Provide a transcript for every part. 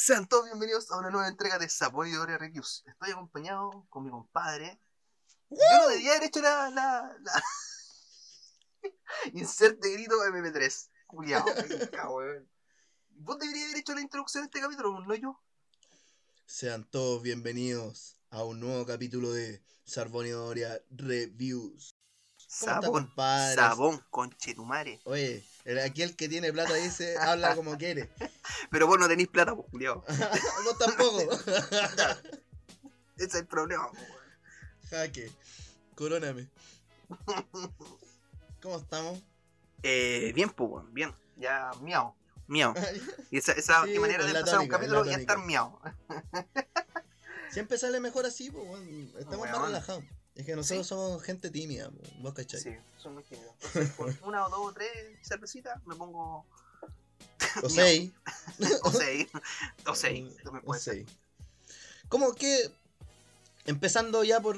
Sean todos bienvenidos a una nueva entrega de Doria Reviews. Estoy acompañado con mi compadre. Yo no debería haber hecho la. la, la... Inserte grito MP3. Juliado. Vos deberías haber hecho la introducción de este capítulo, no yo. Sean todos bienvenidos a un nuevo capítulo de Doria Reviews. ¿Cómo está, Sabón, sabón, conchetumare. Oye, aquí el que tiene plata dice, habla como quiere. Pero vos no tenés plata, Juliado. Vos tampoco. Ese es el problema. Jaque, coróname. ¿Cómo estamos? Eh, bien, pues, bien. Ya, miau, miau. Y esa, esa Sí, manera de empezar un capítulo y estar miau. Siempre sale mejor así, pues. Estamos más relajados. Es que nosotros Sí. somos gente tímida, vos cachai. Sí, son muy tímidos. Entonces, con una o dos o tres cervecitas me pongo. O seis. O seis. O seis. O- seis. ¿Cómo que, empezando ya por,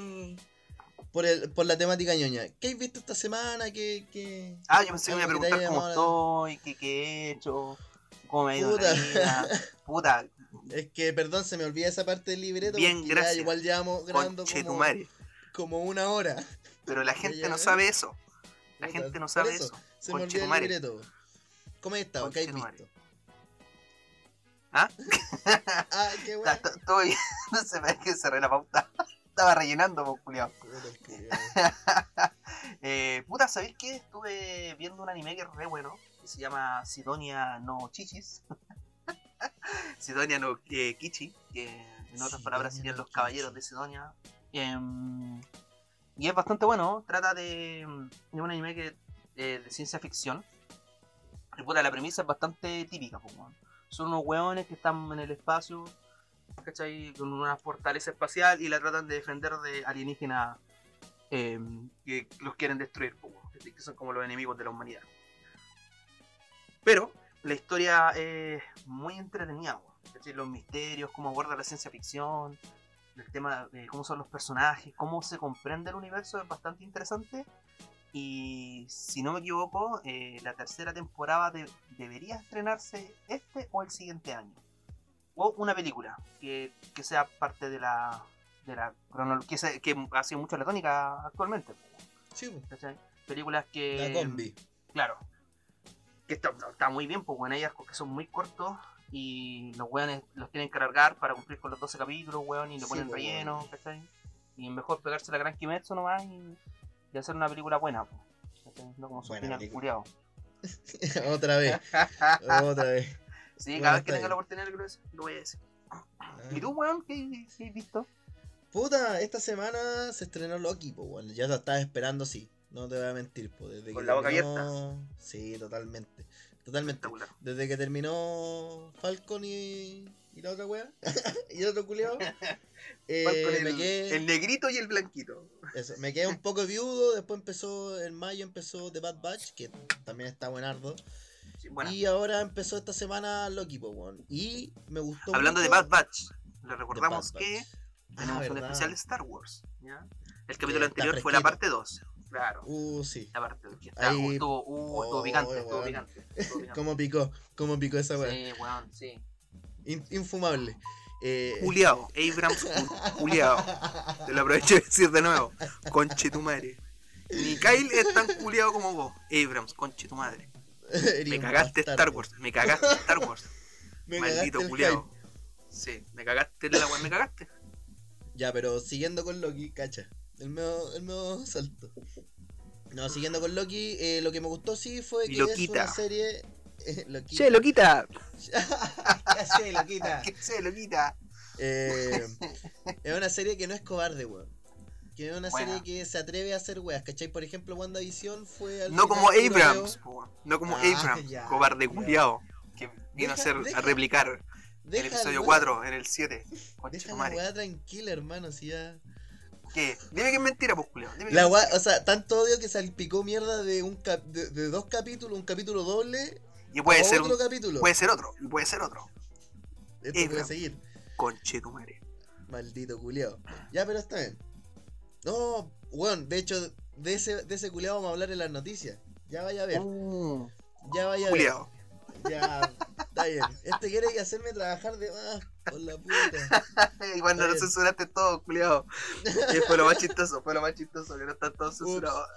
por, el, por la temática ñoña, ¿qué has visto esta semana? ¿Qué, qué... Ah, yo pensé que me iba a preguntar cómo estoy, qué, qué he hecho, cómo me ha ido Puta. la vida. Puta, Es que, perdón, se me olvida esa parte del libreto. Bien, porque ya gracias. igual llevamos grabando como, madre. Como una hora. Pero la gente no sabe eso. La Puta, gente no sabe eso, eso. Se me olvida el libreto. ¿Cómo has estado? ¿Qué has visto? ¿Ah? Ah, qué bueno. Estoy. No se me que cerré la pauta. Estaba rellenando, pues, culiao. eh, puta, ¿sabéis qué? Estuve viendo un anime que es re bueno, que se llama Sidonia no Chichis. Sidonia no eh, Kichi, que en otras Sidonia palabras serían no los caballeros de Sidonia. Em, y es bastante bueno, trata de, de un anime que, eh, de ciencia ficción. Y puta, la premisa es bastante típica, pues, weón. Son unos hueones que están en el espacio, ¿cachai? Con una fortaleza espacial y la tratan de defender de alienígenas eh, que los quieren destruir, po, weón, ¿cachai? que son como los enemigos de la humanidad. Pero la historia es muy entretenida, los misterios, cómo aborda la ciencia ficción, el tema de cómo son los personajes, cómo se comprende el universo es bastante interesante. Y si no me equivoco, eh, la tercera temporada de- debería estrenarse este o el siguiente año. O una película que, que sea parte de la, de la cronología, que, que ha sido mucho la tónica actualmente. Sí, ¿cachai? Películas que. la combi. Claro. Que está, está muy bien, pues bueno, hay arcos que son muy cortos y los weones los tienen que alargar para cumplir con los 12 capítulos, weón, y le Sí, ponen pues, relleno, weón. ¿cachai? Y mejor pegarse la gran Kimetsu nomás y, y hacer una película buena, pues. ¿cachai? No como su final culiao. Otra vez, otra vez. Sí, Buena cada vez que tenga la oportunidad lo, voy a decir. Ah. ¿Y tú, weón? ¿Qué, qué has visto? Puta, esta semana se estrenó Loki, pues bueno, ya lo estaba esperando, sí. No te voy a mentir, pues desde Con que la boca terminó- Sí, totalmente. Totalmente. Desde que terminó Falcon y, y la otra wea, y el otro culiao, eh, ¿Cuál con me, el, quedé, el negrito y el blanquito. eso, me quedé un poco viudo, después empezó, en mayo empezó The Bad Batch, que también está buenardo, Sí, y ahora empezó esta semana Loki, weón, y me gustó Hablando de mucho Bad Batch, le recordamos Bad que tenemos Ah, un especial de Star Wars. ¿ya? El capítulo anterior fue la parte 2. Claro. Uh, sí. La parte 2. que está- Ahí- uh, estuvo, uh, estuvo Oh, picante, estuvo picante. estuvo picante. ¿Cómo picó? ¿Cómo picó esa wea? Sí, weón, sí. In- infumable. Eh, Juliao, Abrams, Juliao. Te lo aprovecho de decir de nuevo. Conche tu madre. Ni Kyle es tan culiado como vos. Abrams, conche tu madre. Me cagaste Star. Wars. Me cagaste Star Wars. Me Maldito hype. Sí, me cagaste la weón, me cagaste. Ya, pero siguiendo con Loki, cacha. El medio, el medio salto. No, siguiendo con Loki, eh, lo que me gustó sí fue que es Loquita. una serie. eh, Loquita. Che, loquita. Ya sé, Loquita. Se loquita. Eh, es una serie que no es cobarde, weón. Que es una serie que se atreve a hacer weas, ¿cachai? Por ejemplo, WandaVision fue al No como Abrams, weón. no como Ah, Abrams, ya, cobarde ya. culiao. Que vino a, hacer, deja- a replicar el Deja episodio wea- 4 en el 7. Conche Deja la weá tranquila, hermano, si ya. ¿Qué? Dime que es mentira, pues, culiao. La weá, o sea, tanto odio que salpicó mierda de un cap- de, de dos capítulos, un capítulo doble, Y puede ser otro un, capítulo. puede ser otro, y puede ser otro. Esto puede Abrams. seguir. Conche tu madre. Maldito culiao. Ya, pero está bien. No, weón, de hecho, de ese, de ese culiao vamos a hablar en las noticias. Ya vaya a ver, Uh, ya vaya a ver. culiao. Ya. Está bien. Este quiere hacerme trabajar de más. Por la puta. y Está lo censuraste todo, culiado. Y fue lo más chistoso, fue lo más chistoso, que no está todo censurado.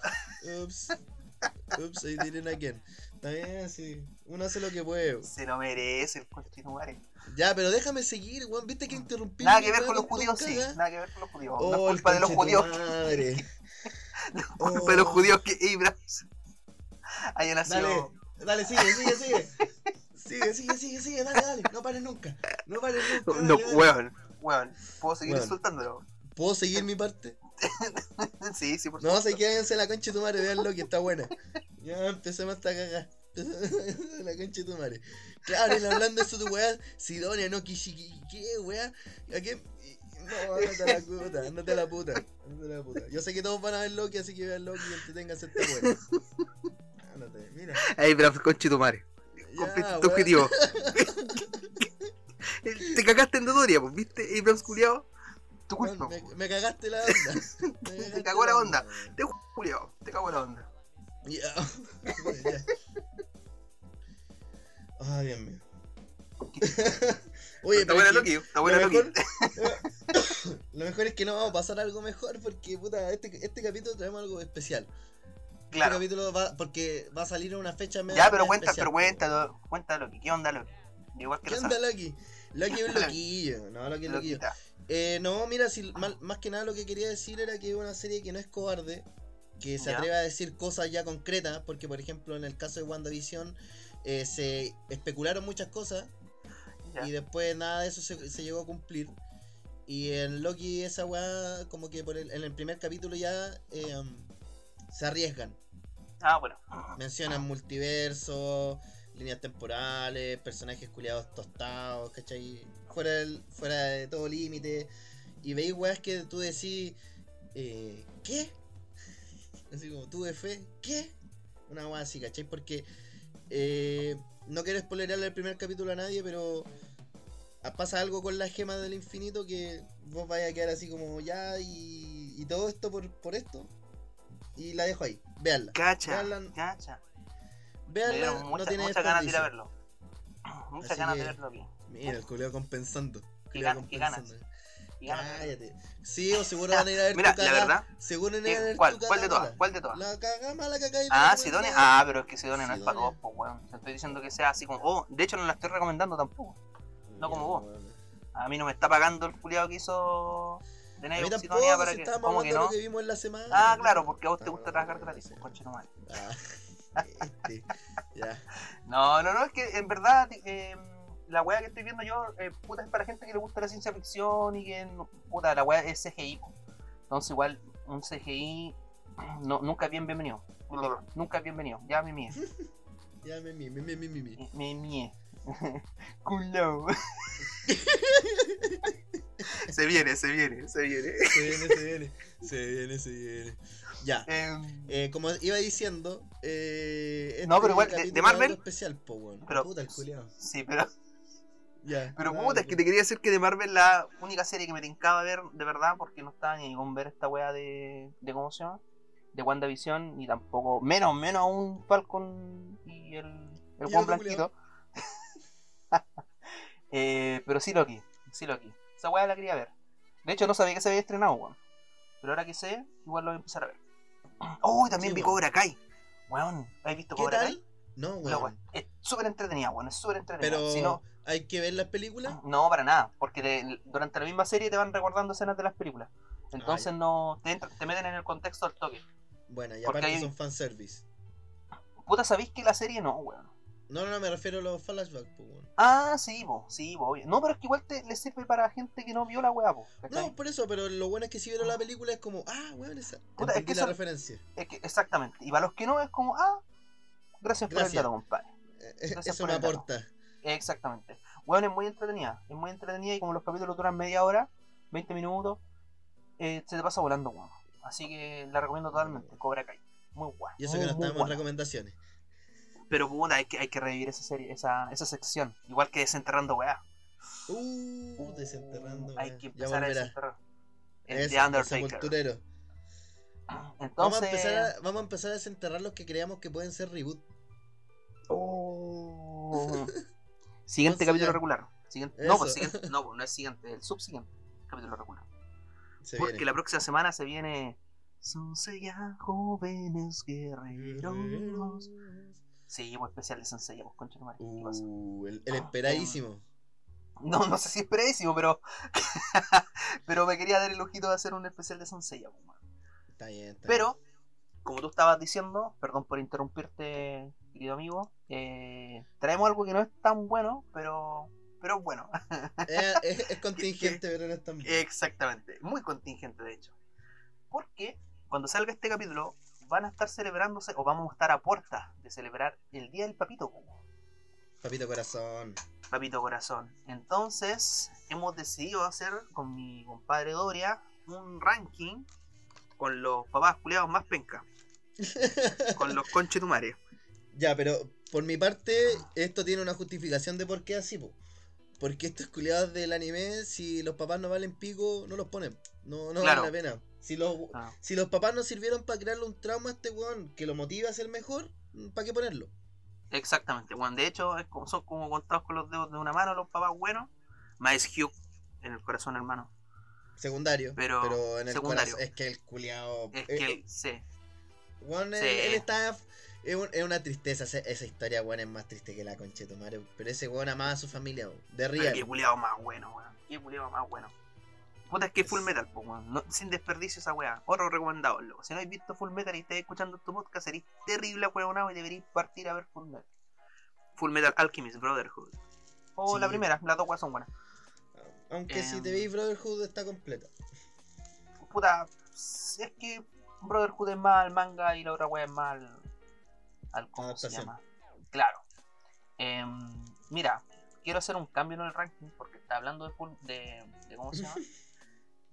Ups. Ups, I did it again. Está bien, sí. Uno hace lo que puede. Se lo merece el continuare. Ya, pero déjame seguir, weón. ¿Viste que interrumpí? Nada que ver con los judíos, sí. Nada que ver con los judíos. Oh, no es culpa de los judíos. conchetumadre. No es culpa de los Oh. judíos que Abrams haya nacido. Dale, dale, sigue, sigue, sigue. Sigue, sigue, sigue, sigue, dale, dale. No pares nunca. No pares nunca. No, dale, weón, weón. ¿Puedo seguir Weón. insultándolo? ¿Puedo seguir mi parte? sí, sí, por No, supuesto. se quédense la concha de tu madre, veanlo que está buena. Ya empecemos esta cagada. la concha de tu madre. Claro, y hablando de eso tu weá, Sidonia, no, Kishiki, ¿qué weá? ¿A qué? No, ándate a la puta, ándate a la puta, ándate a la puta. Yo sé que todos van a ver Loki, así que vean Loki y entreténganse esta weá. Ándate, mira. Abrams, conchetumare. Ya, Cumpliste tu objetivo. Te cagaste en Dodoria, pues, ¿viste? Abrams culiao. Tu culpa. Me, me cagaste la onda. Me cagaste cagó la onda. Te culiao. Te cago en la onda. Ya. ya. Ay, Dios mío. Oye, está buena Loki. Está buena lo, Loki. mejor, lo mejor es que no vamos a pasar algo mejor porque, puta, este, este capítulo traemos algo especial. Este Claro. capítulo va, porque va a salir en una fecha media Ya, pero cuenta, especial. pero cuéntalo. Cuéntalo, Loki. ¿Qué onda, Loki? Igual que ¿Qué onda. Loki? Loki es un loquillo. No, Loki es loquillo. Eh, no, mira, si, mal- más que nada lo que quería decir era que es una serie que no es cobarde, que se atreve a decir cosas ya concretas, porque por ejemplo en el caso de WandaVision eh, se especularon muchas cosas y después nada de eso se, se llegó a cumplir. Y en Loki esa weá, como que por el- en el primer capítulo ya eh, se arriesgan. Ah, bueno. Mencionan multiverso, líneas temporales, personajes culiados tostados, ¿cachai? Fuera, del- fuera de todo límite. Y veis weas que tú decís, eh, ¿qué? Así como, ¿tuve fe? ¿Qué? Una wea así, ¿cachai? Porque eh, no quiero spoilerarle el primer capítulo a nadie, pero pasa algo con la gema del infinito que vos vais a quedar así como ya y, y todo esto por, por esto. Y la dejo ahí, véanla. Cacha. Veanla- Cacha. Dieron no muchas tiene muchas ganas de ir a verlo. Muchas Así ganas que- de verlo aquí. Mira, el culeo compensando. Culeo gan- ganas. Y ganas. Cállate. Sí, o seguro van a ir a ver Mira, tu la verdad. Seguro van a ir a ¿qué- ver ¿Cuál? tu ¿Cuál de todas? ¿Cuál de todas? La cagá mala que Ah, recomendar. Ah, pero es que Sidonia no es para todos, pues, weón. Te estoy diciendo que sea así como. Oh, de hecho no la estoy recomendando tampoco. no como vos. A mí no me está pagando el culiado que hizo de A mí tampoco, para si que. lo que vimos en la semana. Ah, claro, porque a vos te gusta trabajar gratis. Conche tu madre. Ah, este, ya. No, no, no, es que en verdad eh, la weá que estoy viendo yo, eh, puta, es para gente que le gusta la ciencia ficción y que, puta, la weá es CGI. Entonces igual un CGI no, nunca es bien bienvenido. Nunca es bienvenido. Ya me mie. Ya, mi, mi, mi, mi, mi, mi. Me mie. Culo. Se viene, se viene, se viene. Se viene, se viene. Se viene, se viene. Ya. Em, Eh, como iba diciendo, eh, este No, pero igual, de- de Marvel- especial, po, weón. Pero- Puta el culiao. sí, pero, Ya. pero puta, es que te quería decir que de Marvel la única serie que me tincaba ver de verdad, porque no estaba ni con ver esta weá de, de ¿cómo se llama? De WandaVision, ni tampoco, menos, menos aún Falcon y el, el Juan Blanquito. Eh, pero sí Loki, sí Loki. Esa weá la quería ver. De hecho no sabía que se había estrenado, weón. Pero ahora que sé, igual lo voy a empezar a ver. Oh, y también Sí, vi weón. Cobra Kai. Weón, ¿has visto ¿Qué Cobra tal? Kai? No, weón. weá Es súper entretenida, weón, es súper entretenida. Pero Si no, hay que ver las películas. no, para nada, porque te- durante la misma serie te van recordando escenas de las películas. Entonces Ah, no te, entra- te meten en el contexto al toque. Bueno, y aparte hay- son fanservice. Puta, ¿sabéis que la serie no, weón? No, no, no, me refiero a los flashbacks, po, weón. Ah, sí, po, sí, obvio. No, pero es que igual te, le sirve para gente que no vio la weá, po. No, por eso, pero lo bueno es que si vieron la película es como, ah, weón, esa. Puta, es que la eso- referencia. Es que, exactamente. Y para los que no es como, ah, gracias, por el dato, compadre. Eh, eh, Gracias Eso por me el dato. aporta. Exactamente. Bueno, es muy entretenida. Es muy entretenida y como los capítulos duran media hora, 20 minutos, eh, se te pasa volando, weón. Así que la recomiendo totalmente. Cobra Kai. Muy guay. Y eso muy, que no estábamos en recomendaciones. Pero puta, hay que, hay que revivir esa serie, esa, esa sección. Igual que desenterrando weá. Uh, desenterrando. Hay que ya empezar a desenterrar. El el Undertaker. Entonces. Vamos, a empezar a, vamos a empezar a desenterrar los que creamos que pueden ser reboot. Oh. Siguiente capítulo ya. regular. Siguiente, no, pues siguiente, no, pues no es siguiente, el subsiguiente capítulo regular. Se Porque viene. la próxima semana se viene. Senseiya, jóvenes guerreros. Sí, pues especial de Senseiya, pues concha de tu madre, ¿qué pasa? Uh, el, el esperadísimo. No, no sé si es esperadísimo, pero. pero me quería dar el ojito de hacer un especial de Senseiya, pues, man. Está bien, está Pero, como tú estabas diciendo, perdón por interrumpirte, querido amigo, eh, traemos algo que no es tan bueno, pero, pero es bueno. bien. Eh, es, es contingente, pero no es tan bueno. Exactamente, muy contingente de hecho. Porque cuando salga este capítulo van a estar celebrándose, o vamos a estar a puertas de celebrar el Día del Papito, Papito corazón. Papito Corazón. Entonces, hemos decidido hacer con mi compadre Doria un ranking con los papás culiados más penca, con los conchetumares. Ya, pero por mi parte, esto tiene una justificación de por qué así, po. Porque estos culiados del anime, si los papás no valen pico, no los ponen. No, no Claro. vale la pena. Si los, Ah, si los papás no sirvieron para crearle un trauma a este weón que lo motive a ser mejor, ¿para qué ponerlo? exactamente, bueno, de hecho es como, son como contados con los dedos de una mano los papás buenos, más Hugh en el corazón hermano. Secundario. Pero- Pero, en el secundario. corazón. Es que el culiado. Es que él, sí, Weón, él, Sí. él está. Es, un- es una tristeza, esa, esa historia, weón, es más triste que la conchetumare. Pero ese weón amaba a su familia, weón. De Pero qué real. culiado más bueno, weón. Qué culiado más bueno. Puta, es que Full Metal, po. No- sin desperdicio esa weá. Otro recomendado, loco. Si no habéis visto Full Metal y estáis escuchando tu podcast, seréis terrible, weonado, y deberéis partir a ver Full Metal. Full Metal Alchemist Brotherhood. O Sí. la primera, las dos weas son buenas. Aunque si Em. te veis Brotherhood está completa. Puta, es que Brotherhood es más al manga y la otra wea es más al. al ¿Cómo se llama? Claro. Em, mira, quiero hacer un cambio en el ranking porque está hablando de full. de, de ¿Cómo se llama?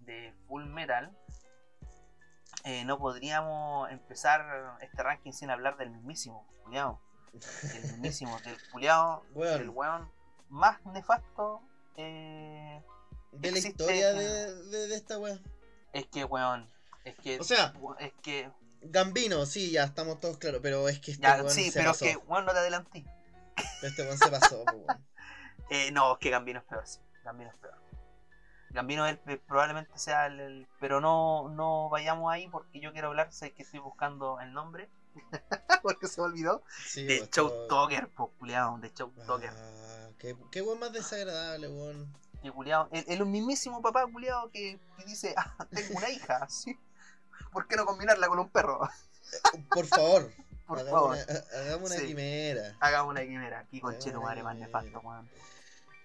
de Full Metal. Eh, no podríamos empezar este ranking sin hablar del mismísimo, culiao. Del mismísimo, del culiao, Weón. del weón más nefasto. eh, De la existe- historia de, de, de esta weá. es que, weón. Es que. O sea, es que. Gambino, sí, ya estamos todos claros. Pero es que este Ya, weón sí, se pero pasó. es que, weón, no te adelanté. Este weón se pasó, weón. Eh, no, es que Gambino es peor, sí. Gambino es peor. Gambino es, eh, probablemente sea el, el- Pero no, no vayamos ahí porque yo quiero hablar, sé que estoy buscando el nombre. porque se me olvidó. Sí, De pues, Show todo- Talker, po, culiao, de Show Talker. Ah, qué, qué weón más desagradable, weón. Y culiao, el, el mismísimo papá culiao que, que dice, ah, tengo una hija, ¿sí? ¿Por qué no combinarla con un perro? Por favor, Por hagamos favor, una, hagamos una Sí. quimera. hagamos una quimera. Aquí con Cheto madre más nefasto, weón.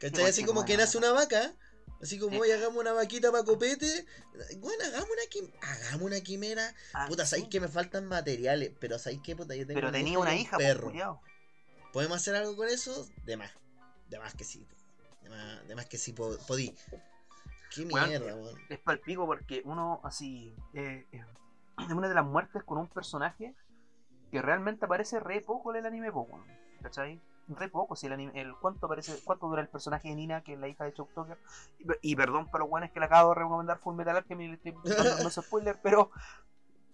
¿Cachai? Así como que nace una vaca, así como, oye, hagamos una vaquita para copete. Bueno, hagamos una, quim- hagamos una quimera. Ah, Puta, sí, sabéis que me faltan materiales, pero sabéis que, puta, yo tengo Pero tenía una un hija, po, perro. ¿Podemos hacer algo con eso? De más. De más que sí. po. De más, de más que sí po- podí. Qué mierda, weón. es palpico porque uno así eh, eh, es una de las muertes con un personaje que realmente aparece re poco en el anime poco ¿cachai? Re poco si el anime el cuánto aparece cuánto dura el personaje de Nina que es la hija de Chuck Tucker y, y perdón para los guanes que le acabo de recomendar Full Metal Alchemist le estoy dando no spoiler pero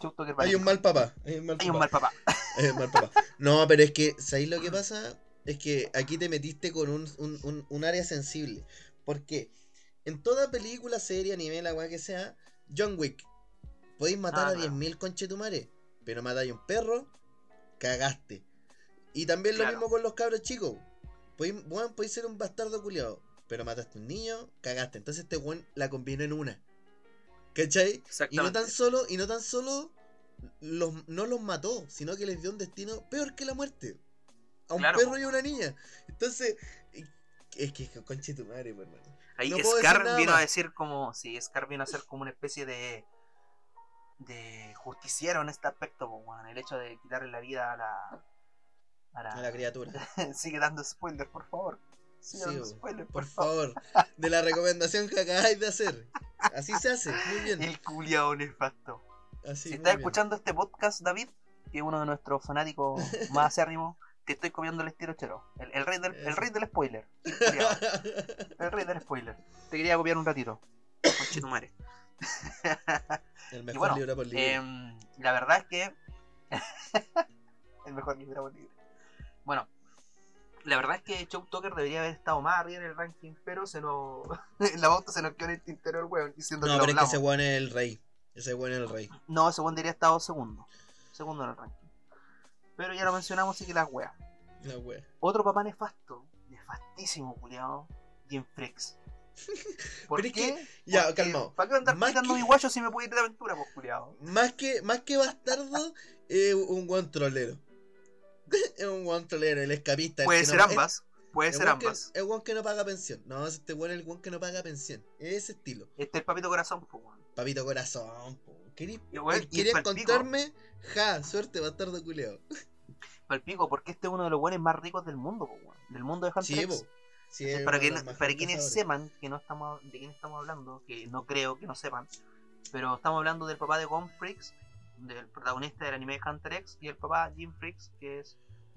Chuck Tucker Hay un mal papá. Hay un mal hay papá. un mal papá Hay un mal papá. No, pero es que, ¿sabéis lo que pasa? Es que aquí te metiste con un, un, un, un área sensible. Porque en toda película, serie, anime, la weá que sea, John Wick, podéis matar Ah, a claro. 10.000 conchetumares, pero matáis a un perro, cagaste. Y también lo mismo con los cabros chicos. Podéis, podéis ser un bastardo culiado, pero mataste a un niño, cagaste. Entonces este weón la combina en una. ¿Cachai? Y no tan solo, y no tan solo los, no los mató, sino que les dio un destino peor que la muerte. A un Claro, perro po. y a una niña. Entonces, es que conche tu madre, po, hermano. ahí no Scar vino a decir como si Scar vino a ser como una especie de de justiciero en este aspecto po, weón. el hecho de quitarle la vida a la a la, A la criatura. Sigue dando spoilers, por favor. Sigue Sí, dando spoilers, Por favor, de la recomendación que acabáis de hacer. Así se hace, muy bien. El culiao nefasto. Así, si estás escuchando este podcast, David, que es uno de nuestros fanáticos más acérrimos, te estoy comiendo el estilo chero. El, el rey, del, el rey del spoiler. El. El rey del spoiler. Te quería copiar un ratito. Conche tu madre. El mejor bueno, libro por libro. em, la verdad es que. el mejor libro por libre. Bueno, La verdad es que Chow Tucker debería haber estado más arriba en el ranking, pero se nos. en la bota se nos quedó en el tintero el weón. Diciendo No, que pero es que ese weón es el rey. Ese weón es el rey. No, ese weón debería haber estado segundo. Segundo en el ranking. Pero ya lo mencionamos, así que las weas. La wea. Otro papá nefasto, nefastísimo, culiado, Jim Freaks. ¿Por Pero es qué? que- ya, Porque, calmado. ¿Para qué andar quitando que- mi guayo si me puedo ir de aventura, pues, culiado? Más que, más que bastardo, es un guan trolero. es un guan trolero, el escapista. Puede ser no- ambas. Puede ser guan que- ambas. El guan que no paga pensión. No, este weón es el guan que no paga pensión. Es ese estilo. Este es el papito corazón, pues. Papito corazón, po. ¿Querí, Y, weón, y ¿querí palpico. encontrarme? Ja, suerte, bastardo culeado. Palpico, porque este es uno de los buenos más ricos del mundo, pues. Del mundo de Hunter Sí, X. Sí, para, que, quienes sepan que no estamos de quién estamos hablando, que no creo que no sepan, pero estamos hablando del papá de Gon Freaks, del protagonista del anime de Hunter X, y el papá Jim Freaks, que es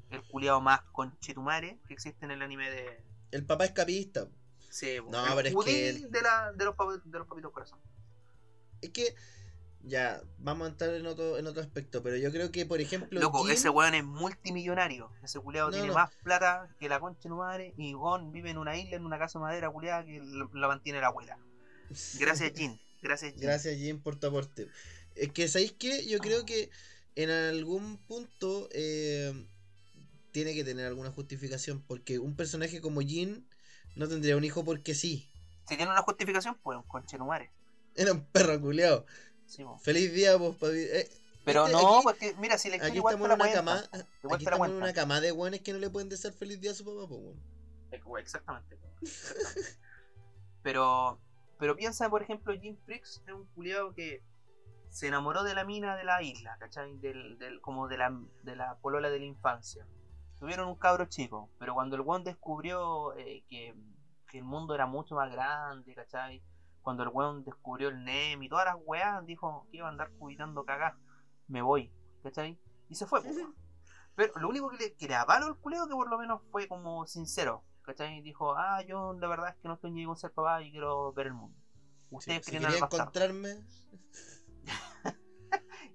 el culiado más conchetumare que existe en el anime de. El papá escapista. Sí, No, el pero es que él- de, la, de, los papi- de los papitos corazón. Es que, ya, vamos a entrar en otro, en otro aspecto, pero yo creo que, por ejemplo, Loco, Jin- ese weón es multimillonario. Ese culiado No, tiene no. más plata que la concha de madre. Y Gon vive en una isla, en una casa de madera culiada que la, mantiene la abuela. Gracias, Jin. Gracias, Jin. Gracias, Jim, por tu aporte. Es que, ¿sabéis qué? Yo creo que en algún punto eh, tiene que tener alguna justificación, porque un personaje como Jin no tendría un hijo porque sí. Si tiene una justificación, pues un conchetumare. Era un perro culeado. Sí. Feliz día, vos, papi. Eh, Pero ¿viste? no, Aquí- porque mira, si historia Aquí igual estamos en una cama, aquí estamos en una cama de buenos que no le pueden desear feliz día a su papá, pues, güey, Exactamente. exactamente. pero, pero piensa, por ejemplo, Jim Freaks es un culiado que se enamoró de la mina de la isla, ¿cachai? Del, del, como de la, de la polola de la infancia. Tuvieron un cabro chico, pero cuando el weón descubrió eh, que, que el mundo era mucho más grande, ¿cachai? Cuando el weón descubrió el NEM y todas las weas, dijo que iba a andar cubitando cagás. Me voy, ¿cachai? Y se fue, weón. Pero lo único que le, que le avalo al culeo que por lo menos fue como sincero. ¿Cachai? Dijo, ah, yo la verdad es que no estoy ni con ser papá y quiero ver el mundo. Sí, Ustedes si bastardo.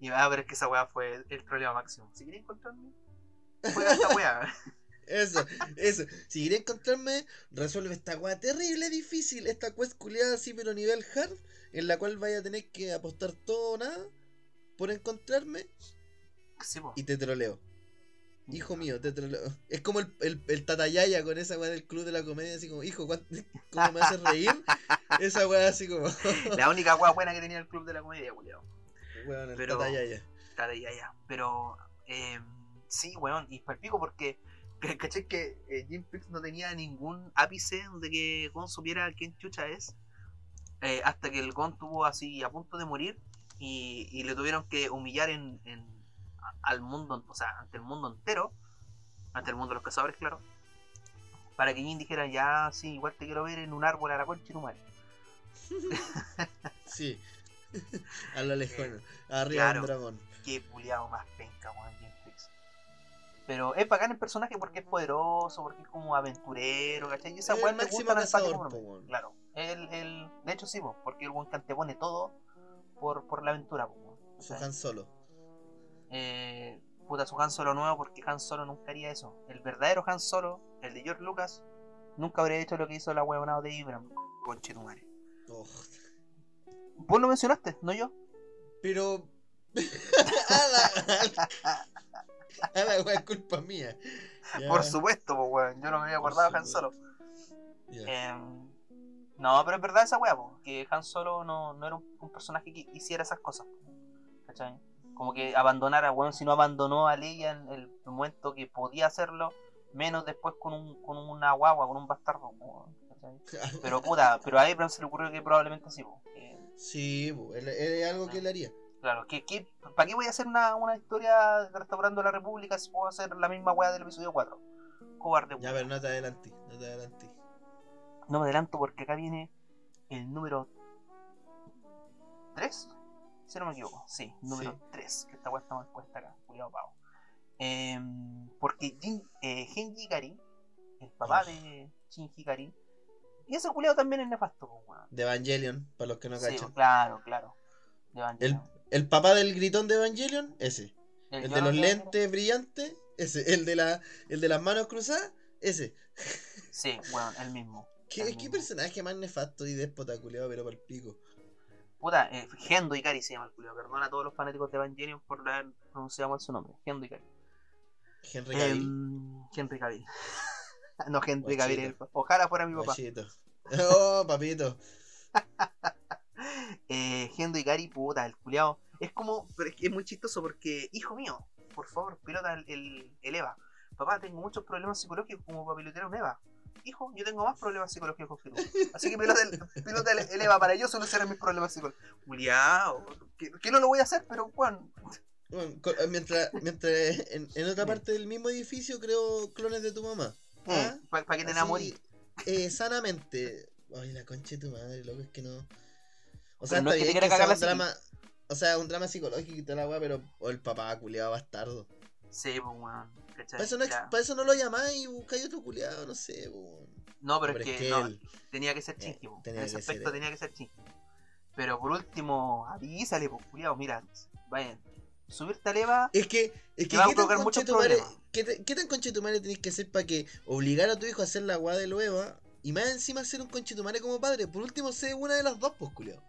Y va a ver que esa weá fue el problema máximo. Si quería encontrarme, juega esta weá. Eso, eso. Si quería encontrarme, resuelve esta weá terrible, difícil. Esta quest culiada así, pero nivel hard. En la cual vaya a tener que apostar todo o nada por encontrarme Sí, y te troleo. Hijo mío, te troleo. Es como el, el, el tatayaya con esa weá del club de la comedia, así como, hijo, ¿cuánto- ¿cómo me haces reír? Esa weá así como, La única weá buena que tenía el club de la comedia, culiao. Weón, Pero- tatayaya. Está ya, ya. Pero, eh, sí, weón, y palpico porque, ¿cachai? Que eh, Jim Fix no tenía ningún ápice de que Gon supiera quién chucha es. eh, hasta que el Gon tuvo así a punto de morir y, y le tuvieron que humillar en, en- al mundo, o sea, ante el mundo entero, ante el mundo de los cazadores, claro, para que Jin dijera, ya, sí, igual te quiero ver en un árbol a la concha madre. Sí. A lo lejano. Arriba claro. un dragón. Qué puliado más penca, weón, Fix. Pero es bacán el personaje porque es poderoso, porque es como aventurero, ¿cachai? Y esa weón máximo gusta cazador, po. Claro. El, el, de hecho sí, po, porque el weón antepone todo por, por la aventura, po. Su. Han Solo. Eh, puta, su Han Solo nuevo porque Han Solo nunca haría eso. El verdadero Han Solo, el de George Lucas, nunca habría hecho lo que hizo la weonada de Ibram. Conchetumare. Oh, Vos lo mencionaste, no yo. Pero. a la, a la, es culpa mía. Ya, Por supuesto, po, weón. Yo no me había acordado de Han. Solo. Em, no, pero es verdad esa weá, que Han Solo no, no era un, un personaje que hiciera esas cosas. ¿Cachai? Como que abandonara, bueno, si no abandonó a Leia en el momento que podía hacerlo, menos después con, un, con una guagua, con un bastardo. ¿cachai? Pero puta, pero a Abrams se le ocurrió que probablemente sí, que- Sí, es algo que él haría. claro, que, que, ¿para qué voy a hacer una, una historia restaurando la República si puedo hacer la misma weá del episodio 4? Cobarde, Ya, pero no te adelanté, no te adelanté. No me adelanto porque acá viene el número 3. Si no me equivoco, sí, número Sí. 3. Que esta weá está mal puesta acá, cuidado pavo. Em, porque Jin, eh, Gen Hikari, el papá de Shin Hikari, y ese culiado también es nefasto, pues, weón. De Evangelion, para los que no Sí, cachan. claro, claro. De El, Evangelion. el papá del gritón de Evangelion, ese. El, de los lentes brillantes, ese. El de, la, el de las manos cruzadas, Ese. Sí, weón, el mismo. ¿Qué, El qué personaje más nefasto y déspota, culiado, pero para el pico? Puta, eh, Gendo Ikari se llama el culiao. Perdona a todos los fanáticos de Evangelion por haber pronunciado mal su nombre. Gendo Ikari. Henry Cavill. Em, Henry Cavill. no, Henry Guachito. Cavill. el- Ojalá fuera mi papá. Guachito. Oh, papito. Eh, Gendo Ikari, puta, el culiao. Es como, pero es que es muy chistoso porque, hijo mío, por favor, pilota el, el, el EVA. Papá, tengo muchos problemas psicológicos como para pilotear un EVA. Hijo, yo tengo más problemas psicológicos que tú. Así que pilota el, pilota el, el EVA para yo solucionar mis problemas psicológicos. Culiao, que, que no lo voy a hacer, pero Juan. Bueno, mientras mientras en, en otra parte del mismo edificio creo clones de tu mamá. ¿Ah? Para que te enamores. eh, sanamente. Ay, la concha de tu madre, loco, es que no. O sea, no está es que bien que sea un drama. O sea, un drama psicológico y toda la weá, pero. O el papá culiado bastardo. Sí, pues, weón. Para eso, no, para eso no lo llamáis y buscáis otro culiado, no sé. No, pero, Pero es es que, que no, él- tenía que ser eh, chinky, en ese ser aspecto tenía que ser chinky. Pero por último, avísale, pues, culiao, mira, vayan, subirte al EVA, Es que, es que va a ¿qué tan provocar muchos problemas. ¿qué, te- qué tan conchetumare tenés que hacer para que obligar a tu hijo a hacer la weá de Lueva y más encima ser un conchetumare como padre? Por último, sé una de las dos, pues, culiao.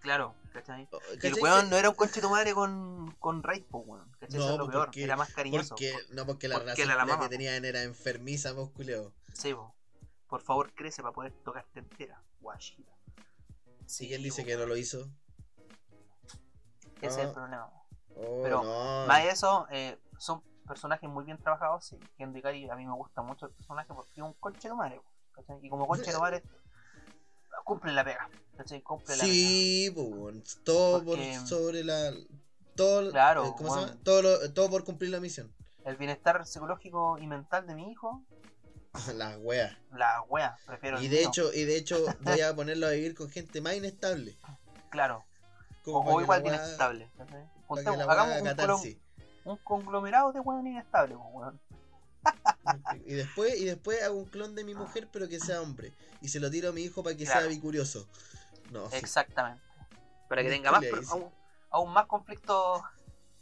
claro, ¿cachai? Oh, Y el ¿cachai? weón no era un conche tu madre con, con Raid, pues, weón, ¿cachai? No, Eso es lo pues, peor, porque- era más cariñoso. Porque, por- no, porque la porque la- la mamá, que tenían era enfermiza, pues, culiao. Sí, po. Por favor, crece para poder tocarte entera, guachita. Si él dice po, que no lo hizo. Ese es el Ah. problema. Oh, Pero, no. Más de eso, eh, son personajes muy bien trabajados. Sí. Ikari a mí me gusta mucho el personaje porque es un conche de madre. ¿cachai? Y como conche de madre, cumple la pega. ¿cachai? Cumple la Sí, weón, todo Porque- por sobre la. Todo, Claro, eh, ¿cómo se weón. llama? Todo, lo- todo por cumplir la misión. pega. El bienestar psicológico y mental de mi hijo, Las weas. la wea, prefiero. Y de hecho, y de hecho voy a ponerlo a vivir con gente más inestable. claro, Como o, igual wea- Juntemos- hagamos un, catarsis. clon- un conglomerado de weón inestable, weón. Y después, y después hago un clon de mi mujer, pero que sea hombre. Y se lo tiro a mi hijo para que Claro. sea bicurioso. No. Exactamente. Para que tenga más, aún, aún más conflictos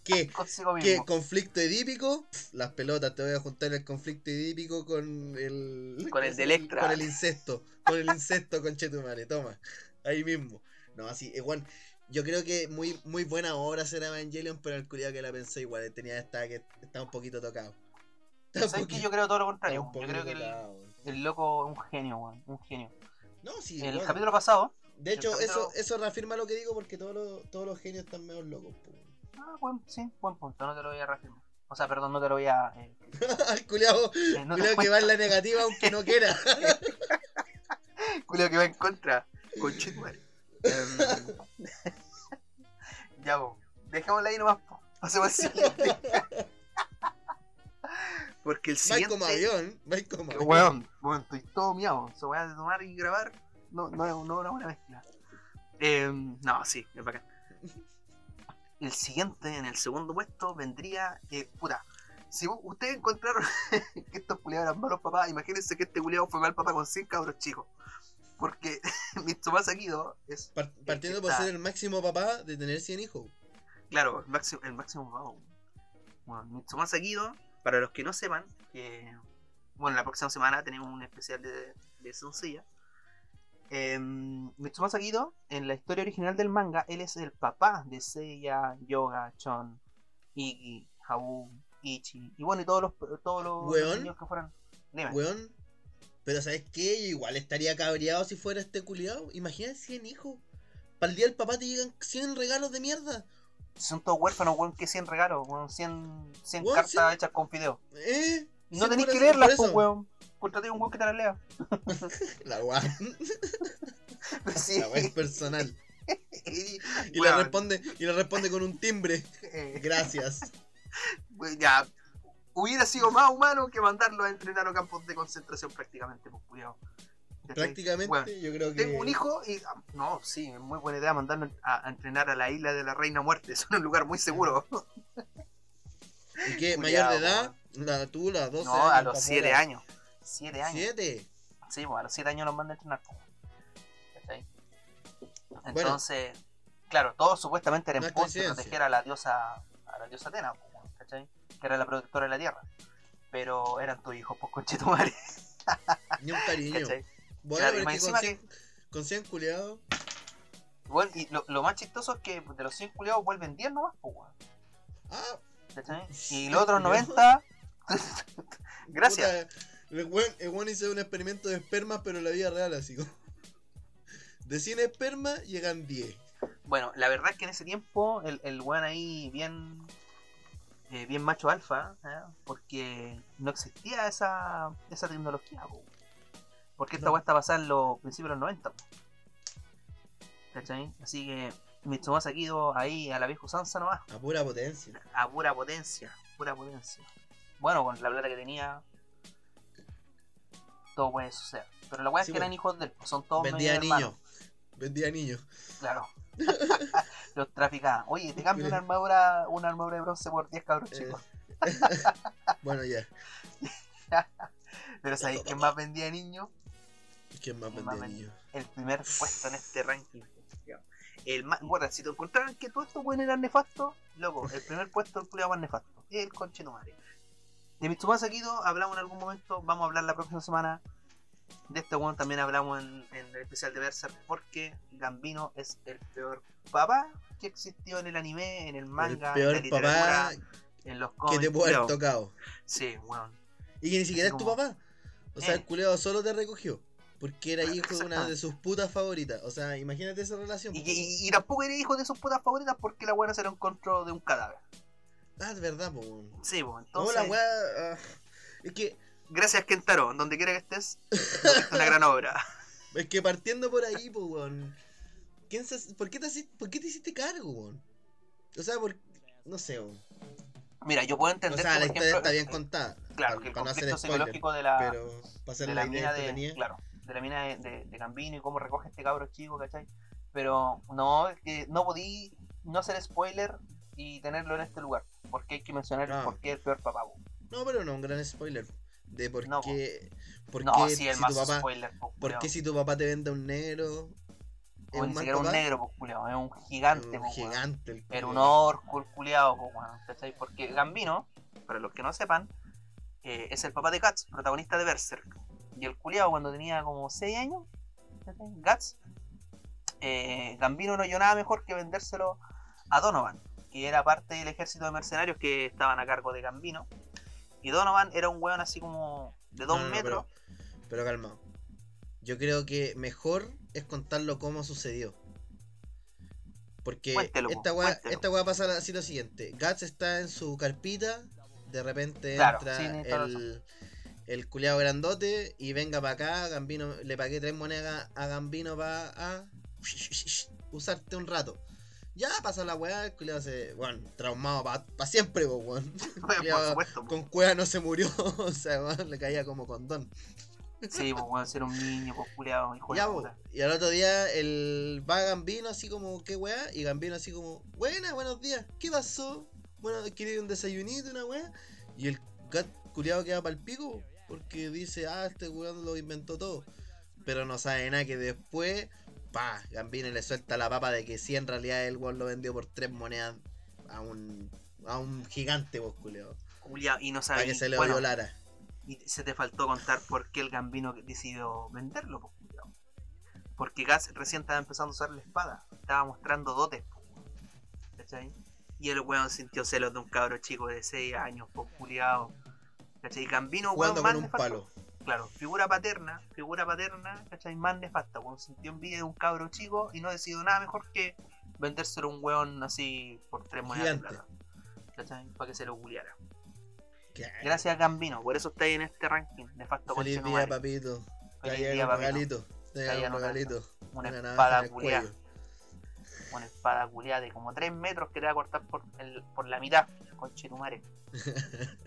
¿Qué? consigo ¿Qué? ¿Conflicto edípico? Las pelotas, te voy a juntar el conflicto edípico con el. Con el de Electra. Con el incesto. Con el incesto, conchetumare. Toma. Ahí mismo. No, así, igual. Yo creo que muy, muy buena obra será Evangelion, pero el culiado que la pensé igual. Tenía esta que está un poquito tocado. Está ¿Sabes que yo creo todo lo contrario? Yo creo que el, tocado, weón. el loco es un genio, weón. Un genio. No, sí, el bueno. capítulo pasado. De hecho, capítulo- eso, eso reafirma lo que digo porque todos los, todos los genios están medio locos. Ah, buen, sí, buen punto. No te lo voy a reafirmar. O sea, perdón, no te lo voy a. Eh, El culiado, eh, no culiao que va en la negativa aunque no quiera. Culiao que va en contra. Conchetumare. Em, ya, po. Dejémosla ahí nomás. Pasemos al siguiente. Porque el Vais siguiente. como avión, vais como avión. Weón, weón, estoy todo miado. Se voy a tomar y grabar. No, no, es- no buena mezcla. Em, no, sí, es bacán. El siguiente, en el segundo puesto, vendría. Eh, puta. Si ustedes encontraron que estos culiados eran malos papás, imagínense que este culiado fue mal papá con 100 cabros chicos. Porque Mitsumasa Kido es. Par- partiendo por está- ser el máximo papá de tener 100 hijos. Claro, el máximo, el máximo papá. Bueno, Mitsumasa Kido, para los que no sepan, que. Bueno, la próxima semana tenemos un especial de, de Sencilla. Eh, Mitsumasa Kido, en la historia original del manga, él es el papá de Seiya, Yoga, Chon, Iki, Habu, Ichi, y bueno, y todos los, todos los niños que fueran. Dime. Weón. Pero ¿sabes qué? Yo igual estaría cabreado si fuera este culiado. Imagínate 100 hijos. Para el día del papá te llegan 100 regalos de mierda. Son todos huérfanos, weón, que 100 regalos, weón, 100, 100 Weón, cartas 100. hechas con fideo. ¿Eh? No por que leerlas, pues, weón. Contraté un weón que te las lea. La weá. Sí. La weá es personal. y, Y weón, le responde, y le responde con un timbre. eh, Gracias. pues, ya. Hubiera sido más humano que mandarlo a entrenar a campos de concentración prácticamente, pues. ¿Cachai? Prácticamente, Bueno, yo creo que. Tengo un hijo y. ah, No, sí, es muy buena idea mandarlo a, a entrenar a la isla de la Reina Muerte. Es un lugar muy seguro. ¿Y qué? ¿Mayor de edad? La, tú, las 12 No, a los pa' 7 afuera. años. 7 años. ¿Siete? Sí, pues a los 7 años los mandan a entrenar. pues. ¿Cachai? Entonces, claro, todo supuestamente era en pos de proteger a la diosa, a la diosa Atena, pues, ¿cachai? Que era la protectora de la tierra. pero eran tus hijos, pues conchetumare. Ni un cariño. Bueno, Claro, pero con 100, con 100 culiados. Bueno, y lo, lo más chistoso es que de los 100 culiados vuelven 10 nomás, pues, weón. Ah, Y los otros culiao. 90. Gracias. Puta, el weón, hizo un experimento de espermas, pero en la vida real, así como. De 100 espermas llegan 10. Bueno, la verdad es que en ese tiempo el, el weón ahí bien. Eh, bien macho alfa, ¿eh? porque no existía esa, esa tecnología, po. porque esta No. weá está basada en los principios de los 90. po. ¿Cachai? Así que Mitsumasa Kido ahí a la vieja usanza nomás, A pura potencia. a pura potencia, pura potencia. Bueno, con la plata que tenía, todo puede suceder. Pero la weá es que eran hijos de él, son todos Vendía niños. Vendía niños. Claro. Los traficaban. Oye, te cambio una armadura, una armadura de bronce por 10 cabros Eh. chicos. Bueno, ya. Pero ¿sabéis quién más vendía niños? ¿Quién más ¿Quién más vendía niños? El primer puesto en este ranking. El más, bueno, si te encontraran que todos estos buenos eran nefastos, loco, el primer puesto el culiado más nefasto. El conche tu madre. De Mitsumasa Kido hablamos en algún momento, vamos a hablar la próxima semana. De este weón también hablamos en, en el especial de Berserk, porque Gambino es el peor papá que existió en el anime, en el manga, el peor en la papá en los que cómics. te puede haber tocado. Sí, weón. Y que ni siquiera es tu papá. O sea, Eh. el culeado solo te recogió. Porque era hijo de una de sus putas favoritas. O sea, imagínate esa relación. Y, po. y- y tampoco era hijo de sus putas favoritas porque la buena se lo encontró de un cadáver. Ah, es verdad, po. weón. Sí, pues No, entonces. la weá. ah, es que. Gracias, Kentaro. Donde quiera que estés, es una gran obra. Es que partiendo por ahí, po, weón. ¿Quién se- ¿Por, qué te, ¿Por qué te hiciste cargo, weón? O sea, por. No sé, weón. Mira, yo puedo O entender sea, que, la historia ejemplo, está bien contada. Claro, que el no conflicto spoiler, psicológico de la, Pero de la la mina de, entretenida. claro, de la mina de, de, de Gambino y cómo recoge este cabro chico, ¿cachai? Pero no, es que no podí no hacer spoiler y tenerlo en este lugar. Porque hay que mencionar No. por qué el peor papá. po. No, pero no, un gran spoiler. De por No, qué. Por No, qué sí, el si más tu papá. spoiler, po, ¿Por qué si tu papá te vende a un negro? ¿Es O ni siquiera un negro, pues, culiao, es un gigante, Un weón. gigante el Era un orco el culiado, pues, bueno, ¿cachai? Porque Gambino, para los que no sepan, eh, es el papá de Guts, protagonista de Berserk. Y el culiado cuando tenía como 6 años, ¿cachai? Guts, eh, Gambino no halló nada mejor que vendérselo a Donovan, que era parte del ejército de mercenarios que estaban a cargo de Gambino. Y Donovan era un weón así como de 2 No, no, no, metros. pero, pero calma. Yo creo que mejor es contarlo cómo sucedió. Porque Cuéntelo, esta weá, cuéntelo. esta weá pasa así lo siguiente. Guts está en su carpita, de repente Claro, entra sí, el, el culeado grandote y venga para acá, Gambino, le pagué tres monedas a Gambino para a usarte un rato. Ya pasa la weá, el culeado se, bueno, traumado para siempre, weón. Con cueva no se murió, o sea, weón, le caía como condón. Sí, pues weón, ser un niño, pues culiado, hijo Ya, puta. y al otro día el va Gambino así como, ¿qué weá? Y Gambino así como, buena, buenos días, ¿qué pasó? Bueno, ¿quiere un desayunito, una weá? Y el gat culiado queda para el pico, porque dice, ah, este weón lo inventó todo. Pero no sabe nada que después, pa, Gambino le suelta la papa de que sí, en realidad el weón lo vendió por tres monedas a un, a un gigante, vos culiado. Culiao, y no Para sabía. que se le bueno, violara. Y se te faltó contar por qué el Gambino decidió venderlo, pues. Porque Gas recién estaba empezando a usar la espada. Estaba mostrando dotes, pues. ¿Cachai? Y el weón sintió celos de un cabro chico de 6 años, pues, culiao. ¿Cachai? Gambino, weón, más un palo. Claro, figura paterna, figura paterna, ¿cachai? Más nefasta, weón. Sintió envidia de un cabro chico y no decidió nada mejor que vendérselo a un weón así por tres monedas de plata. ¿Cachai? Para que se lo culiara. ¿Qué? Gracias Gambino, por eso estáis en este ranking. Nefasto Feliz conche día, madre. papito. Feliz día, un papito. regalito. Te llega un regalito. Una navaja espada culiada. Una espada culiada de como 3 metros que te va a cortar por, el, por la mitad. Conchetumare.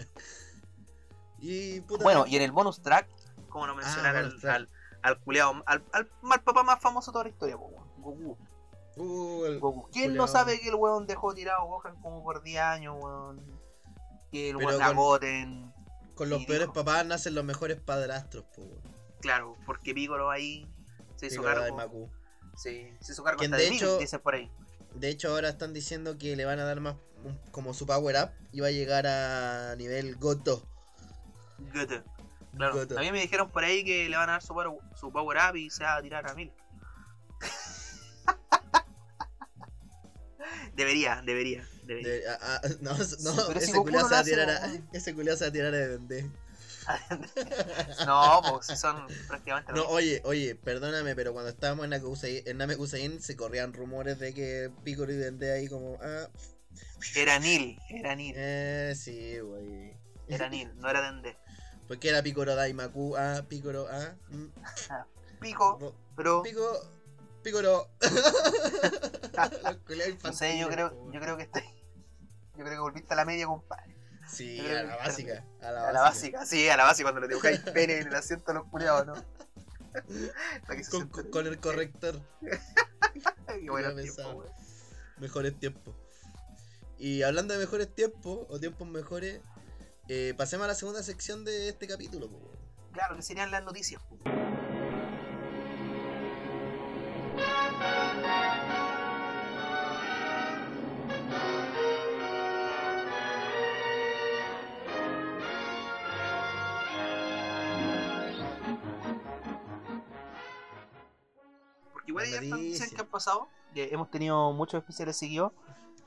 Y puta. Bueno, y en el bonus track, como no mencionar bonus al, al, al culiao, al, al mal papá más famoso de toda la historia. Goku. Uh, el- Goku. ¿Quién culiao. no sabe que el weón dejó tirado Gohan como por 10 años, weón? Que el weón con- con los peores dijo- papás nacen los mejores padrastros, po. Claro, porque Piccolo ahí se hizo cargo. Sí, se hizo cargo hasta de de hecho- dicen por ahí. De hecho, ahora están diciendo que le van a dar más un- como su power up y va a llegar a nivel God 2. Goethe. Claro, Goethe. a mí me dijeron por ahí que le van a dar su power, su power up y se va a tirar a mil. debería, debería, De- ah, ah, no, no, Sí, ese culiao se va a tirar a, ese culiao se va a tirar a vender. no, pues si son prácticamente. No, oye, oye, perdóname, pero cuando estábamos en Namekusein se corrían rumores de que Piccolo y Dende ahí como, ah, Era Nil, era Nil, eh, sí, güey. era Nil, no era Dende. Porque era Piccolo Daimaku, ah, Piccolo, ah, mm, Pico, pero Pico, Piccolo. No sé, yo creo, yo creo que estoy. Yo creo que volviste a la media, compadre. Sí, a la básica, a la A la básica. básica, sí, a la básica cuando le dibujáis pene en el asiento a los culiados, ¿no? Con, sientan- con- con el corrector, Qué pensado. weón. mejores tiempos. Y hablando de mejores tiempos, o tiempos mejores, eh, pasemos a la segunda sección de este capítulo. po. Claro, que serían las noticias. po. Noticias que han pasado. Eh, hemos tenido muchos especiales seguidos.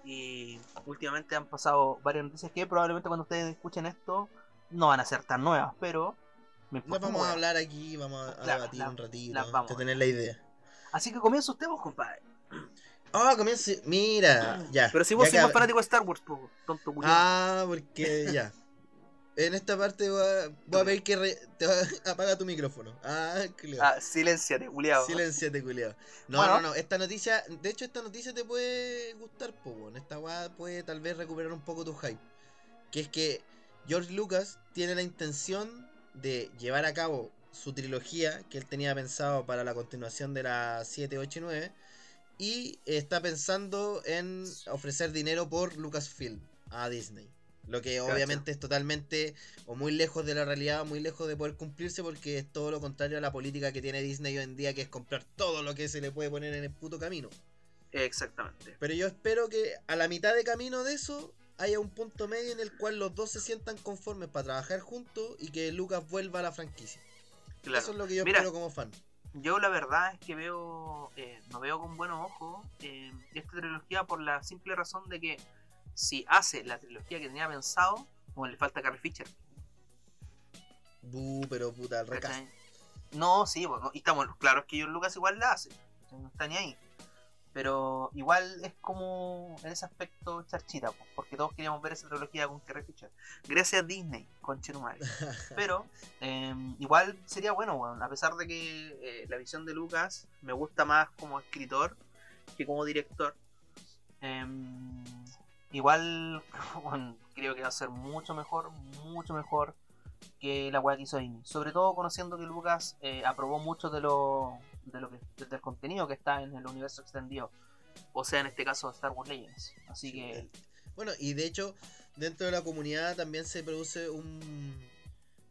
Y últimamente han pasado varias noticias que probablemente cuando ustedes escuchen esto no van a ser tan nuevas, pero me un vamos a hablar aquí, vamos a, La- debatir la- un ratito, las vamos. que tener la idea. Así que comienza usted vos, compadre. Ah, comienza. Mira, ya. Pero si vos ya sois más que- fanático de Star Wars, po, tonto culiao. Ah, porque ya. En esta parte voy a, voy a pedir que re- te va- apaga tu micrófono. Ah, culiao. Ah, silenciate, culiao. Silenciate, culiao. No, Bueno. no, no. Esta noticia, de hecho, esta noticia te puede gustar, po, weón. Esta weá puede tal vez recuperar un poco tu hype. Que es que George Lucas tiene la intención de llevar a cabo su trilogía que él tenía pensado para la continuación de la 7, 8 y 9. Y está pensando en ofrecer dinero por Lucasfilm a Disney. Lo que Cacha. obviamente es totalmente o muy lejos de la realidad, muy lejos de poder cumplirse porque es todo lo contrario a la política que tiene Disney hoy en día, que es comprar todo lo que se le puede poner en el puto camino. Exactamente. Pero yo espero que a la mitad de camino de eso haya un punto medio en el cual los dos se sientan conformes para trabajar juntos y que Lucas vuelva a la franquicia. Claro. Eso es lo que yo Mira, espero como fan. Yo la verdad es que veo, eh, no veo con buenos ojos eh, esta trilogía por la simple razón de que si hace la trilogía que tenía pensado, bueno, le falta Carrie Fisher. Bu, pero puta, recast. ¿cachai? No, sí, bueno, y estamos claros que Lucas igual la hace, no está ni ahí. Pero igual es como en ese aspecto charchita, po, porque todos queríamos ver esa trilogía con Carrie Fisher. Gracias a Disney, con Chetumal. Pero eh, igual sería bueno, weón, a pesar de que eh, la visión de Lucas me gusta más como escritor que como director. eh, igual creo que va a ser mucho mejor, mucho mejor que la weá que hizo Disney. Sobre todo conociendo que Lucas eh, aprobó mucho de lo, de lo que, del contenido que está en el universo extendido. O sea, en este caso Star Wars Legends. Así que Bueno, y de hecho, dentro de la comunidad también se produce un.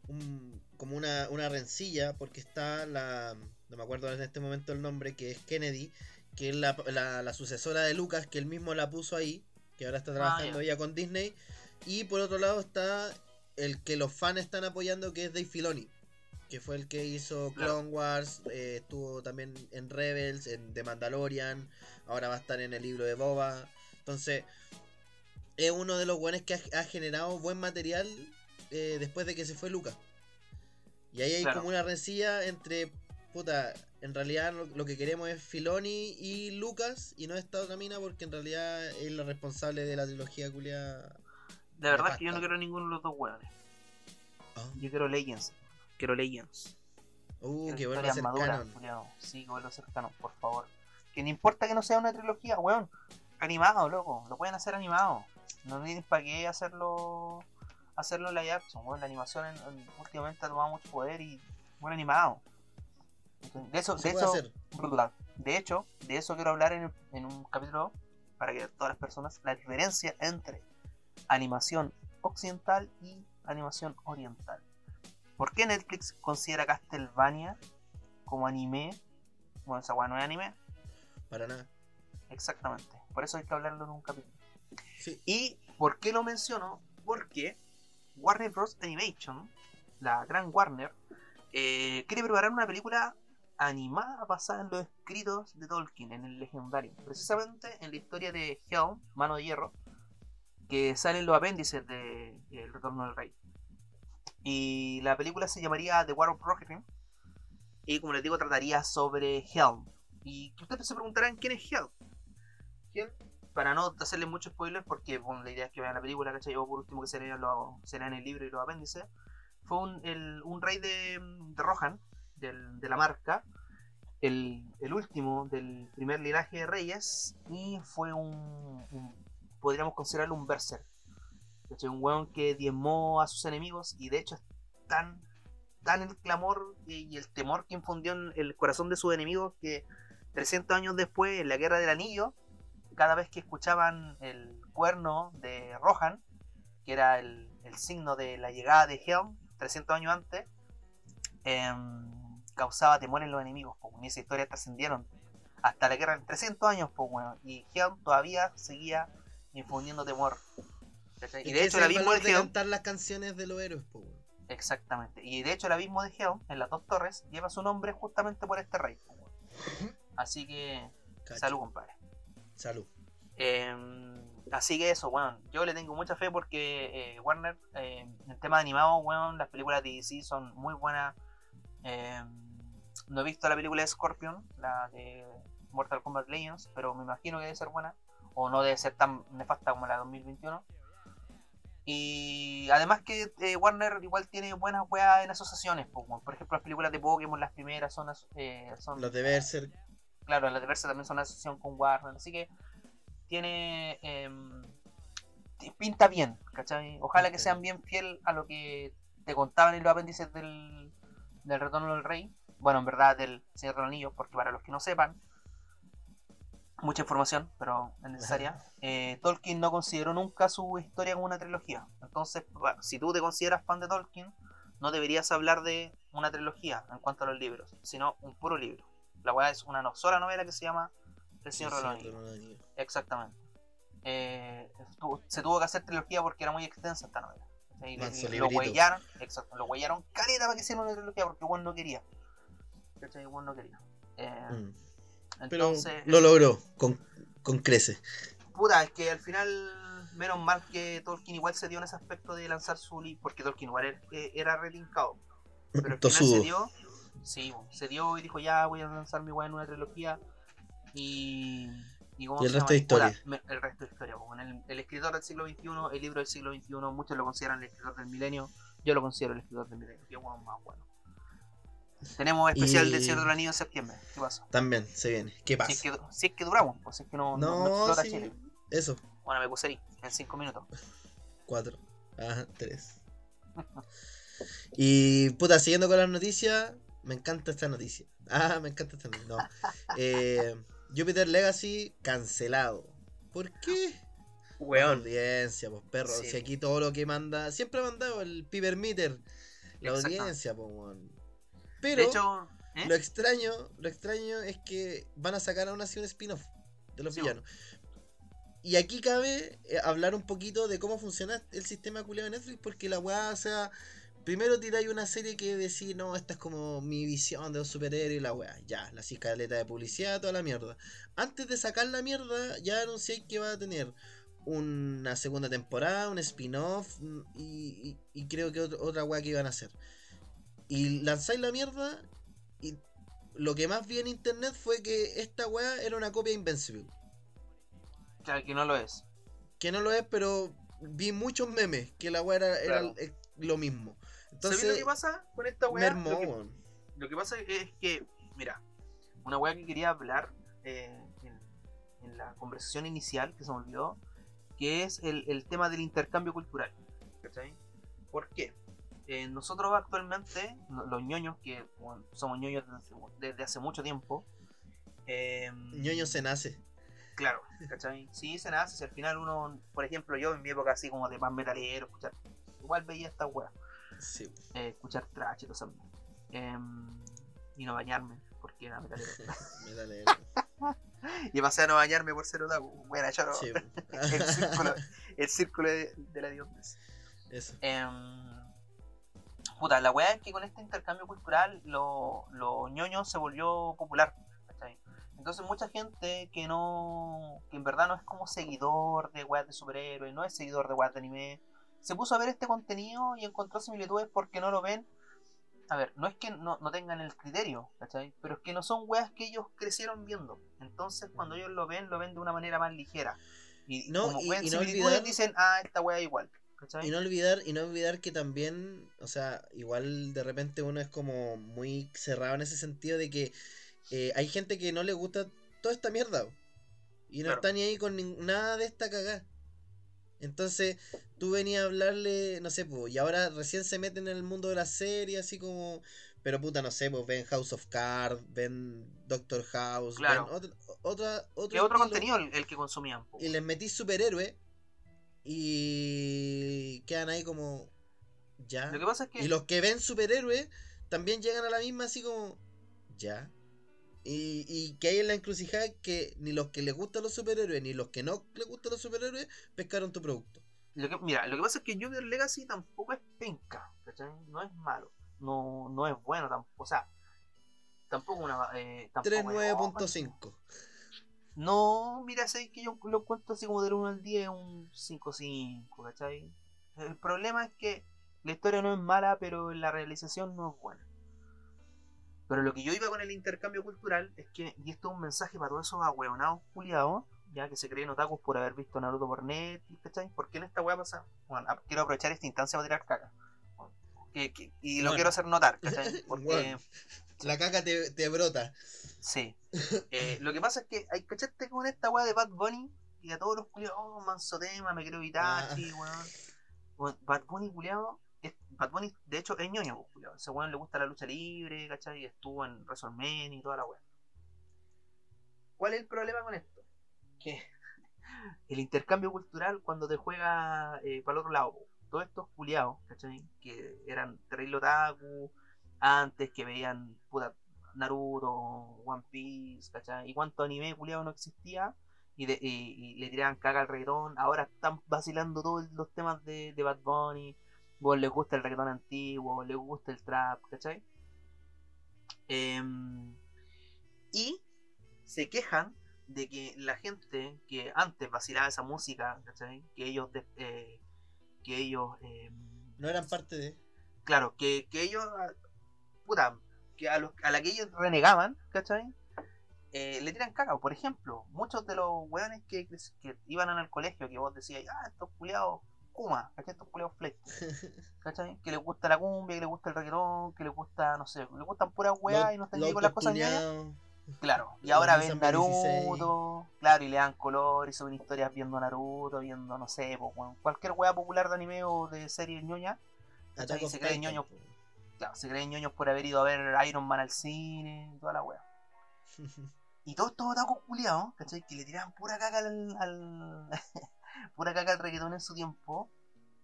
un- como una, una rencilla, porque está la. No me acuerdo en este momento el nombre, que es Kennedy, que es la, la- la sucesora de Lucas, que él mismo la puso ahí, que ahora está trabajando ya. ella con Disney. Y por otro lado está el que los fans están apoyando, que es Dave Filoni. Que fue el que hizo. Clone Wars, eh, estuvo también en Rebels, en The Mandalorian, ahora va a estar en el libro de Boba. Entonces, es uno de los buenos que ha, ha generado buen material eh, después de que se fue Lucas. Y ahí hay Claro. como una rencilla entre, puta, en realidad lo, lo que queremos es Filoni y Lucas y no esta otra mina porque en realidad es la responsable de la trilogía culia. de verdad es que yo no quiero ninguno de los dos weones. Ah, Yo quiero Legends. Quiero Legends. uh, Quiero que vuelva a historias ser maduras, canon. culiao. Sí, que vuelva a ser canon, por favor. Que no importa que no sea una trilogía, weón. Animado, loco. Lo pueden hacer animado. No tienen para qué hacerlo hacerlo en live action, weón. La animación en- en- últimamente ha tomado mucho poder y bueno animado. De eso, de eso, hacer. de hecho, de eso quiero hablar en, en un capítulo para que todas las personas la diferencia entre animación occidental y animación oriental. ¿Por qué Netflix considera Castlevania como anime? Bueno, esa weá no es anime. Para nada. Exactamente. Por eso hay que hablarlo en un capítulo. Sí. ¿Y por qué lo menciono? Porque Warner Bros. Animation la gran Warner, eh, quiere preparar una película animada basada en los escritos de Tolkien, en el legendario. Precisamente en la historia de Helm, Mano de Hierro, que salen los apéndices de El Retorno del Rey. Y la película se llamaría The War of Rohirrim. Y como les digo, trataría sobre Helm. Y ustedes se preguntarán quién es Helm. Helm, para no hacerle mucho spoilers, porque la idea es que vean la película, ¿cachai? Yo por último que se lean, se lean el libro y los apéndices. Fue un, un rey de Rohan, del, de la marca, el, el, último del primer linaje de reyes, y fue un, un podríamos considerarlo un berserk. Un weón que diezmó a sus enemigos y de hecho es tan, tan el clamor y el temor que infundió en el corazón de sus enemigos que 300 años después, en la Guerra del Anillo, cada vez que escuchaban el cuerno de Rohan, que era el, el signo de la llegada de Helm, 300 años antes, eh, causaba temor en los enemigos. Pues, en esa historia trascendieron hasta la guerra en 300 años, pues, bueno, y Helm todavía seguía infundiendo temor. Y de hecho el abismo de, de cantar las canciones de los héroes, pues, Exactamente. Y de hecho el abismo de Helm en las dos torres lleva su nombre justamente por este rey. Así que salud, compadre. Salud. Eh, así que eso, bueno, yo le tengo mucha fe porque eh, Warner, eh, en el tema de animado, bueno, las películas de DC son muy buenas. No he visto la película de Scorpion, la de Mortal Kombat Legends, pero me imagino que debe ser buena, o no debe ser tan nefasta como la de 2021. Y además que eh, Warner igual tiene buenas weas en asociaciones, por ejemplo las películas de Pokémon, las primeras son... Eh, son los de Berserk. Claro, las de Berserk también son una asociación con Warner, así que tiene... Em, pinta bien, ¿cachai? Ojalá que sean bien fiel a lo que te contaban en los apéndices del, del Retorno del Rey. Bueno, en verdad del Señor de los Anillos, porque para los que no sepan, mucha información, pero es necesaria. Eh, Tolkien no consideró nunca su historia como una trilogía. Entonces, si tú te consideras fan de Tolkien, no deberías hablar de una trilogía en cuanto a los libros, sino un puro libro. La weá es una sola novela que se llama El Señor de los Anillos. Exactamente. Eh, se tuvo que hacer trilogía porque era muy extensa esta novela. Y, lo huellaron, exacto, lo huellaron careta para que hiciera una trilogía porque Juan no quería. ¿Cachai? No quería. Eh, mm. Entonces, Pero lo logró, con, con crece. Puta, es que al final, menos mal que Tolkien igual se dio en ese aspecto de lanzar su libro, porque Tolkien igual era, eh, era relincado. Pero al final se dio, sí, se dio y dijo, ya voy a lanzar mi weá en una trilogía. Y y, el resto de historia. el resto de historia. El, el, escritor del siglo XXI, el libro del siglo XXI, muchos lo consideran el escritor del milenio. Yo lo considero el escritor del milenio. Qué bueno, más bueno. Tenemos especial del Señor del Anillo en septiembre. ¿Qué pasa? También se viene. ¿Qué pasa? Si es que, si es que duramos, pues si es que no, no, no, sí. Eso. Bueno, me puse ahí, en 5 minutos. 4. Ajá, 3. y puta, siguiendo con las noticias, me encanta esta noticia. Ah, me encanta esta noticia. No. Eh, Jupiter Legacy cancelado. ¿Por qué? Weón. audiencia, pues perro. Si aquí todo lo que manda. Siempre ha mandado el Piper Meter. La audiencia, pues weón. Pero ¿eh? lo extraño, lo extraño es que van a sacar aún así un spin-off de los villanos. Y aquí cabe eh, hablar un poquito de cómo funciona el sistema culiado de Netflix, porque la weá, o sea, Primero tiráis una serie que decís, no, esta es como mi visión de un superhéroe y la weá. Ya, la ciscaleta de publicidad, toda la mierda. Antes de sacar la mierda, ya anuncié que va a tener una segunda temporada, un spin-off mm, y, creo que otra weá que iban a hacer. Y lanzáis la mierda y lo que más vi en internet fue que esta weá era una copia Invincible. Claro, que no lo es. Que no lo es, pero vi muchos memes que la weá era, lo mismo. Entonces, lo que pasa con esta weá? Lo que, pasa es que, mira, una weá que quería hablar eh, en, la conversación inicial, que se me olvidó, que es el, tema del intercambio cultural. ¿Cachai? ¿Por qué? Eh, nosotros actualmente, los ñoños, que somos ñoños desde, hace mucho tiempo. Eh, ñoño se nace. Claro, ¿cachai? Sí, se nace. Si al final uno, por ejemplo, yo en mi época así como de más metalero, escuchar, igual veía esta weá. Eh, escuchar trash y todo eso. Em, y no bañarme, porque era metalero. y pasé a no bañarme por ser otaku. Buena, choro. el círculo, el círculo de, la dios Eso. Puta, la weá es que con este intercambio cultural lo, lo ñoño se volvió popular. ¿cachai? Entonces mucha gente que no, que en verdad no es como seguidor de weas de superhéroes, no es seguidor de weas de anime, se puso a ver este contenido y encontró similitudes porque no lo ven. A ver, no es que no, no tengan el criterio, ¿cachai? Pero es que no son weas que ellos crecieron viendo. Entonces cuando ellos lo ven, lo ven de una manera más ligera. Y No, como y- ven y no similitudes, olvidar- dicen, ah, esta wea igual. ¿Cachai? Y no olvidar, y no olvidar que también, o sea, igual de repente uno es como muy cerrado en ese sentido de que eh, hay gente que no le gusta toda esta mierda. Y no Claro. está ni ahí con nada de esta cagada. Entonces, tú venías a hablarle, no sé, pues, y ahora recién se meten en el mundo de la serie, así como, pero puta, no sé, pues ven House of Cards, ven Doctor House, Claro. ven otra, otra, otro, Que otro contenido el, el que consumían. po. y les metís superhéroe y quedan ahí como, ya. Lo que pasa es que Y los que ven superhéroes también llegan a la misma así como, ya. Y, y que hay en la encrucijada que ni los que les gustan los superhéroes ni los que no les gustan los superhéroes pescaron tu producto. Lo que, mira, lo que pasa es que Junior Legacy tampoco es penca, ¿cachai? No es malo, no, no es bueno tampoco, o sea, tampoco una... Eh, tampoco es- oh, 39.5. no, mira, sé que yo lo cuento así como del 1 al 10, un 5-5, ¿cachai? El problema es que la historia no es mala, pero la realización no es buena. Pero lo que yo iba con el intercambio cultural es que, y esto es un mensaje para todos esos ahueonados culiados, ya que se creen otakus por haber visto Naruto por Netflix, ¿cachai? ¿Por qué en esta wea pasa? Bueno, a- quiero aprovechar esta instancia para tirar caca. Que- que- y lo Bueno. quiero hacer notar, ¿cachai? Porque... Bueno. La caca te, te brota. Sí. Eh, lo que pasa es que hay cachaste con esta weá de Bad Bunny y a todos los culiados, oh, manso tema, me creo Itachi, weón. Weón, Bad Bunny culiado, es- Bad Bunny de hecho es ñoño, pues, culiao. Ese weón le gusta la lucha libre, ¿cachai? Y estuvo en WrestleMania y toda la weá. ¿Cuál es el problema con esto? Que el intercambio cultural cuando te juega eh, para el otro lado, todos estos culiados, ¿cachai? Que eran terrible otaku, antes que veían puta Naruto, One Piece, ¿cachai? Y cuánto anime culiado no existía y, de- y- y le tiraban caga al reggaetón, ahora están vacilando todos los temas de, de Bad Bunny, bueno, les gusta el reggaetón antiguo, les gusta el trap, ¿cachai? Em, y se quejan de que la gente que antes vacilaba esa música, ¿cachai? Que ellos, eh, que ellos, em, No eran parte de. claro, que, que ellos, puta, que a, los, a la que ellos renegaban, ¿cachai? Eh, le tiran caca. Por ejemplo, muchos de los weones que, que iban al colegio, que vos decías, ah, estos culiados Kuma, ¿cachai? Estos culiados flex, ¿cachai? Que les gusta la cumbia, que les gusta el reggaetón, que les gusta, no sé, les gustan puras weas y no están ni con las cosas autotuneados. Claro, y ahora ven B16. Naruto, claro, y le dan color y suben historias viendo Naruto, viendo, no sé, po, cualquier wea popular de anime o de serie ñoña. of se creen ñoños. Claro, se creen ñoños por haber ido a ver Iron Man al cine toda la wea. Y todos estos otakus culiados, ¿cachai? Que le tiraban pura caca al, al- pura caca al reggaetón en su tiempo.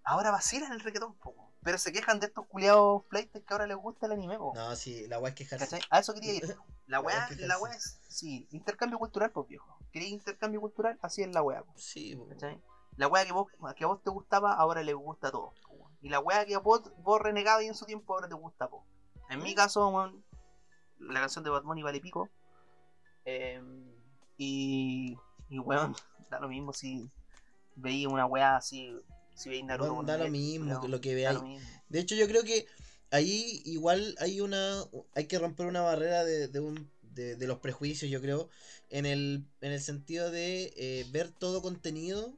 Ahora vacilan el reggaetón, po, weón. pero se quejan de estos culiados flights que ahora les gusta el anime, po. No, sí, la weá es quejarse. ¿Cachai? A eso quería ir. La weá, la weá es, sí, intercambio cultural, pues viejo. ¿Queréis intercambio cultural? Así es la weá, po, Sí, po. ¿cachai? La weá que, vos, que a vos te gustaba, ahora le gusta a todos. Y la weá que vos, vos renegabas en su tiempo, ahora te gusta, po. En mi caso, weón, la canción de Bad Bunny vale pico. Eh, y, y weón, da lo mismo si veía una weá así, si veis Naruto. Bueno, da lo mismo que lo que veáis. De hecho, yo creo que ahí igual hay una. Hay que romper una barrera de, de un, de, de los prejuicios, yo creo. En el, en el sentido de eh, ver todo contenido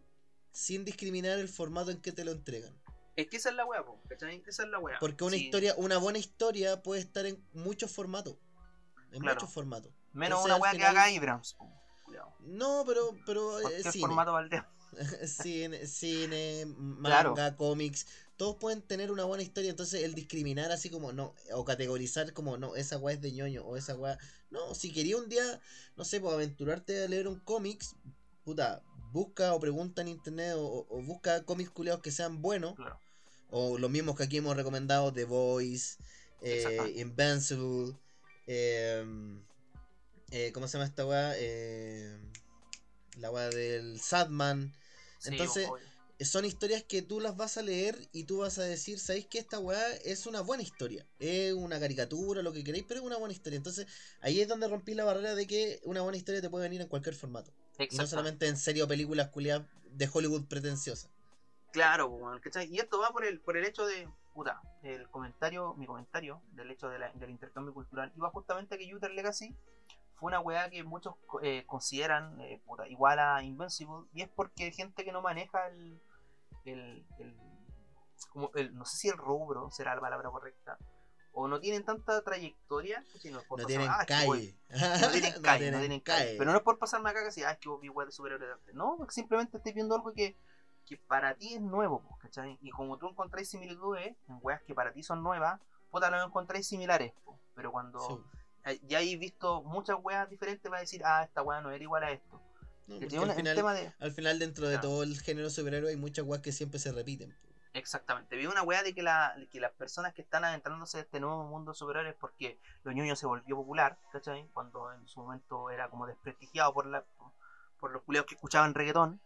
sin discriminar el formato en que te lo entregan. Es que esa es la weá, po, ¿cachai? Esa es la weá. Porque una Sí. historia, una buena historia puede estar en muchos formatos. En Claro. muchos formatos. Menos Entonces, una weá final- que haga Abrams. No, pero, pero eh, cine. formato valdea. cine, cine, manga, Claro. cómics, todos pueden tener una buena historia, entonces el discriminar así como no, o categorizar como no, esa weá es de ñoño, o esa weá, no, si quería un día, no sé, pues aventurarte a leer un cómics, puta, busca o pregunta en internet o, o- o busca cómics culiados que sean buenos, Claro. O los mismos que aquí hemos recomendado, The Voice, eh. Invincible, eh, eh, ¿cómo se llama esta weá? La weá del Sadman. Sí, Entonces, son historias que tú las vas a leer y tú vas a decir, ¿sabéis que esta weá es una buena historia? Es una caricatura, lo que queréis, pero es una buena historia. Entonces, ahí es donde rompí la barrera de que una buena historia te puede venir en cualquier formato. Y no solamente en serie o películas culiadas de Hollywood pretenciosas. Claro, ¿cachai? Y esto va por el, por el hecho de, puta, el comentario, mi comentario del hecho de la- del intercambio cultural iba justamente a que Uther Legacy fue una weá que muchos eh, consideran eh, puta, igual a Invincible y es porque gente que no maneja el, el, el- como el- no sé si el rubro será la palabra correcta, o no tienen tanta trayectoria, No pasar- tienen ah, calle. no tienen calle, no tienen calle. calle. Pero no es por pasarme acá que si, ah, es que vos vi weas de superhéroes de arte. No, simplemente estoy viendo algo que, que para ti es nuevo, ¿cachai? Y como tú encontráis similitudes en weas que para ti son nuevas, puta, lo encontráis similares, po. Pero cuando Sí. ya hay visto muchas weas diferentes, va a decir, ah, esta wea no era igual a esto. No, al, final, tema de. al final, dentro de todo el género superhéroe, hay muchas weas que siempre se repiten. Exactamente. Vi una wea de que, la, que las personas que están adentrándose en este nuevo mundo superhéroe es porque los ñoños se volvió popular, ¿cachai? Cuando en su momento era como desprestigiado por la por los culeos que escuchaban reggaetón.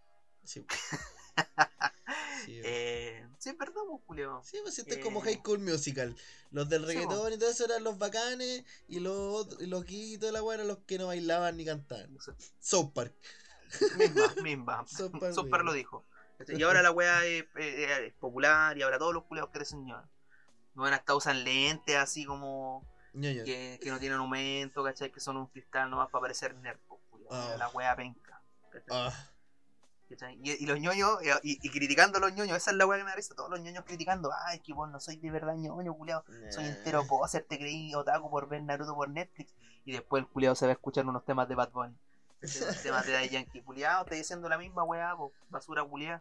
Sí. Sí, Eh, sí, es verdad, pues, culeo. Sí, pues esto es Eh, como High School Musical. Los del sí, reggaetón y todo eso eran los bacanes y los, y los guitos de la weá eran los que no bailaban ni cantaban. South Park. Misma, misma. South Park, lo dijo. Y ahora la wea es, es- es popular y ahora todos los culeos crecen ñoños. No hasta usan lentes así como Ñoño. que, que no tienen aumento, ¿cachai? Que son un cristal nomás para parecer nerd, pues. Ah. La wea penca. Ah. Y, y los ñoños, y, y- criticando a los ñoños, esa es la wea que me da risa, todos los ñoños criticando, ay, que vos no soy de verdad ñoño, culiao, soy entero poser, te creí otaku por ver Naruto por Netflix, y después el culiao se va a escuchar unos temas de Bad Bunny, temas de Daddy Yankee, culiao, estoy diciendo la misma weá, po, basura culiao,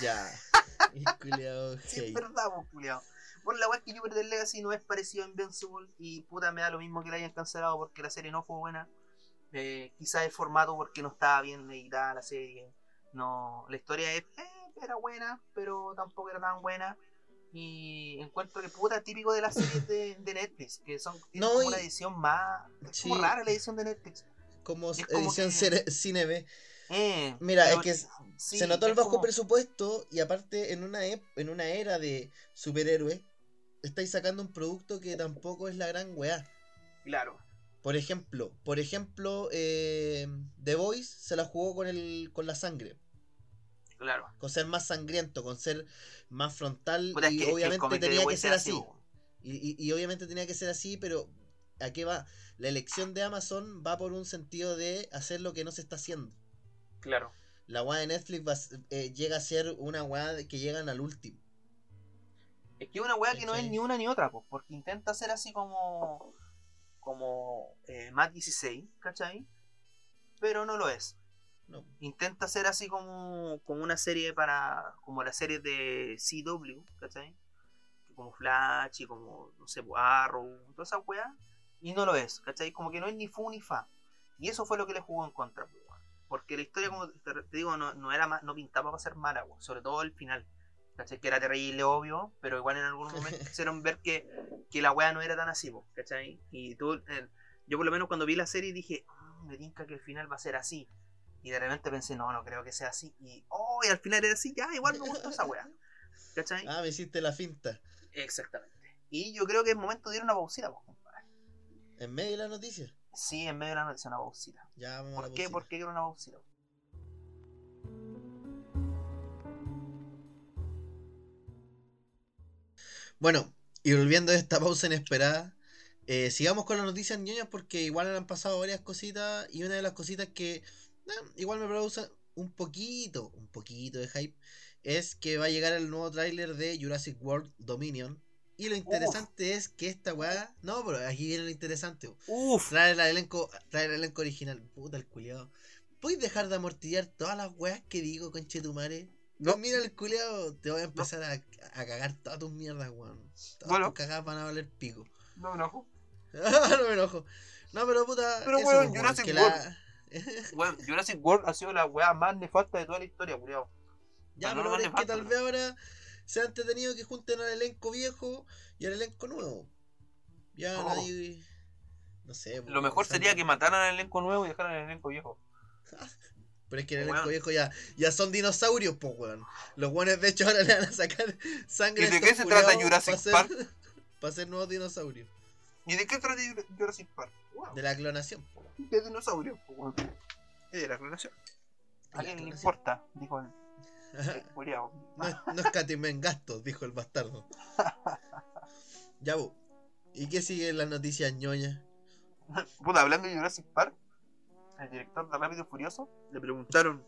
Ya. Y culiao, sí, es verdad, po, culiao. Por la weá que Jupiter Legacy no es parecido a Invincible, y puta me da lo mismo que la hayan cancelado porque la serie no fue buena, eh, quizás el formato porque no estaba bien editada la serie, no, la historia es, eh, era buena, pero tampoco era tan buena. Y encuentro que puta típico de las series de, de Netflix, que son No, como y- una edición más. Es como Sí. rara la edición de Netflix. Como es como edición que- cine- B. Eh, Mira, es que sí, se notó el bajo como- presupuesto y aparte en una, ep- en una era de superhéroes estáis sacando un producto que tampoco es la gran weá. Claro, Por ejemplo, por ejemplo, eh, The Voice se la jugó con el con la sangre, claro. con ser más sangriento, con ser más frontal Puta, y es que obviamente tenía que ser así. Y, y- y obviamente tenía que ser así, pero ¿a qué va? La elección de Amazon va por un sentido de hacer lo que no se está haciendo. Claro. La weá de Netflix va eh, llega a ser una weá que llegan al último. Es que una weá que no es ni una ni otra, pues, porque intenta ser así como. como. Eh, Matt 16, ¿cachai? Pero no lo es. No. intenta ser así como, como una serie para. como la serie de CW, ¿cachai? Como Flash y como, no sé, Arrow, toda esa weá. Y no lo es, ¿cachai? Como que no es ni fu ni fa. Y eso fue lo que le jugó en contra, pues. Porque la historia, como te, te digo, no, no era no pintaba para ser mala, weón. Sobre todo el final. ¿Cachai? Que era terrible, obvio, pero igual en algún momento hicieron ver que, que la weá no era tan así, po, ¿cachai? Y tú, eh, yo por lo menos cuando vi la serie dije, "Mm, me tinca que el final va a ser así. Y de repente pensé, no, no creo que sea así. Y, oh, y al final era así, ya, igual me gustó esa weá. ¿Cachai? Ah, me hiciste la finta. Exactamente. Y yo creo que es momento de ir a una pausita, pues, compadre. En medio de la noticia. Sí, en medio de la noticia, una pausita. Ya vamos a ¿Por la qué? pausita. ¿Por qué quiero una pausita? Bueno, y volviendo de esta pausa inesperada, eh, sigamos con las noticias ñoñas porque igual han pasado varias cositas y una de las cositas que eh, igual me produce un poquito, un poquito de hype es que va a llegar el nuevo tráiler de Jurassic World Dominion. Y lo interesante es que esta weá. No, pero aquí viene lo interesante. Uf, Trae el elenco, trae el elenco original. Puta el culiado. ¿Puedes dejar de amortillar todas las weas que digo, conchetumare? No, No. mira el culiado, te voy a empezar a, a cagar todas tus mierdas, weón. Todas Bueno. tus cagadas van a valer pico. no me enojo. no me enojo. No, pero puta. Pero, eso, weón, Jurassic World. la- Bueno, Jurassic World ha sido la weá más nefasta de toda la historia, culiao. Ya, No, pero no es que tal pero- vez ahora se han entretenido que junten al elenco viejo y al elenco nuevo. Ya nadie. No sé. Lo mejor sería que mataran al elenco nuevo y dejaran al elenco viejo. Pero es que en el Weón. colegio ya, ya son dinosaurios, pues, weón. Los weones, de hecho, ahora le van a sacar sangre. ¿Y de qué se trata Jurassic Park? Para ser nuevos dinosaurios. ¿Y de qué trata Jurassic Park? Wow, De la clonación. de dinosaurios. Es de la clonación. ¿A quién le importa? Dijo el, el. No, no escatimen gastos, dijo el bastardo. Ya, bu. ¿Y qué sigue en las noticias ñoñas? Puta, hablando de Jurassic Park, el director de Rápido y Furioso le preguntaron: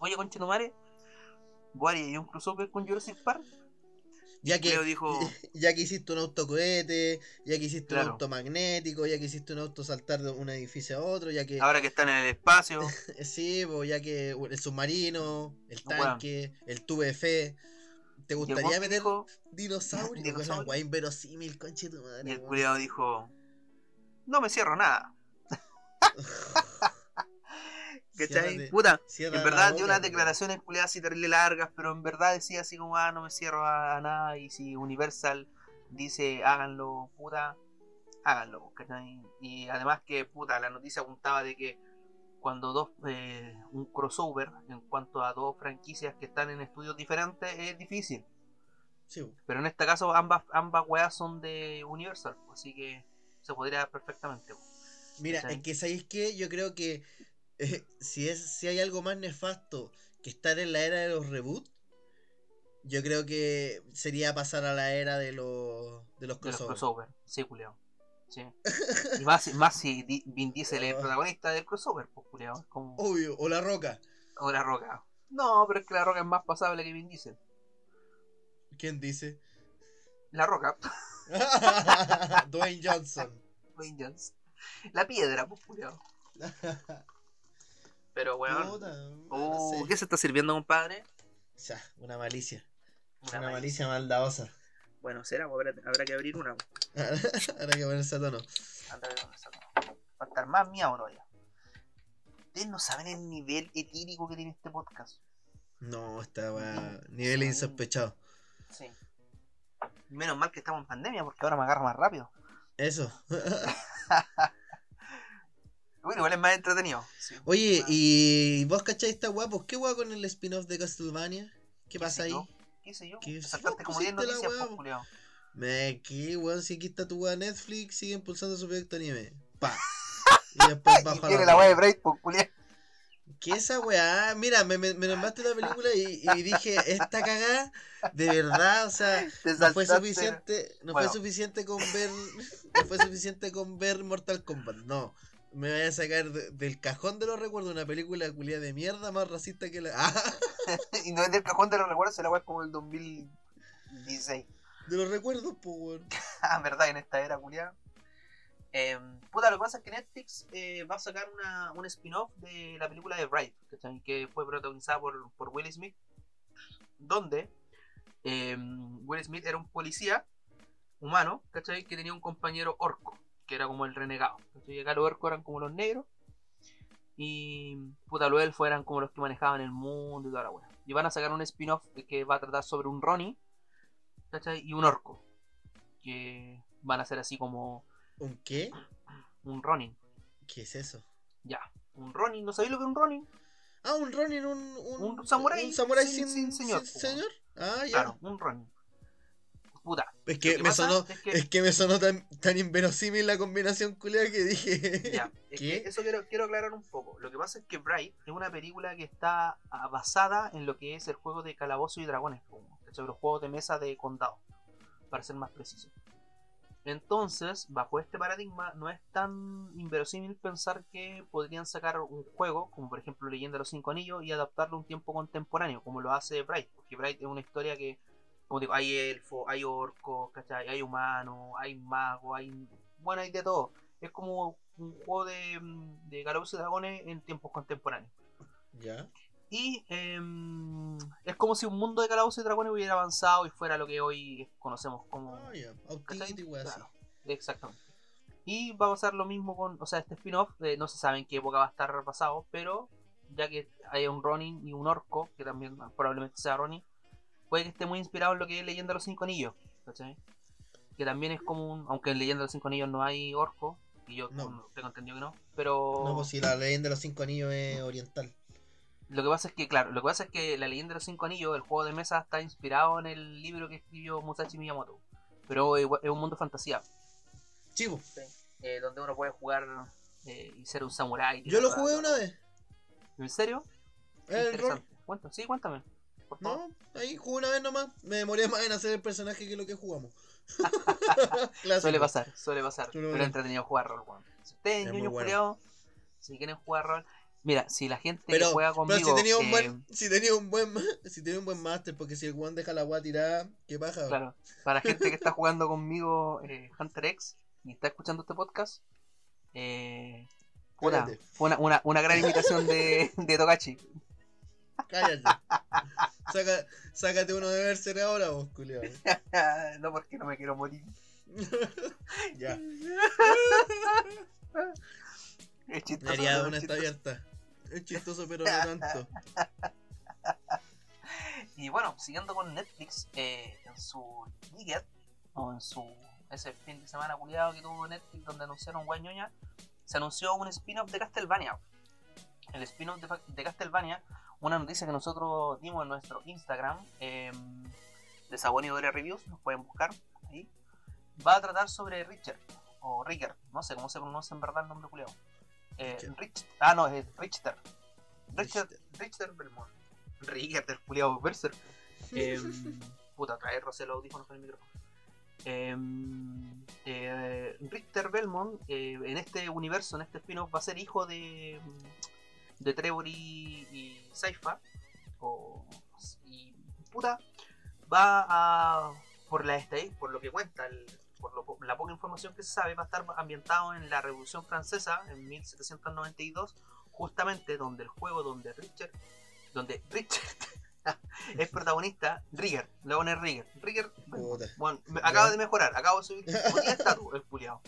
Oye, conchetumare, ¿vos harías un crossover con Jurassic Park? Ya que, dijo: ya que hiciste un autocohete, ya que hiciste un auto magnético, ya que hiciste un auto saltar de un edificio a otro, ya que Ahora que están en el espacio, sí, po, ya que el submarino, el Weón. tanque, el tubo de fe. ¿Te gustaría meter dijo- dinosaurios? Dinosaurio. Weón, weá inverosímil, conche tu madre. Y el weón. culiao dijo: No me cierro nada. ¿Cachai? Puta, en verdad dio unas declaraciones culiadas así terrible largas, pero en verdad decía así como: Ah, no me cierro a, a nada. Y si Universal dice háganlo, puta, háganlo. ¿cachai? Y además que, puta, la noticia apuntaba de que cuando dos, eh, un crossover en cuanto a dos franquicias que están en estudios diferentes es difícil. Sí. Pero en este caso ambas, ambas weas son de Universal, así que se podría dar perfectamente. Mira, ¿Cachai? es que sabéis que yo creo que eh, si es si hay algo más nefasto que estar en la era de los reboots, yo creo que sería pasar a la era de los de los De los crossovers. crossover, sí, culiao. Sí. Y más, si- más si Di- Vin Diesel es el protagonista del crossover, pues como. Obvio, o la roca. O la roca. No, pero es que la roca es más pasable que Vin Diesel. ¿Quién dice? La roca, Dwayne Johnson. Dwayne Johnson. La piedra, pues culiao. Pero weón. Puta, no sé. ¿Qué se está sirviendo, compadre? Ya, una malicia. Una Una, malicia. malicia maldadosa. Bueno, será, pues, habrá, habrá que abrir una. Ahora que ponerse a tono. Anda a ver dónde está. Va a estar más miau todavía. Ustedes no saben el nivel etírico que tiene este podcast. No, estaba nivel insospechado. Sí. Menos mal que estamos en pandemia porque ahora me agarra más rápido. Eso. Bueno, igual es más entretenido. Sí. Oye, ¿y vos cacháis esta guapo? ¿Qué guapo con el spin-off de Castlevania? ¿Qué ¿Qué pasa ahí? ¿Qué sé yo? ¿Qué saltaste como 10 Pusiste la noticias. Me que weón, si aquí está tu weá Netflix, sigue impulsando su proyecto anime. Pa. Y después Y bajo tiene la weá de. Braid, pues, culiao. ¿Qué esa weá? Mira, me, me, me nombraste la película y, y dije, esta cagada, de verdad, o sea, no fue suficiente, no Bueno. fue suficiente con ver, no fue suficiente con ver Mortal Kombat, no. Me voy a sacar de- del cajón de los recuerdos una película culia de mierda más racista que la. Ah, y no es del cajón de los recuerdos, se la weá es como el 2016. de los recuerdos, pues weón. Ah, verdad, en esta era, culiao. Eh, puta, lo que pasa es que Netflix eh, va a sacar una, un spin-off de la película de Bright, ¿cachai? que fue protagonizada por, por Will Smith, donde eh, Will Smith era un policía humano, ¿cachai? que tenía un compañero orco, que era como el renegado. Y acá los orcos eran como los negros, y puta, los elfos eran como los que manejaban el mundo y toda la wea. Y van a sacar un spin-off que va a tratar sobre un Ronnie, ¿cachai? Y un orco, que van a ser así como ¿Un qué? un Ronin. ¿Qué es eso? Ya, un Ronin, ¿no sabéis lo que es un Ronin? Ah, un Ronin, un. Un, Un samurái Un samurái sin- sin, sin señor, sin po. señor. Ah, ya. Claro, un Ronin. Puta. Es que, que me sonó. es que- Es que me sonó tan, tan inverosímil la combinación culiada que dije. Ya, es ¿Qué? que eso quiero, quiero aclarar un poco. Lo que pasa es que Bright es una película que está ah, basada en lo que es el juego de Calabozo y Dragones, ¿cachai? los juegos de mesa de condado, para ser más preciso. Entonces, bajo este paradigma, no es tan inverosímil pensar que podrían sacar un juego, como por ejemplo Leyenda de los Cinco Anillos, y adaptarlo a un tiempo contemporáneo, como lo hace Bright, porque Bright es una historia que, como digo, hay elfos, hay orcos, ¿cachai? hay humanos, hay magos, hay. Bueno, hay de todo. Es como un juego de, mm, de y Dragones en tiempos contemporáneos. Ya. Y em, es como si un mundo de Calabozos y Dragones hubiera avanzado y fuera lo que hoy conocemos como. Ah, exactamente. Y va a pasar lo mismo con, o sea, este spin-off, eh, no se sabe en qué época va a estar pasado, pero ya que hay un Ronin y un orco, que también probablemente sea Ronin, puede que esté muy inspirado en lo que es Leyenda de los Cinco Anillos, ¿cachai? Que también es como un, aunque en Leyenda de los Cinco Anillos no hay orco, y yo No. tengo entendido que no, pero... No, pues si la leyenda de los cinco anillos es oriental. Lo que pasa es que, claro, lo que pasa es que la leyenda de los cinco anillos, el juego de mesa, está inspirado en el libro que escribió Musashi Miyamoto. Pero es un mundo de fantasía, Chivo. eh, donde uno puede jugar eh, y ser un samurái. Yo lo jugué una vez. ¿En serio? El rol. sí, cuéntame. Por favor. No, ahí jugué una vez nomás. Me demoré más en hacer el personaje que lo que jugamos. Suele pasar, suele pasar. Pero entretenido jugar rol, weón. Si ustedes, ñoños bueno. si quieren jugar rol. Mira, si la gente Pero, que juega pero conmigo. si tenía un eh, buen, si tenía un buen, ma- si tenía un buen máster, porque si el weón deja la weá tirada, qué paja. Claro, para la gente que está jugando conmigo eh, Hunter X y está escuchando este podcast, eh, puta, Cállate. fue una, una, una gran imitación de, de Togachi. Cállate. Saca, sácate uno de Berserk ahora, vos, culiao. no, porque no me quiero morir. ya. Es chistoso. De una es está abierta. Es chistoso, pero no tanto. Y bueno, siguiendo con Netflix, eh, en su Giga, o en su ese fin de semana culiado que tuvo Netflix donde anunciaron Guañoña, se anunció un spin-off de Castlevania. El spin-off de, de Castlevania, una noticia que nosotros dimos en nuestro Instagram, eh, de Sabón y Doria Reviews, nos pueden buscar ahí. Va a tratar sobre Richard, o Ricker, no sé cómo se pronuncia en verdad el nombre culiado. Eh, Richard. Rich, ah, no, es Richter. Richard, Richter Belmont. Ricker del culiado Berserk. Em, puta, trae Rosé los audífonos con el micrófono. Em, eh, Richter Belmont eh, en este universo, en este spin-off, va a ser hijo de, de Trevor y, y Saifa. O, y puta, va a, por la por lo que cuenta, el- por lo la poca información que se sabe, va a estar ambientado en la Revolución Francesa en 1792, justamente donde el juego donde Richard, donde Richard es protagonista, Rigger, le voy a poner Rigger, Rigger, bueno, me- acaba de mejorar, acabo de subir como 10 estatus, el puliado.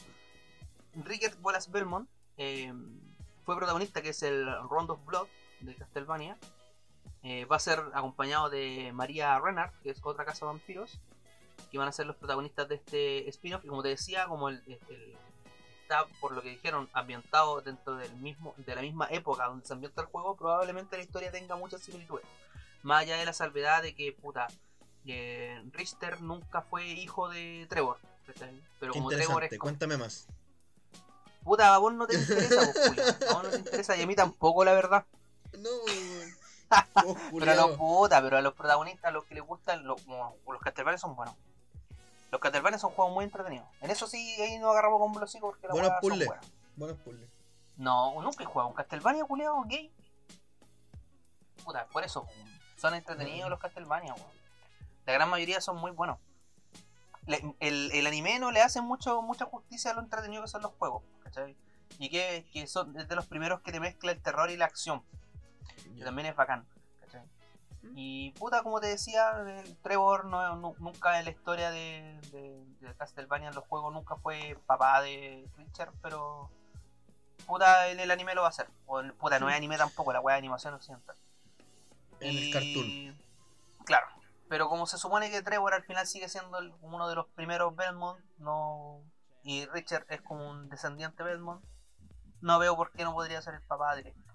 Rigger Wallace Belmont eh, fue protagonista, que es el Round of Blood de Castlevania. Eh, va a ser acompañado de María Renard, que es otra casa de vampiros, que van a ser los protagonistas de este spin-off. Y como te decía, como el, el- está, por lo que dijeron, ambientado dentro del mismo, de la misma época donde se ambienta el juego, probablemente la historia tenga muchas similitudes. Más allá de la salvedad de que, puta, eh, Richter nunca fue hijo de Trevor. Pero como Trevor es cuéntame más. Puta, a vos no te interesa, vos, vos no te interesa y a mí tampoco, la verdad. No. Vos, Pero a los puta, pero a los protagonistas, a los que les gustan, los, los Castlevania son buenos. Los Castlevania son juegos muy entretenidos. En eso sí, ahí nos agarramos con Velocico porque las Buenos puzzles. Buenos puzzles. No, nunca he jugado un Castlevania, culiao, gay. Puta, por eso, son entretenidos Mm. los Castlevania, weón. La gran mayoría son muy buenos. Le- el, el anime no le hace mucho, mucha justicia a lo entretenido que son los juegos, ¿cachai? Y que, que son es de los primeros que te mezcla el terror y la acción, que también es bacán, ¿cachai? Y puta, como te decía, el Trevor no, nu- nunca en la historia de, de, de Castlevania en los juegos nunca fue papá de Richard, pero puta, en el anime lo va a hacer. O puta, no es anime tampoco, la weá de animación occidental. En el cartoon. Claro, pero como se supone que Trevor al final sigue siendo el- uno de los primeros Belmont, no y Richard es como un descendiente Belmont, no veo por qué no podría ser el papá directo.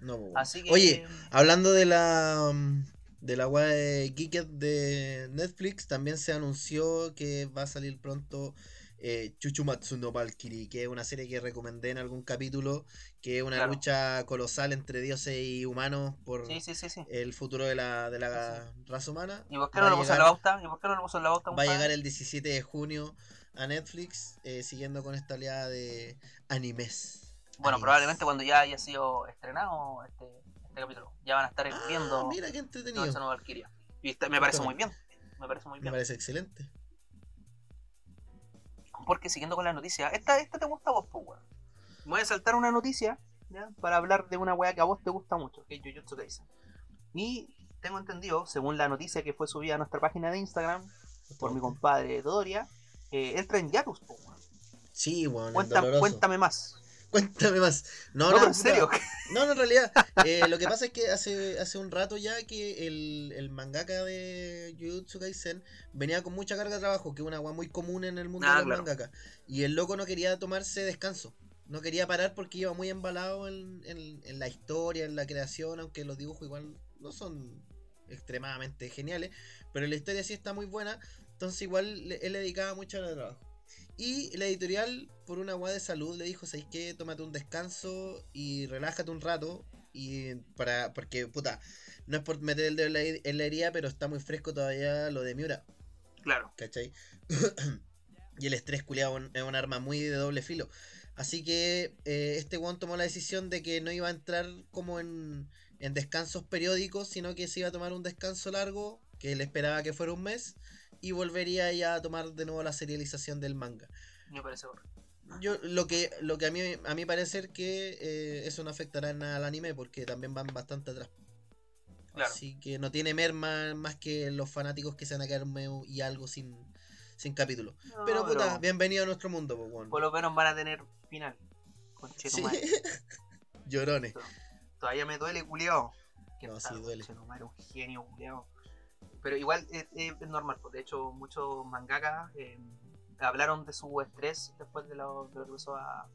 No. Así que Oye, hablando de la mm, de la weá de Geeked de Netflix, también se anunció que va a salir pronto eh, Chuchumatsu no Valkyrie, que es una serie que recomendé en algún capítulo, que es una Claro. lucha colosal entre dioses y humanos por sí, sí, sí, sí. el futuro de la, de la raza humana. ¿Y por qué no lo puso en la pauta? ¿Y por qué no lo puso en la pauta? Va a llegar el 17 de junio a Netflix, eh, siguiendo con esta oleada de animes. Bueno, Animes. probablemente cuando ya haya sido estrenado este, este capítulo, ya van a estar Ah, viendo mira qué entretenido. esa no Valkyria. Y está- me parece muy bien. Me parece muy Me bien. parece excelente. Porque siguiendo con la noticia, esta, esta te gusta a vos, pues, weón. Voy a saltar una noticia ¿ya? para hablar de una weá que a vos te gusta mucho, que es Jujutsu Kaisen. Y tengo entendido, según la noticia que fue subida a nuestra página de Instagram por mi compadre Dodoria, eh, entra en pues, weón. Sí, Cuenta- doloroso. cuéntame más. Cuéntame más. No, No, en serio. No, no, en realidad, eh, lo que pasa es que hace, hace un rato ya que el, el mangaka de Jujutsu Kaisen venía con mucha carga de trabajo, que es una agua muy común en el mundo Ah, de los claro. mangakas. Y el loco no quería tomarse descanso. No quería parar porque iba muy embalado en, en- en la historia, en la creación, aunque los dibujos igual no son extremadamente geniales, pero la historia sí está muy buena, entonces igual le- él le dedicaba mucho al trabajo. Y la editorial, por una guada de salud, le dijo, ¿sabes qué? Tómate un descanso y relájate un rato. Y para, porque, puta, no es por meter el dedo en la, en la herida, pero está muy fresco todavía lo de Miura. Claro. ¿cachai? y el estrés culiado es un arma muy de doble filo. Así que eh, este weón tomó la decisión de que no iba a entrar como en, en descansos periódicos, sino que se iba a tomar un descanso largo, que él esperaba que fuera un mes, y volvería ya a tomar de nuevo la serialización del manga. Me parece correcto. Yo lo que lo que a mí a mí parecer que eh, eso no afectará en nada al anime porque también van bastante atrás. Claro. Así que no tiene merma más que los fanáticos que se van a quedar medio y algo sin, sin capítulo. No, pero puta, bienvenido a nuestro mundo, pues, weón. por lo menos van a tener final. Conchetumare. Sí. Llorones. Todavía me duele, culiao. No, sí, duele. Un genio, culiao. Pero igual es, normal, pues de hecho muchos mangakas eh, hablaron de su estrés después de lo, de lo que pasó a,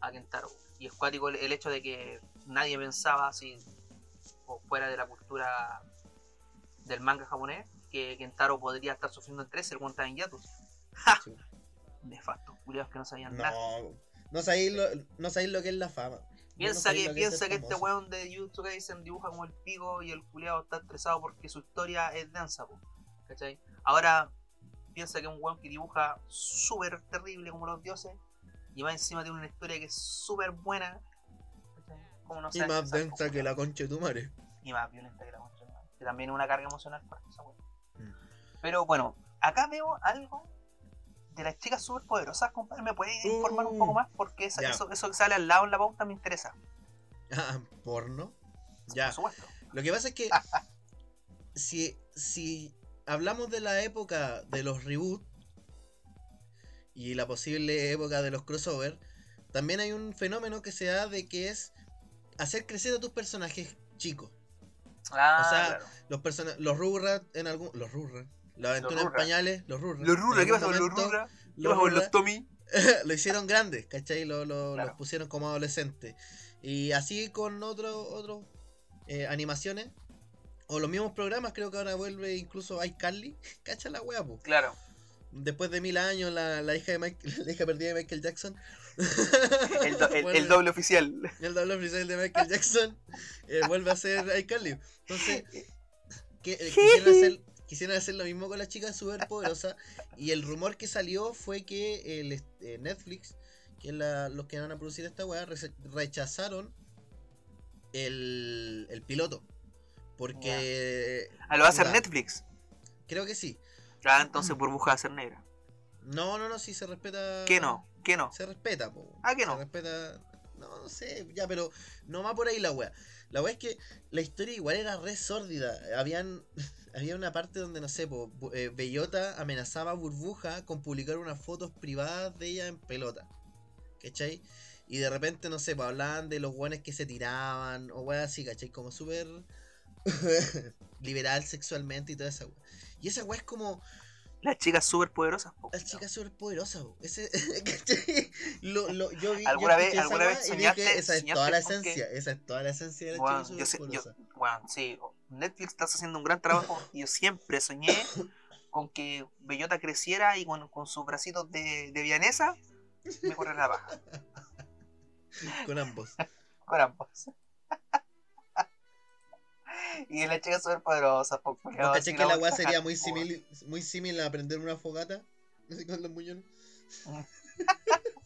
a Kentaro. Y es cuático el, el hecho de que nadie pensaba así, o fuera de la cultura del manga japonés, que Kentaro podría estar sufriendo estrés, el estaba en hiatus. ¡Ja! Sí. Nefastos, culiados que no sabían nada. No sabéis lo, no sabéis lo que es la fama. Piensa que, lo es piensa que este weón de Jujutsu Kaisen dibuja como el pico y el culiado está estresado porque su historia es densa, po, ¿cachai? Ahora piensa que un weón que dibuja súper terrible como los dioses y más encima tiene una historia que es súper buena, ¿cachai? ¿Cómo no Y más densa que la concha de tu madre. y más violenta que la concha de la madre, que también es una carga emocional fuerte esa weón. Mm. Pero bueno, acá veo algo de las chicas súper poderosas, compadre. ¿Me puedes informar un poco más? Porque esa- eso, eso que sale al lado en la pauta me interesa. Ah, porno. Ya. Por supuesto. Lo que pasa es que si, si hablamos de la época de los reboots y la posible época de los crossover, también hay un fenómeno que se da de que es hacer crecer a tus personajes chicos. Ah, O sea, claro. Los los Rugrats en algún los Rugrats, la aventura en pañales, los Rugrats. Los Rura, en ¿qué pasa con los Rura? ¿Qué pasa con los Tommy? lo hicieron grandes, ¿cachai? Lo, lo- Claro. Los pusieron como adolescentes. Y así con otros otros eh, animaciones. O los mismos programas, creo que ahora vuelve incluso iCarly. ¿Cacha la wea, po? Claro. Después de mil años, la, la hija de Michael- la hija perdida de Michael Jackson. El, do- el- Vuelve- el doble oficial. el doble oficial de Michael Jackson eh, vuelve a ser iCarly. Entonces, que, eh, quisieron, hacer, quisieron hacer lo mismo con las chicas super poderosas. Y el rumor que salió fue que el, eh, Netflix, que es la- los que van a producir esta weá, re- rechazaron el, el piloto. Porque Ah, lo va a hacer. Netflix. creo que sí. Ah, entonces burbuja va a ser negra. No, no, no, sí se respeta. ¿Qué no? ¿Qué no? Se respeta, po. Ah, que no. Se respeta. No, no sé, ya, pero no va por ahí la wea. La wea es que la historia igual era re sórdida. Habían. Había una parte donde, no sé, po, eh, Bellota amenazaba a Burbuja con publicar unas fotos privadas de ella en pelota. ¿Cachai? Y de repente, no sé, pues hablaban de los guanes que se tiraban o weas así, ¿cachai? Como súper liberal sexualmente y toda esa wea. Y esa wea es como. Las chicas súper poderosas. po. La chica súper poderosa, bo. Ese, lo, lo, yo vi, ¿Alguna yo vez- alguna vez soñaste- dije, esa es toda la esencia, esa es toda la esencia de la Bueno, chica yo súper sé- yo- poderosa. bueno, sí, Netflix estás haciendo un gran trabajo yo siempre soñé con que Bellota creciera y con, con sus bracitos de, de vianesa me corriera la baja. Con ambos. Con ambos. Y las chicas súper poderosas. po, ¿No caché que la weá sería muy po, simil, muy simil a prender una fogata? Así con los muñones.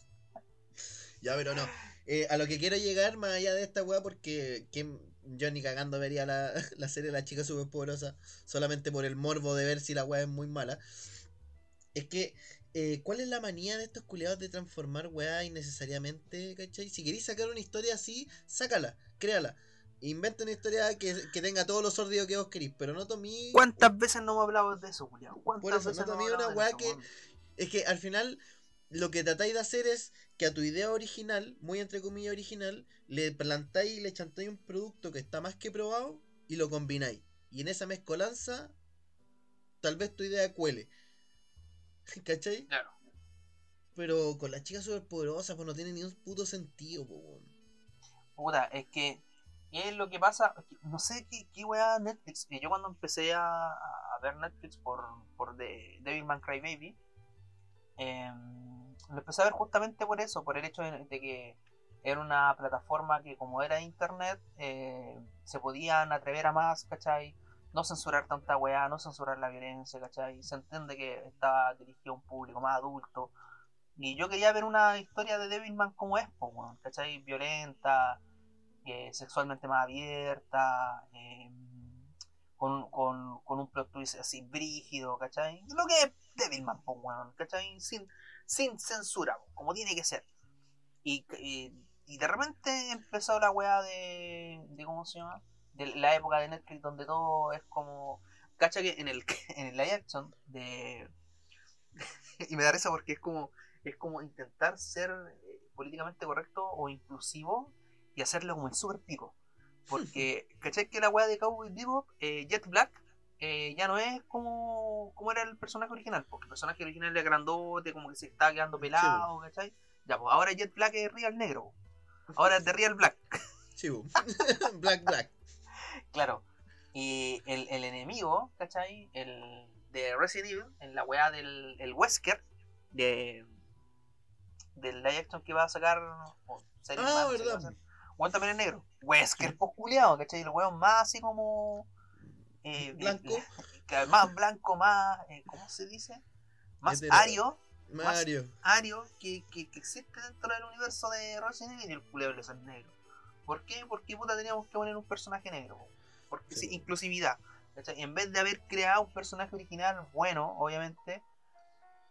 Ya, pero no. Eh, a lo que quiero llegar más allá de esta weá, porque ¿quién- yo ni cagando vería la, la serie de la chica súper poderosa solamente por el morbo de ver si la weá es muy mala. Es que, eh, ¿cuál es la manía de estos culiados de transformar weá innecesariamente, ¿cachai? Si queréis sacar una historia así, sácala, créala. Inventa una historia que, que tenga todos los sordidos que vos queréis, pero no tomí. ¿Cuántas veces no hemos hablado de eso, Julián? ¿Cuántas Por eso, veces no tomé una hablado de weá eso, que-? Es que al final lo que tratáis de hacer es que a tu idea original, muy entre comillas original, le plantáis y le chantáis un producto que está más que probado y lo combináis. Y en esa mezcolanza, tal vez tu idea cuele. ¿Cachai? Claro. pero con las chicas superpoderosas, pues no tiene ni un puto sentido, po, weón. Puta, es que es lo que pasa, no sé qué, qué weá Netflix, que yo cuando empecé a, a ver Netflix por, por The Devilman Crybaby, eh, lo empecé a ver justamente por eso, por el hecho de, que era una plataforma que como era internet, eh, se podían atrever a más, ¿cachai? No censurar tanta weá, no censurar la violencia, ¿cachai? Se entiende que estaba dirigido a un público más adulto. Y yo quería ver una historia de Devilman como es, weón, ¿cachai? Violenta, eh, sexualmente más abierta, eh, con, con, con un plot twist así brígido, ¿cachai? Lo que es Devilman, po, weón, ¿cachai? Sin, sin censura, como tiene que ser. Y, y, de repente empezó la weá de, de. ¿Cómo se llama? De la época de Netflix donde todo es como. Cacha que en el, en el live action de. y me da risa porque es como. Es como intentar ser eh, políticamente correcto o inclusivo y hacerlo como el super pico. Porque, ¿cachai? Que la weá de Cowboy Bebop, eh, Jet Black, eh, ya no es como, como era el personaje original. Porque el personaje original era grandote, como que se estaba quedando pelado, ¿cachai? Ya, pues ahora Jet Black es Real Negro. Ahora es de Real Black. Black Black. Claro. Y el, el enemigo, ¿cachai? El de Resident Evil, en la weá del el Wesker, de del live action que va a sacar o serie Ah, verdad. Weón también es negro. Wesker, pues culiado, ¿cachai? El weón más así como. eh, Blanco. eh, que más blanco, más. eh, ¿Cómo se dice? Más ario. Mario. ario que, que, que existe dentro del universo de Resident Evil y el culebro es el negro. ¿Por qué? Porque puta teníamos que poner un personaje negro. Porque Sí. sí, inclusividad. ¿cachai? En vez de haber creado un personaje original bueno, obviamente,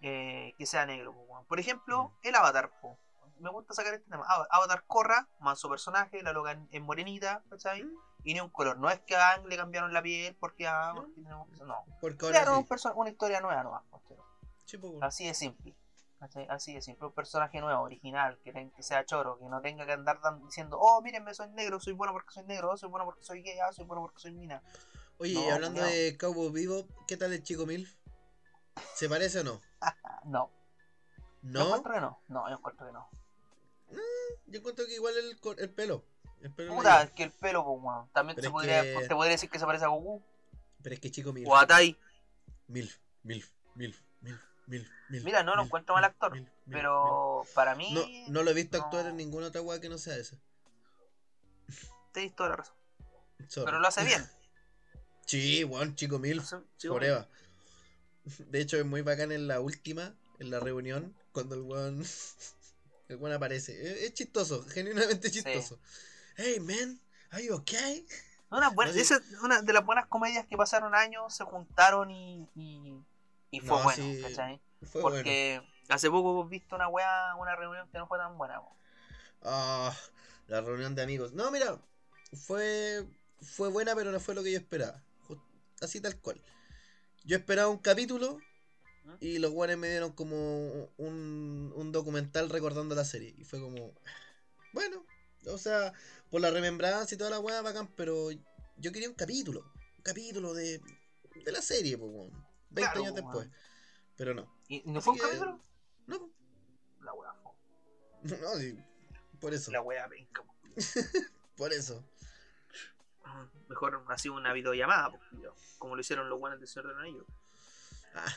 eh, que sea negro. Por ejemplo, el Avatar. po. Me gusta sacar este tema. Ava- Avatar Korra, manso personaje, la loca en, en morenita, ¿cachai? Mm. Y ni un color. No es que a Aang le cambiaron la piel porque, ah, porque tenemos que- No. Porque ahora Crearon un sí. perso- una historia nueva nomás. po. Así de simple. ¿cachai? Así de simple. Un personaje nuevo, original, que, ten- que sea choro, que no tenga que andar dan- diciendo, oh, mírenme, soy negro, soy bueno porque soy negro, soy bueno porque soy gay, ah, soy bueno porque soy mina. Oye, No, y hablando de Cowboy Vivo, ¿qué tal el chico Milf? ¿Se parece o no? Ah, no. Yo ¿No? encuentro que no. No, yo encuentro que no. Yo encuentro que igual el, el pelo. El pelo Puta, es que el pelo, pues. También Pero es podría, que- te podría decir que se parece a Goku Pero es que chico Milf. o a Tai. Milf, Milf, Milf, Milf, Milf, Milf. Mira, no lo encuentro mal actor, Pero para mí. No, no lo he visto no. actuar en ninguna otra weá que no sea esa. tenéis toda la razón. Sorry. Pero lo hace bien. Sí, weón, chico sí, Prueba. De hecho, es muy bacán en la última, en la reunión, cuando el weón. El weón aparece. Es, es chistoso, genuinamente chistoso. Hey, man, are you okay? Una, buena, No, esa una de las buenas comedias que pasaron años, se juntaron y, y, y fue No, bueno, sí, ¿cachai? Fue bueno. Porque hace poco hemos visto una weá, una reunión que no fue tan buena. Ah, la reunión de amigos. No, mira, fue fue buena, pero no fue lo que yo esperaba. Así tal cual. Yo esperaba un capítulo Y los guanes me dieron como un, un documental recordando la serie. Y fue como, bueno, o sea, por la remembranza y toda la weá bacán, pero yo quería un capítulo. Un capítulo de, de la serie, pues, weón. 20 Claro, años después. Pero no. ¿Y no Así fue un que- capítulo? No. La weá, po. no, sí, por eso. la weá po. Por eso. Mejor ha sido una videollamada, po, culiao, como lo hicieron los buenos del Señor de los Anillos. Ah,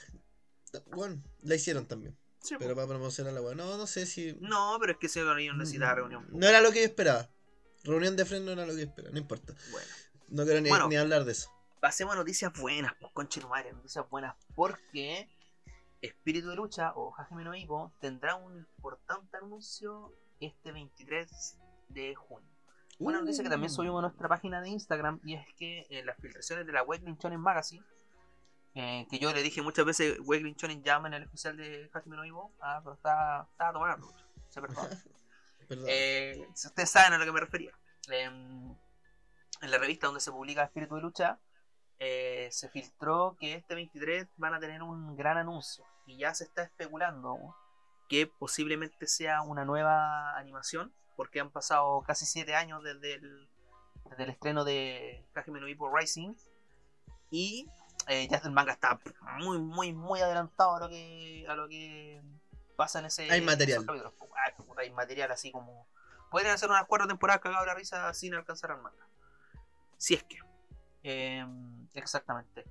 bueno, la hicieron también. Sí. Pero para promocionar la weá. No, no sé si. No, pero es que de los Anillos necesitaba reunión. No era lo que yo esperaba. Reunión de freno no era lo que yo esperaba. No importa. Bueno. No quiero ni, Bueno. ni hablar de eso. pasemos a noticias buenas, pues conche tu madre, noticias buenas, porque Espíritu de Lucha o Hajime no Ippo tendrá un importante anuncio este 23 de junio. Una noticia que también Uh. subimos a nuestra página de Instagram y es que en las filtraciones de la Weekly Shonen Magazine, eh, que yo le dije muchas veces Weekly Shonen llama en el especial de Hajime no Ippo, ah, pero estaba, estaba tomando se perdona. Eh, si ustedes saben a lo que me refería. Em, en la revista donde se publica Espíritu de Lucha, eh, se filtró que este 23 van a tener un gran anuncio. Y ya se está especulando que posiblemente sea una nueva animación, porque han pasado casi 7 años desde el, desde el estreno de Hajime no Ippo Rising. Y eh, ya el manga está muy, muy, muy adelantado a lo que, a lo que pasan ese. Hay material. ay, puta, hay material así como. Podrían hacer unas cuatro temporadas cagadas la risa sin alcanzar al manga. Si es que. Eh, exactamente.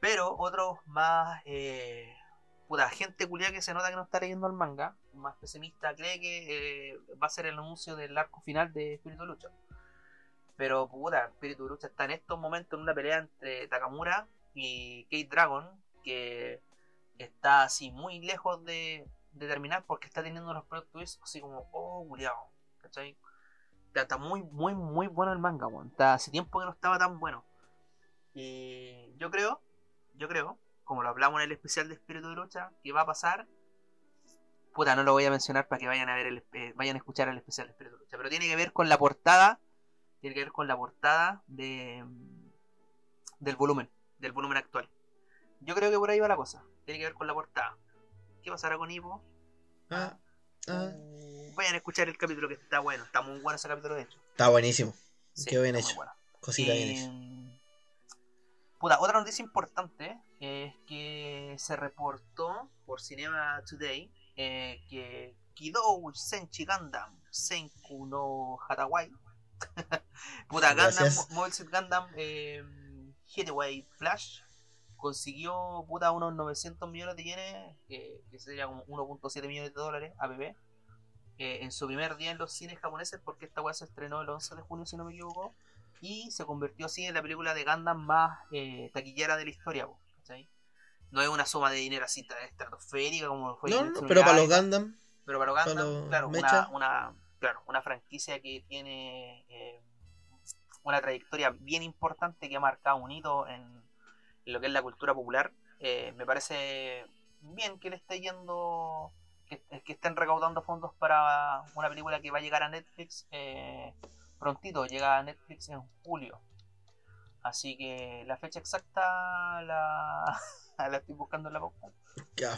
Pero otros más. Eh, puta, gente culia que se nota que no está leyendo el manga, más pesimista, cree que eh, va a ser el anuncio del arco final de Espíritu de Lucha. Pero puta, Espíritu de Lucha está en estos momentos en una pelea entre Takamura y Kate Dragon, que está así muy lejos de, de terminar porque está teniendo unos plot twists así como, oh, culiao, ¿cachai? Está, muy, muy, muy bueno el manga, weón. Hace tiempo que no estaba tan bueno. Y yo creo, yo creo, como lo hablamos en el especial de Espíritu de Lucha, que va a pasar. Puta, no lo voy a mencionar para que vayan a ver el, eh, vayan a escuchar el especial de Espíritu de Lucha. Pero tiene que ver con la portada. Tiene que ver con la portada de del volumen, del volumen actual. Yo creo que por ahí va la cosa. Tiene que ver con la portada. ¿Qué pasará con Ivo? Ah, ah. Uh, Vayan a escuchar el capítulo que está bueno. Está muy bueno ese capítulo de hecho. Está buenísimo. Sí, Qué bien hecho. bueno. Cosita bien Eh, hecha. Puta, otra noticia importante es que se reportó por Cinema Today eh, que Kidou Senchi Gundam Senku no Hatawai Puta, Gundam, Gracias. Mobile Suit Gundam eh, Hitaway Flash consiguió puta unos 900 millones de yenes que, que sería como 1.7 millones de dólares APB eh, en su primer día en los cines japoneses porque esta weá se estrenó el 11 de junio si no me equivoco y se convirtió así en la película de Gundam más eh, taquillera de la historia, ¿cachai? No es una suma de dinero así estratosférica como fue No, no, pero para los Gundam, pero para los para Gundam, los claro, una, una, claro, una franquicia que tiene eh, una trayectoria bien importante que ha marcado un hito en, lo que es la cultura popular. eh, me parece bien que le esté yendo, que, que estén recaudando fondos para una película que va a llegar a Netflix eh, prontito, llega a Netflix en julio. Así que la fecha exacta la, la estoy buscando en la puta,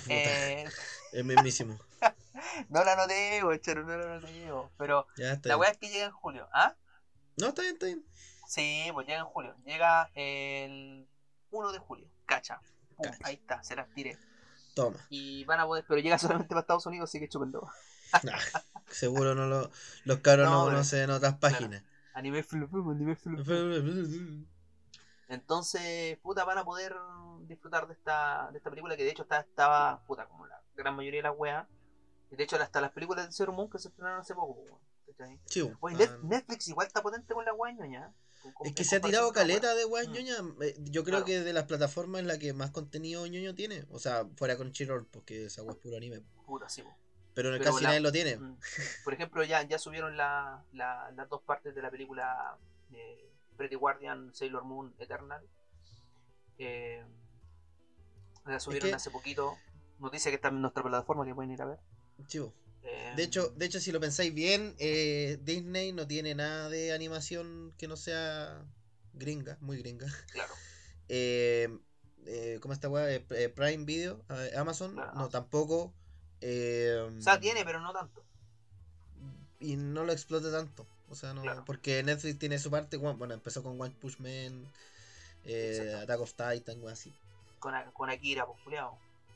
Eh, el mismísimo. no la noté, no la noté, Pero Ya la weá es que llega en julio. ¿Ah? No, está bien, está bien. Sí, pues llega en julio. Llega el 1 de julio. Cacha. Pum, Cacha. ahí está, se las tiré. Toma. Y van a poder, pero llega solamente para Estados Unidos, así que chupendo. Nah, seguro no lo, los cabros no, No, conocen otras páginas. Anime flufu, anime flufu. Entonces, puta, van a poder disfrutar de esta, de esta película que de hecho está, estaba, puta, como la gran mayoría de las weas. De hecho, hasta las películas de Zero Moon que se estrenaron hace poco. ¿Cachai? Sí. Oye, Ah, Netflix igual está potente con la wea ñoña. con- con- Es que se ha tirado caleta de weas Mm. ñoña. Eh, Yo creo Claro. que de las plataformas es la que más contenido ñoño tiene. O sea, fuera con Crunchyroll, porque esa wea es puro anime. Puta, sí, po. Pero en el Pero casi la- nadie lo tiene. Mm. Por ejemplo, ya, ya subieron la, la- las dos partes de la película Pretty Guardian Sailor Moon Eternal. Eh, la subieron que- hace poquito. Noticia que está en nuestra plataforma que pueden ir a ver. Bo. Eh, De hecho, de hecho, si lo pensáis bien, eh, Disney no tiene nada de animación que no sea gringa, muy gringa. claro. Eh, eh, ¿Cómo esta weá? Eh, eh, Prime Video, Amazon, Claro, no, tampoco. eh, O sea, tiene, pero no tanto. y no lo explota tanto. O sea, no. Claro. Porque Netflix tiene su parte. Bueno, empezó con One Push Man. Attack of Titan, weá así. Con, con Akira, pues,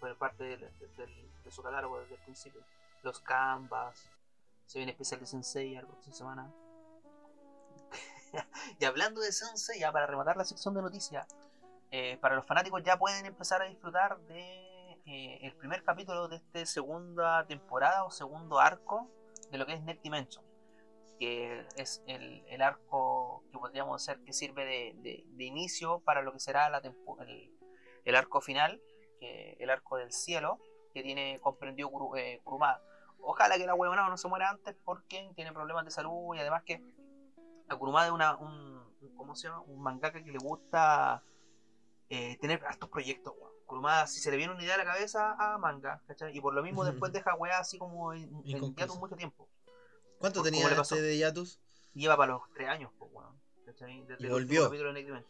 Fue parte del- del- del- de su catálogo desde el principio. Los Canvas. Se viene especial de Sensei la próxima semana. y hablando de Sensei, para rematar la sección de noticias, eh, para los fanáticos ya pueden empezar a disfrutar de eh, el primer capítulo de esta segunda temporada o segundo arco de lo que es Net Dimension. Que es el, el arco que podríamos decir que sirve de, de- inicio para lo que será la el, arco final, que el arco del cielo, que tiene comprendido eh, Kurumada. Ojalá que la huevona no se muera antes porque tiene problemas de salud y además que a Kurumada es una, un, ¿cómo se llama? un mangaka que le gusta eh, tener estos proyectos. weón. Kurumada, si se le viene una idea a la cabeza, a manga, ¿cachai? Y por lo mismo después deja weá así como en, en hiatus mucho tiempo. ¿Cuánto ¿Cómo tenía le pasó? este de Yatus? Lleva para los tres años, pues, weón. ¿cachai? Desde Y el capítulo de.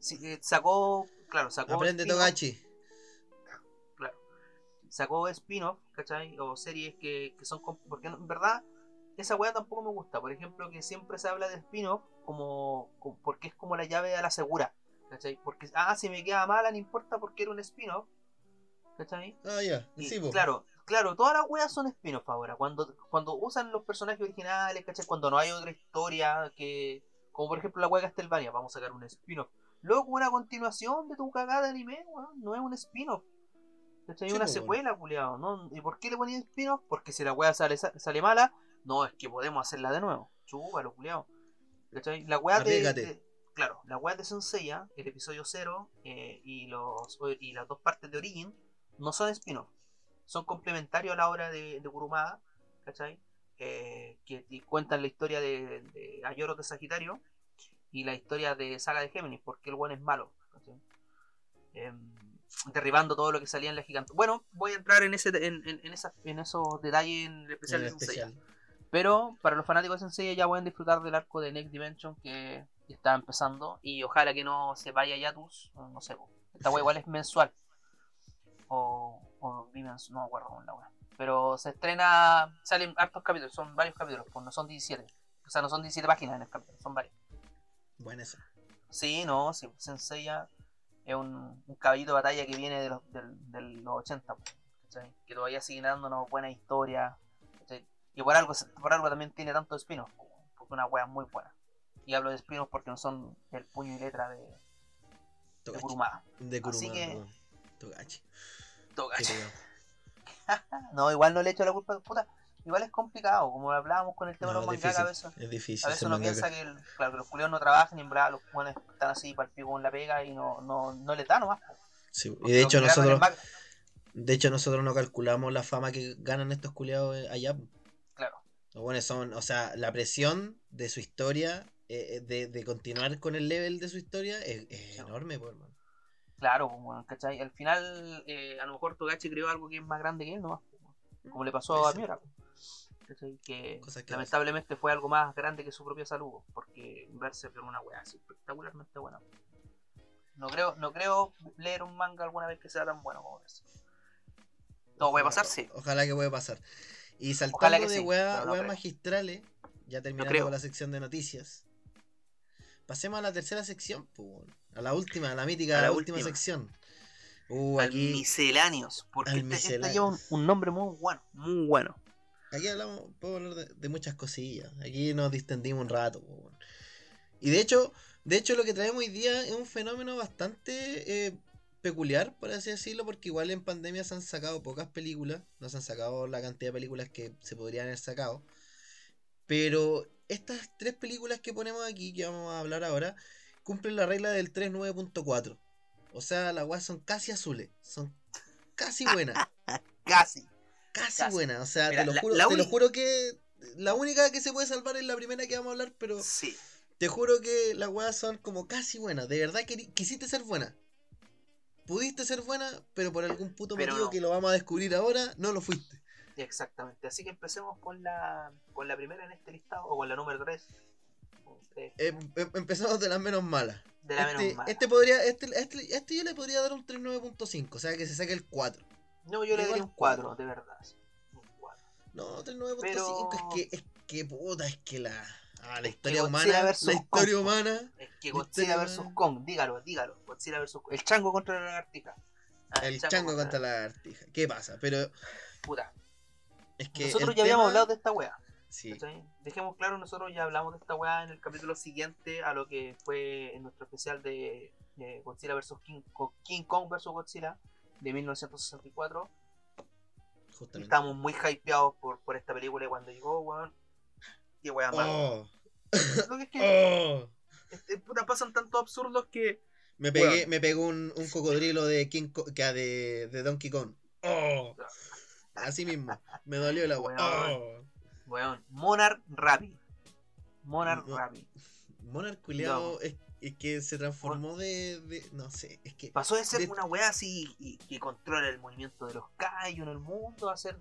Sí, eh, sacó, claro, sacó Aprende Togachi. Sacó spin-off, ¿cachai? O series que, que son. Porque en verdad, esa weá tampoco me gusta. Por ejemplo, que siempre se habla de spin-off como, como- Porque es como la llave a la segura, ¿cachai? Porque, ah, si me queda mala, no importa porque era un spin-off, ¿cachai? Ah, ya. Y, Sí, po. claro, Claro, todas las weas son spin-off ahora. Cuando, cuando usan los personajes originales, ¿cachai? Cuando no hay otra historia que. Como por ejemplo la wea Castlevania, vamos a sacar un spin-off. Luego una continuación de tu cagada de anime, weón. No es un spin-off. ¿Cachai? Sí, una po, secuela, culiado. ¿no? ¿Y por qué le ponían spin-off? Porque si la wea sale, sale mala, no, es que podemos hacerla de nuevo. Chúpalo, culiado. ¿Cachai? La wea de, Claro, la wea de Senseiya, el episodio 0 eh, y, los, y las dos partes de Origin no son spin-off. Son complementarios a la obra de, de Kurumada, ¿cachai? Eh, que cuentan la historia de, de Ayoro de Sagitario y la historia de Saga de Géminis, porque el buen es malo. ¿cachai? Em, derribando todo lo que salía en la gigante. Bueno, voy a entrar en ese en, en, en esa- en esos detalles en el especial de especial. Pero para los fanáticos de Sensei ya pueden disfrutar del arco de Next Dimension que está empezando. Y ojalá que no se vaya Yatus. o No sé, esta wea igual es mensual. O, o bimensual, no me acuerdo con la wea. Pero se estrena, salen hartos capítulos, son varios capítulos, pues no son 17. O sea, no son 17 páginas en el capítulo, son varios. Buena esa. Sí, no, sí, Sensei ya es un, un caballito de batalla que viene de los, del, de los 80, po, ¿cachai? que todavía sigue dándonos buena historia. ¿cachai? Y por algo, por algo también tiene tanto po, porque una wea muy buena. Y hablo de spin-off porque no son el puño y letra de, de Togachi. Kurumada. De Kurumada, Así que-. Togachi. Pegado. No, igual no le echo la culpa, puta. Igual es complicado, como hablábamos con el tema No, de los es mangaka a veces. Es difícil. A veces uno piensa que, el- claro, que los culiados no trabajan y en verdad los buenos están así para el pico en la pega y no, no, no les da nomás. Sí, y de hecho nosotros, de hecho nosotros no calculamos la fama que ganan estos culiados eh, allá. Claro. Los buenos son, o sea, la presión de su historia, eh, eh, de, de continuar con el level de su historia, es, es Sí. enorme, por hermano. Claro, weón, ¿cachai? Al final, eh, a lo mejor Togachi creó algo que es más grande que él weón. como le pasó a. Miura. Que lamentablemente fue algo más grande que su propia salud, porque verse por una weá así espectacularmente buena. No creo, no creo leer un manga alguna vez que sea tan bueno como ese. No, puede pasar, sí. Ojalá que pueda pasar. Y saltando que de sí, weas pero no weas creo. magistrales, ya terminando con la sección de noticias. Pasemos a la tercera sección, a la última, a la mítica, A la última, última. sección. Uh, Al aquí, misceláneos, porque este, este misceláneos. lleva un, un nombre muy bueno, muy bueno. Aquí hablamos, puedo hablar de, muchas cosillas. Aquí nos distendimos un rato. Y de hecho, de hecho lo que traemos hoy día es un fenómeno bastante eh, peculiar, por así decirlo, porque igual en pandemia se han sacado pocas películas, no se han sacado la cantidad de películas que se podrían haber sacado. Pero estas tres películas que ponemos aquí, que vamos a hablar ahora, cumplen la regla del 3.9.4. O sea, las weas son casi azules, son casi buenas, Casi. Casi, Casi. buenas. O sea, Mira, te, lo la- juro, la te lo juro que la única que se puede salvar es la primera que vamos a hablar, pero Sí. te juro que las weas son como casi buenas. De verdad que quisiste ser buena. Pudiste ser buena, pero por algún puto Pero motivo no. que lo vamos a descubrir ahora, no lo fuiste. Exactamente. Así que empecemos con la, con la primera en este listado, o con la número 3. Em- em- empezamos de las menos malas. de la Este, menos mala. este podría, este, este, este yo le podría dar un 3.9.5, o sea que se saque el 4. No, yo le daría un 4, de verdad. Un 4. No, 3.9.5 Pero- es que, es que puta, es que la, ah, la historia humana, la historia Kong. humana, Es que La Godzilla vs. Kong, dígalo, dígalo. Godzilla vs. El chango contra la lagartija. Ah, el chango contra la lagartija. ¿Qué pasa? Pero Puta. es que Nosotros ya habíamos hablado de esta wea. Sí, ¿cachai? Dejemos claro, nosotros ya hablamos de esta weá en el capítulo siguiente a lo que fue en nuestro especial de, de Godzilla vs. King, King Kong vs. Godzilla de 1964. Y justamente. estábamos muy hypeados por, por esta película y cuando llegó, weón. Qué mala. Oh, Lo que es que oh. este, puta, pasan tantos absurdos que. Me pegué, Weón. me pegó un, un cocodrilo de King Co- que de, de Donkey Kong. Oh. Así mismo. Me dolió el agua. Weón. Weón, Monarch Rappi. Monarch No. Rappi. Monarch culiao es, es que se transformó de, de- No sé, es que. Pasó de ser De- una weá así y, que controla el movimiento de los kaiju en el mundo a ser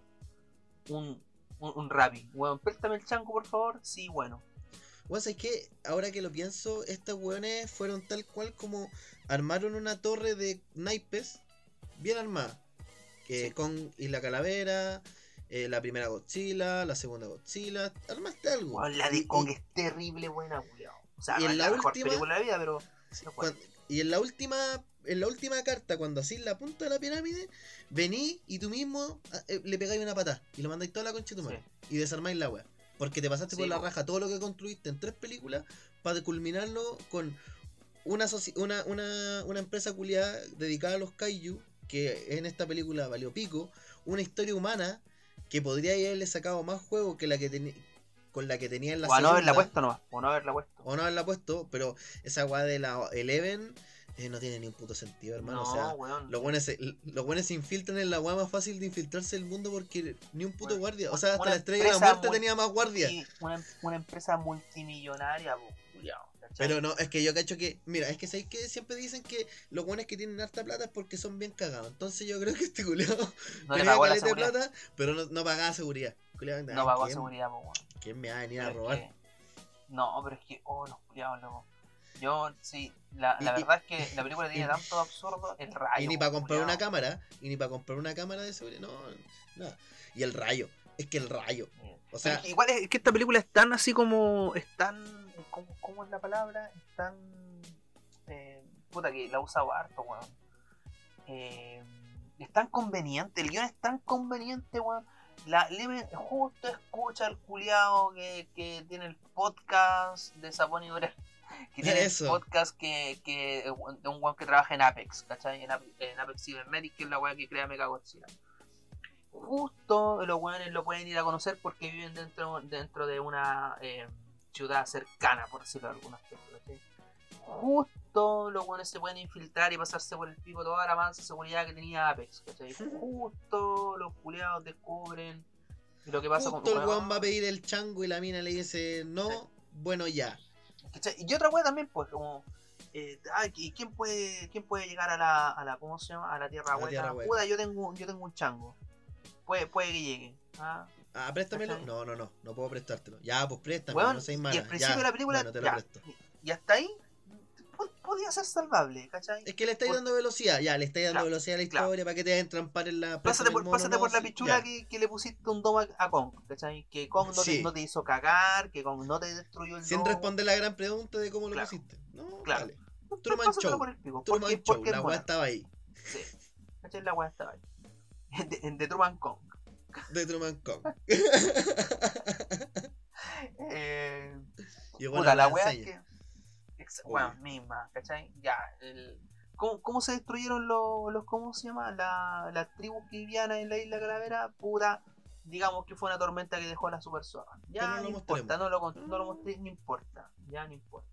un, un, un Rappi. Weón, préstame el chango, por favor. Sí, bueno. Bueno, es que ahora que lo pienso, estos weones fueron tal cual como armaron una torre de naipes bien armada. Que Sí. con y la calavera, eh, la primera Godzilla, la segunda Godzilla, armaste algo. Weón, la de Kong y- es terrible buena, culiao. O sea, y no en es la la mejor última- película de la vida, pero. Sí, No y en la última en la última carta, cuando así la punta de la pirámide, vení y tú mismo ah, eh, le pegáis una patada y lo mandáis toda la concha de tu madre. Y desarmáis la weá. Porque te pasaste Sí, por la raja todo lo que construiste en tres películas para culminarlo con una, una, una, una empresa culiada dedicada a los kaiju, que en esta película valió pico, una historia humana que podría haberle sacado más juego que la que con la que tenía en la O a no haberla segunda, puesto nomás, o no haberla puesto. o no haberla puesto, pero esa weá de la Eleven eh, no tiene ni un puto sentido, hermano. no, o sea, weón. los buenos, se, los buenos se infiltran en la weá más fácil de infiltrarse del mundo porque ni un puto guardia. O sea, hasta una la estrella de la muerte tenía más guardia. Y una, una empresa multimillonaria, culiao. Pero no, es que yo cacho que. Mira, es que sabéis que siempre dicen que los buenos que tienen harta plata es porque son bien cagados. Entonces yo creo que este culiado no tenía caleta de plata, pero no, no pagaba seguridad. Culiao, No ¿quién- seguridad, po. ¿Quién me va a venir a Pero robar? que- No, pero es que, oh, los culiados, loco. Yo, sí, la, la Y- y- verdad es que la película tiene tanto absurdo, el rayo. Y ni para comprar culiao. una cámara, y ni para comprar una cámara de seguridad. No, no. Y el rayo. Es que el rayo. O sea, Pero es que igual es que esta película es tan así como. Es tan. ¿Cómo, cómo es la palabra? Es tan. eh, puta que la usado harto, weón. Eh, es tan conveniente, el guion es tan conveniente, weón. La justo escucha al culiao que, que tiene el podcast de Sapón y. Que tiene Eso. el podcast que, que, de un weón que trabaja en Apex, ¿cachai? En, Apex- en Apex Cybernetic, que es la weá que crea Mechagodzilla justo los weones lo pueden ir a conocer porque viven dentro, dentro de una eh, ciudad cercana, por decirlo de forma. ¿cachai? Justo los weones se pueden infiltrar y pasarse por el pico toda la avance de seguridad que tenía Apex. ¿cachai? Justo los culiados descubren lo que pasa justo con el weón va a pedir el chango y la mina le dice no, bueno ya. ¿Cachai? Y otra wea también, pues, como. Eh, ay, ¿y quién puede, quién puede llegar a la, a la, ¿cómo se llama? A la tierra A hueca. Puta, yo tengo, yo tengo un chango. Puede, puede que llegue. ¿ah? Ah, préstamelo. ¿Cachai? No, no, no, no puedo prestártelo. Ya, pues préstame, Weón, no seas y mala. al principio ya, de la película, bueno, te lo ya, presto. y hasta ahí podía ser salvable, ¿cachai? Es que le estáis Por- dando velocidad, ya, le estáis dando Claro, velocidad a la claro. historia para que te dejen trampar en la Pásate por, pásate por la pichula que, que le pusiste un domo a, a Kong, ¿cachai? Que Kong no, Sí. te, no te hizo cagar, que Kong no te destruyó el Sin domo. responder la gran pregunta de cómo lo pusiste. No, claro. Truman Show. por el pico, Truman porque, Show, porque la weá estaba ahí. Sí. ¿Cachai? La weá estaba ahí. De, de Truman Kong. De Truman Kong. Eh, Y puta, la weá es que. Weá, misma, ¿cachai? Ya, el. ¿Cómo, cómo se destruyeron los, los ¿cómo se llama? La, las tribus que vivían en la isla Calavera, puta, digamos que fue una tormenta que dejó a la super zorra. Ya no importa, no lo, no lo mostré, no importa, ya no importa.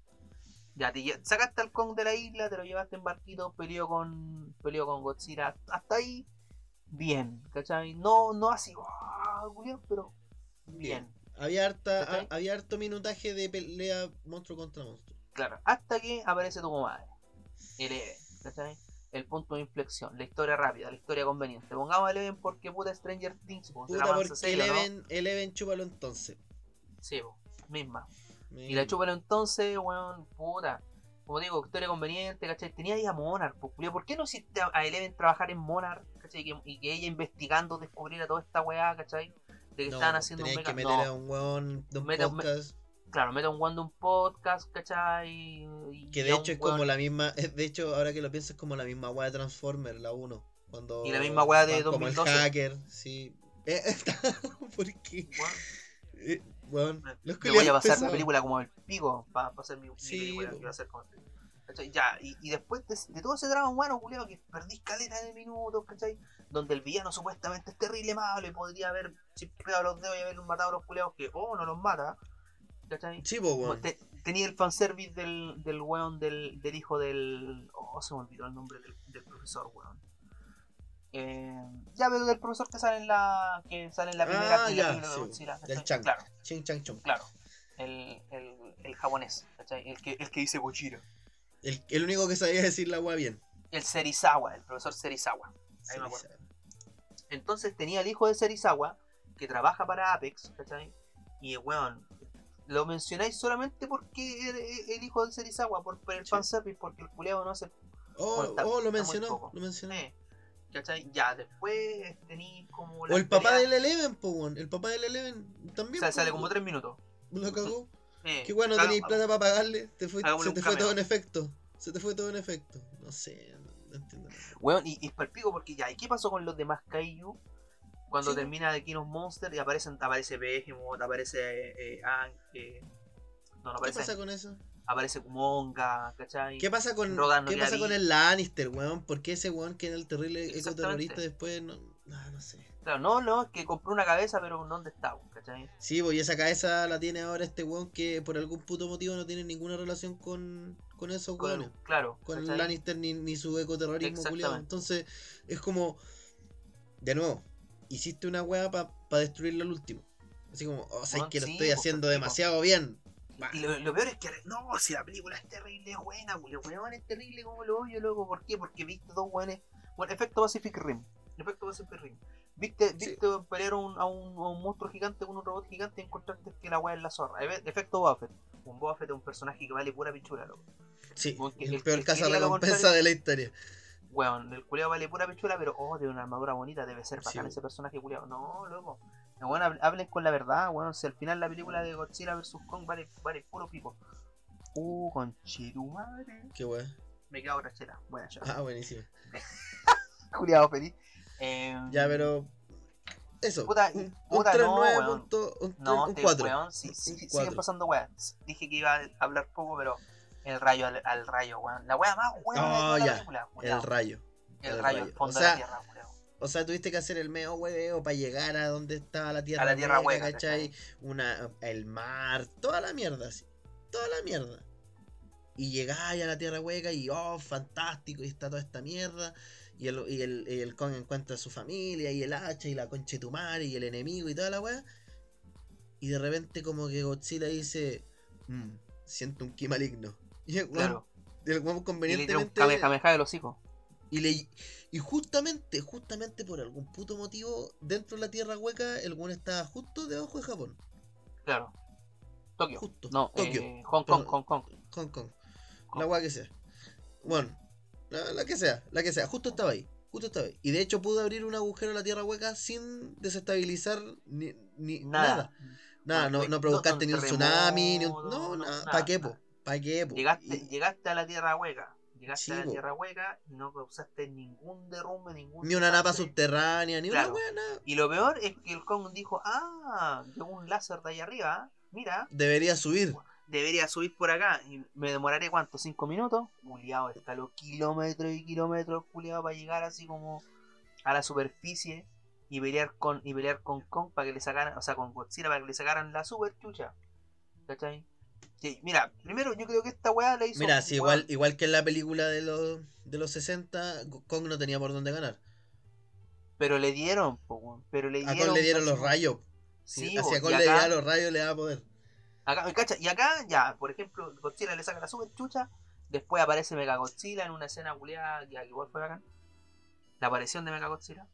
Ya, te sacaste al Kong de la isla, te lo llevaste en barquito, peleó con, peleó con Godzilla, hasta ahí, bien, ¿cachai? No, no así, pero bien. Había, harta, había harto minutaje de pelea monstruo contra monstruo. Claro, hasta que aparece tu comadre. Eleven, ¿cachai? El punto de inflexión, la historia rápida, la historia conveniente. Pongamos a Eleven porque puta Stranger Things, Puta, porque serio, ¿no? Eleven, Eleven chúpalo entonces. Sí, po, misma. Y la chúpalo entonces, weón, puta. Como digo, historia conveniente, ¿cachai? Tenía ahí a Monarch, culiao. ¿por qué no hiciste a- Eleven trabajar en Monarch, ¿cachai? Y que, y que ella investigando descubriera toda esta weá, ¿cachai? De que No, estaban haciendo un mecha... que meter no. a un weón de un me- podcast. Claro, mete un weón de un podcast, ¿cachai? Y- Que de hecho es como la misma. De hecho, ahora que lo pienso, es como la misma weá de Transformer, la 1. Cuando Y la misma weá de van Como 2012. el hacker, sí. Eh, ¿Por qué? weón, Eh, los me voy a pasar pesados. película como el pico para hacer mi, película que a hacer como el pico. ¿Cachai? Ya, y, y después de, de todo ese drama humano, culiao, que perdís caleta de minutos, ¿cachai? Donde el villano supuestamente es terrible malo y podría haber chipado los dedos y haber matado a los culiados que, oh, no los mata, ¿cachai? Sí. Te- tenía el fanservice del, del weón del, del hijo del. Oh, se me olvidó el nombre del, del profesor, weón. Eh, ya, pero del profesor que sale en la. que sale en la primera, Ah, la ya, de Godzilla, Del. Chang. Claro, Ching Chang Chong. claro. El, el, el japonés, ¿cachai? El que, el que dice Gojira. El, el único que sabía decir la weá bien. El Serizawa, el profesor Serizawa. Ahí me acuerdo. Entonces tenía el hijo de Serizawa, que trabaja para Apex, ¿cachai? Y weón, lo mencionáis solamente porque el, el hijo de Serizawa, por, por el Sí. fanservice, porque el culeado no hace Oh, Bueno, está- oh, lo mencionó. Lo mencionó. Eh, ¿Cachai? Ya, después tení como. O el papá del Eleven, po. El papá del Eleven O también. sea, po, sale como tres minutos. Lo cagó. Eh, Qué bueno, claro, tenéis plata para pagarle. Te fue, hagámosle se te fue todo en efecto. Se te fue todo en efecto. No sé. No entiendo nada. Weón, y, y es palpico porque ya, ¿y qué pasó con los demás Kaiju? Cuando Sí. termina de King of Monster y aparecen, aparece Behemoth, aparece eh, Ang, eh, no, no ¿Qué pasa con eso? aparece Kumonga, ¿cachai? ¿Qué pasa con, no ¿qué pasa con el Lannister, weón? ¿Por qué ese weón que era el terrible ecoterrorista después no, no, no sé? Claro, no, no, es que compró una cabeza, pero ¿dónde está, ¿cachai? Sí, pues y esa cabeza la tiene ahora este weón que por algún puto motivo no tiene ninguna relación con, con esos Con el- claro, Con el. Lannister ni, ni su ecoterrorismo culiado. Entonces, es como. De nuevo, hiciste una weá para destruirlo al último. Así como, oh, sabes Weón, que lo sí, estoy pues, haciendo demasiado bien. Y lo, lo peor es que, no, si la película es terrible, es buena, güey, weón, es terrible como lo odio, loco. ¿Por qué? Porque viste dos weones. Bueno, efecto Pacific Rim. Efecto Pacific Rim. Viste, Sí. viste pelear a un, a, un, a un monstruo gigante con un robot gigante y encontraste que la weá es la zorra. Efe- Efecto Boba Fett. Un Boba Fett es un personaje que vale pura pichula, loco. Sí, el el peor que caso recompensa de la historia. Weón, el culeado vale pura pichula, pero oh, tiene una armadura bonita, debe ser bacán Sí. ese personaje culeado. No, loco. Bueno, hablen con la verdad, weón. Si al final la película de Godzilla vs Kong vale, vale puro pico. Uh, conchitu madre. Qué weá. Me queda otra chela. Buena chela. Ah, buenísimo. Juliado feliz. Eh, Ya, pero. Eso. Puta, un, un puta, no, 3-9 weón. punto- un, No, un te- 4. weón, sí, sí, Un siguen pasando weas. Dije que iba a hablar poco, pero el rayo al, al rayo, weón. La wea más weón de Oh, toda la película, El rayo. El, el rayo, fondo O de la sea, tierra, culiao. O sea, tuviste que hacer el medio hueveo para llegar a donde estaba la tierra, A la tierra hueca. Una, el mar, toda la mierda, así, toda la mierda. Y llegáis a la tierra hueca y oh, fantástico, y está toda esta mierda. Y el, y el, y el Kong encuentra a su familia, y el hacha, y la concha de tu madre, y el enemigo, y toda la wea. Y de repente, como que Godzilla dice: "Mm, Siento un ki maligno. Y el Claro. weón Y le un convenientemente. de los hijos. Y, le, y justamente, justamente por algún puto motivo, dentro de la tierra hueca, el weón estaba justo debajo de Japón. Claro. Tokio. Justo. No, Tokio. eh, Hong Kong. Hong Kong. Hong Kong. Hong- La weá que sea. Bueno, la, la que sea, la que sea. Justo estaba ahí. Justo estaba ahí. Y de hecho pudo abrir un agujero a la tierra hueca sin desestabilizar ni, ni nada. Nada. Nada, no, no provocaste no, ni un tsunami, ni un. No, no, nada. nada, ¿Para qué, nada. po? ¿Para qué? Llegaste, Y- llegaste a la tierra hueca. Llegaste Sí, a la po. tierra hueca y no causaste ningún derrumbe, ningún. ni una napa subterránea, ni Claro. una nada. Y lo peor es que el Kong dijo: Ah, llegó un láser de ahí arriba. Mira, Debería subir. debería subir por acá. Y me demoraré cuánto, cinco minutos. Culeado, escaló kilómetros y kilómetros, culiado, para llegar así como a la superficie y pelear con y pelear con Kong para que le sacaran, o sea, con Godzilla para que le sacaran la super chucha. ¿Cachai? Sí, mira, primero yo creo que esta weá la hizo. Mira, sí, igual, igual que en la película de los, de los 60, Kong no tenía por dónde ganar. Pero le dieron, po, pero le A dieron. Kong le dieron los rayos. Sí, po, hacia Kong le diera los rayos, le daba poder. Acá, ¿cacha? Y acá, ya, por ejemplo, Godzilla le saca la super chucha. Después aparece Mega Godzilla en una escena culiada que igual fue bacán. La aparición de Mega Godzilla.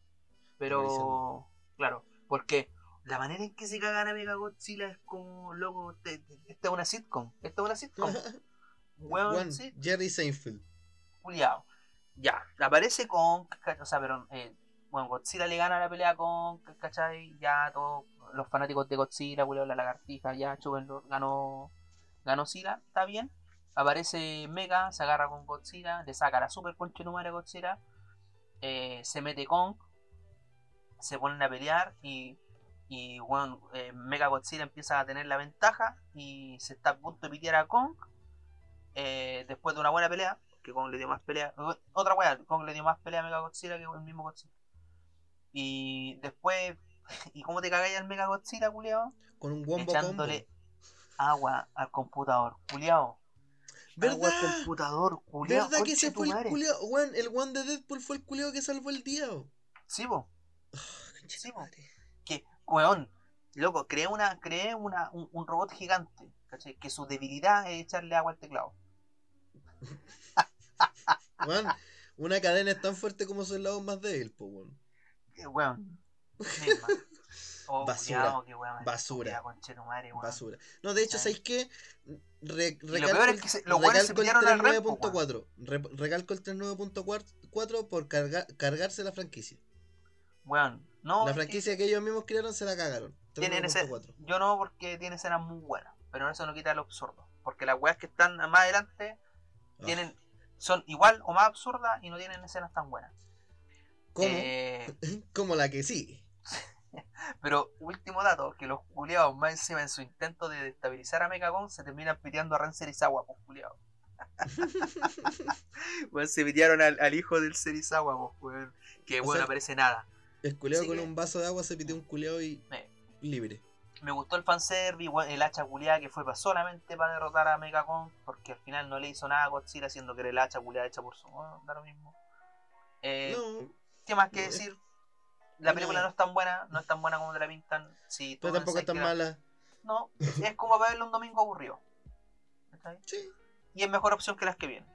Pero, claro, porque la manera en que se cagan a Mega Godzilla es como, loco, te- te- esta es una sitcom. Esta es una sitcom. Weón, sí, Jerry Seinfeld. culiado. Ya, aparece con, o sea, pero, eh, bueno, Godzilla le gana la pelea con, ¿cachai? Ya todos los fanáticos de Godzilla, culiao, la lagartija, ya, chúbenlo, ganó, ganó Zilla, está bien. Aparece Mega, se agarra con Godzilla, le saca la super concha a Godzilla, eh, se mete Kong, se ponen a pelear y, y bueno, eh, Mega Godzilla empieza a tener la ventaja y se está a punto de pitear a Kong eh, después de una buena pelea, que Kong le dio más pelea, otra wea, Kong le dio más pelea a Mega Godzilla que el mismo Godzilla. Y después, ¿y cómo te cagáis al Mega Godzilla, culiao? Con un wombo Echándole combo. agua al computador, culiao. Agua al ¿Verdad? computador, culiao. ¿Verdad que ese fue el? Weón, el one de Deadpool fue el culeo que salvó el día. oh. Sí, tu po. madre. que, weón, loco, creé una, creé una, un, un robot gigante, ¿cachai? Que su debilidad es echarle agua al teclado. Weón, una cadena es tan fuerte como su lado más débil, po, weón. Eh, weón. misma. Oh, Basura. qué weón Basura. weón. Basura. No, de hecho. ¿sabéis qué? Re- lo recalco peor es el- que se- los weones se recalco el pillaron al rep, po, 39.4. Re- Recalco el 39.4 por carga- cargarse la franquicia. Weón, no. La franquicia que ellos mismos crearon se la cagaron. tienen ese, 39.4. yo no, porque tiene escenas muy buenas. Pero eso no quita lo absurdo. Porque las weas que están más adelante Ah, tienen. son igual o más absurdas y no tienen escenas tan buenas. Como, Eh, como la que sí. pero último dato, que los culiados más encima en su intento de destabilizar a Megagon se terminan piteando a Ren Serizawa, pues culiados. Bueno, se pitearon al, al hijo del Serizawa, pues, weón. Que O bueno, sea- aparece nada. El culeado con que- un vaso de agua se pitió un culeado y libre. Me gustó el fanservice, el hacha culiada que fue solamente para derrotar a Megagon, porque al final no le hizo nada a Godzilla, siendo que era el hacha culiada hecha por su. Bueno, da lo mismo. Eh, No, ¿Qué más que decir? La película no es tan buena, no es tan buena como te la pintan. Si tú pero tampoco es tan la- mala. No, es como para verlo un domingo aburrido. ¿Cachai? Sí. Y es mejor opción que las que vienen.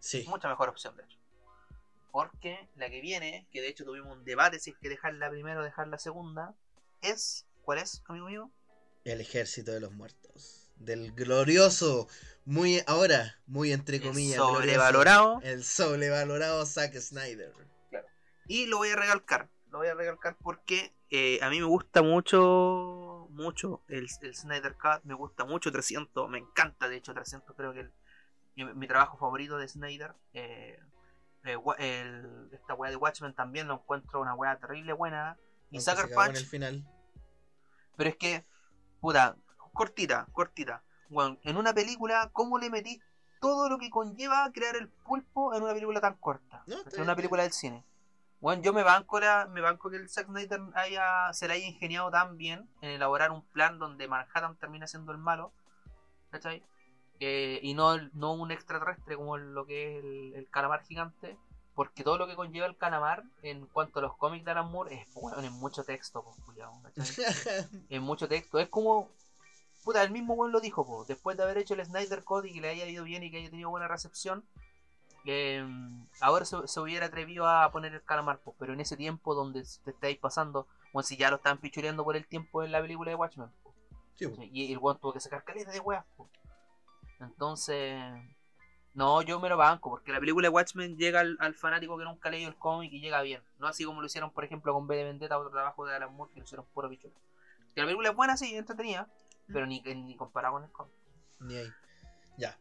Sí. Mucha mejor opción, de hecho. Porque la que viene, que de hecho tuvimos un debate si es que dejarla primero o dejar la segunda, es. ¿Cuál es, amigo mío? El ejército de los muertos. Del glorioso, muy ahora, muy entre El comillas, glorioso, sobrevalorado. el sobrevalorado Zack Snyder. Y lo voy a recalcar. Lo voy a recalcar porque eh, a mí me gusta mucho, mucho el, el Snyder Cut. Me gusta mucho 300. Me encanta, de hecho, 300. Creo que el- mi, mi trabajo favorito de Snyder. eh, eh, el- esta weá de Watchmen también lo encuentro una weá terrible buena. Y Sucker cagó en Punch. el final. Pero es que, puta, cortita, cortita. Bueno, en una película, ¿cómo le metí todo lo que conlleva crear el pulpo en una película tan corta? No, en una película del cine. Bueno, yo me banco, la, me banco que el Zack Snyder haya, se le haya ingeniado tan bien en elaborar un plan donde Manhattan termina siendo el malo, ¿cachai? Eh, y no, no un extraterrestre como lo que es el, el calamar gigante, porque todo lo que conlleva el calamar en cuanto a los cómics de Alan Moore es, bueno, es mucho texto, pues, ¿cachai? en mucho texto. Es como. Puta, el mismo weón lo dijo, po. después de haber hecho el Snyder Code y que le haya ido bien y que haya tenido buena recepción. eh, ahora se, se hubiera atrevido a poner el calamar, po. pero en ese tiempo donde te estáis pasando, bueno, si ya lo estaban pichuleando por el tiempo en la película de Watchmen, po. Sí, po. y el weón tuvo que sacar caleta de weas. Entonces. No, yo me lo banco, porque la película de Watchmen llega al, al fanático que nunca ha leído el cómic y llega bien. No así como lo hicieron, por ejemplo, con B de Vendetta, otro trabajo de Alan Moore, que lo hicieron puro pichula. Que la película es buena, sí, entretenida, pero ni, ni comparado con el cómic. Ni ahí. Ya.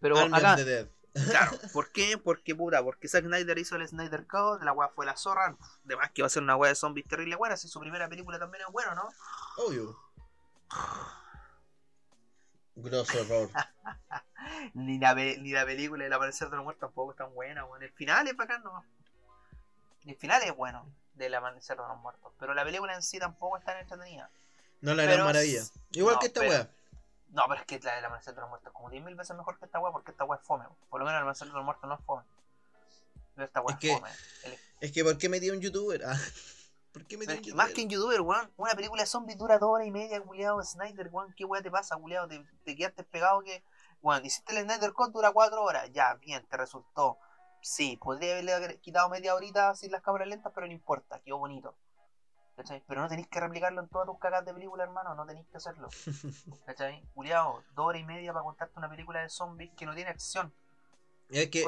Pero Army acá, the Dead. claro, ¿por qué? Porque puta, porque Zack Snyder hizo el Snyder Code, la weá fue la zorra, además que va a ser una weá de zombies terrible buena, si su primera película también es buena, ¿no? Obvio. Grosso error. Ni la, ni la película del Amanecer de los Muertos tampoco es tan buena, weón. El final es bacán, no. El final es bueno del Amanecer de los Muertos, pero la película en sí tampoco es tan entretenida. No la gran maravilla. Igual no, que esta pero- wea. No, pero es que la del Amanecer de los Muertos es como 10.000 veces mejor que esta weá porque esta weá es fome. Por lo menos el Amanecer de los Muertos no es fome. Pero esta weá Es es, que- fome. El- Es que ¿por qué metí a un youtuber? Ah, ¿Por qué metí pero a es un que youtuber? más que en youtuber, weón, una película de zombies dura dos horas y media, culiado, Snyder, weón, ¿qué weá te pasa, culiado? Te, te quedaste pegado que, weón, hiciste el Snyder Cut, dura cuatro horas, ya, bien, te resultó. Sí, podría haberle quitado media horita sin las cámaras lentas, pero no importa, quedó bonito. ¿Cachai? Pero no tenéis que replicarlo en todas tus cagas de película, hermano, no tenéis que hacerlo. ¿Cachai? Culiado, dos horas y media para contarte una película de zombies que no tiene acción. Es que,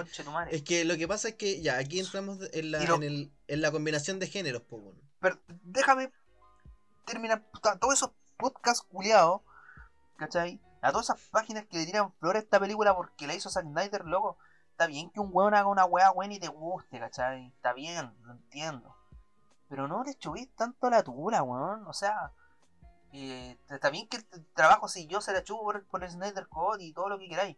es que lo que pasa es que ya, aquí entramos en la, lo- en, el, en la combinación de géneros, weón. Pero déjame terminar todos esos podcasts culiados, ¿cachai? A todas esas páginas que le tiran flores a esta película porque la hizo Zack Snyder, loco. Está bien que un weón haga una weá buena y te guste, ¿cachai? Está bien, lo entiendo. Pero no le chubís tanto la tula, weón. O sea, eh, está bien que el trabajo si yo se la chubo por, por el Snyder Code y todo lo que queráis.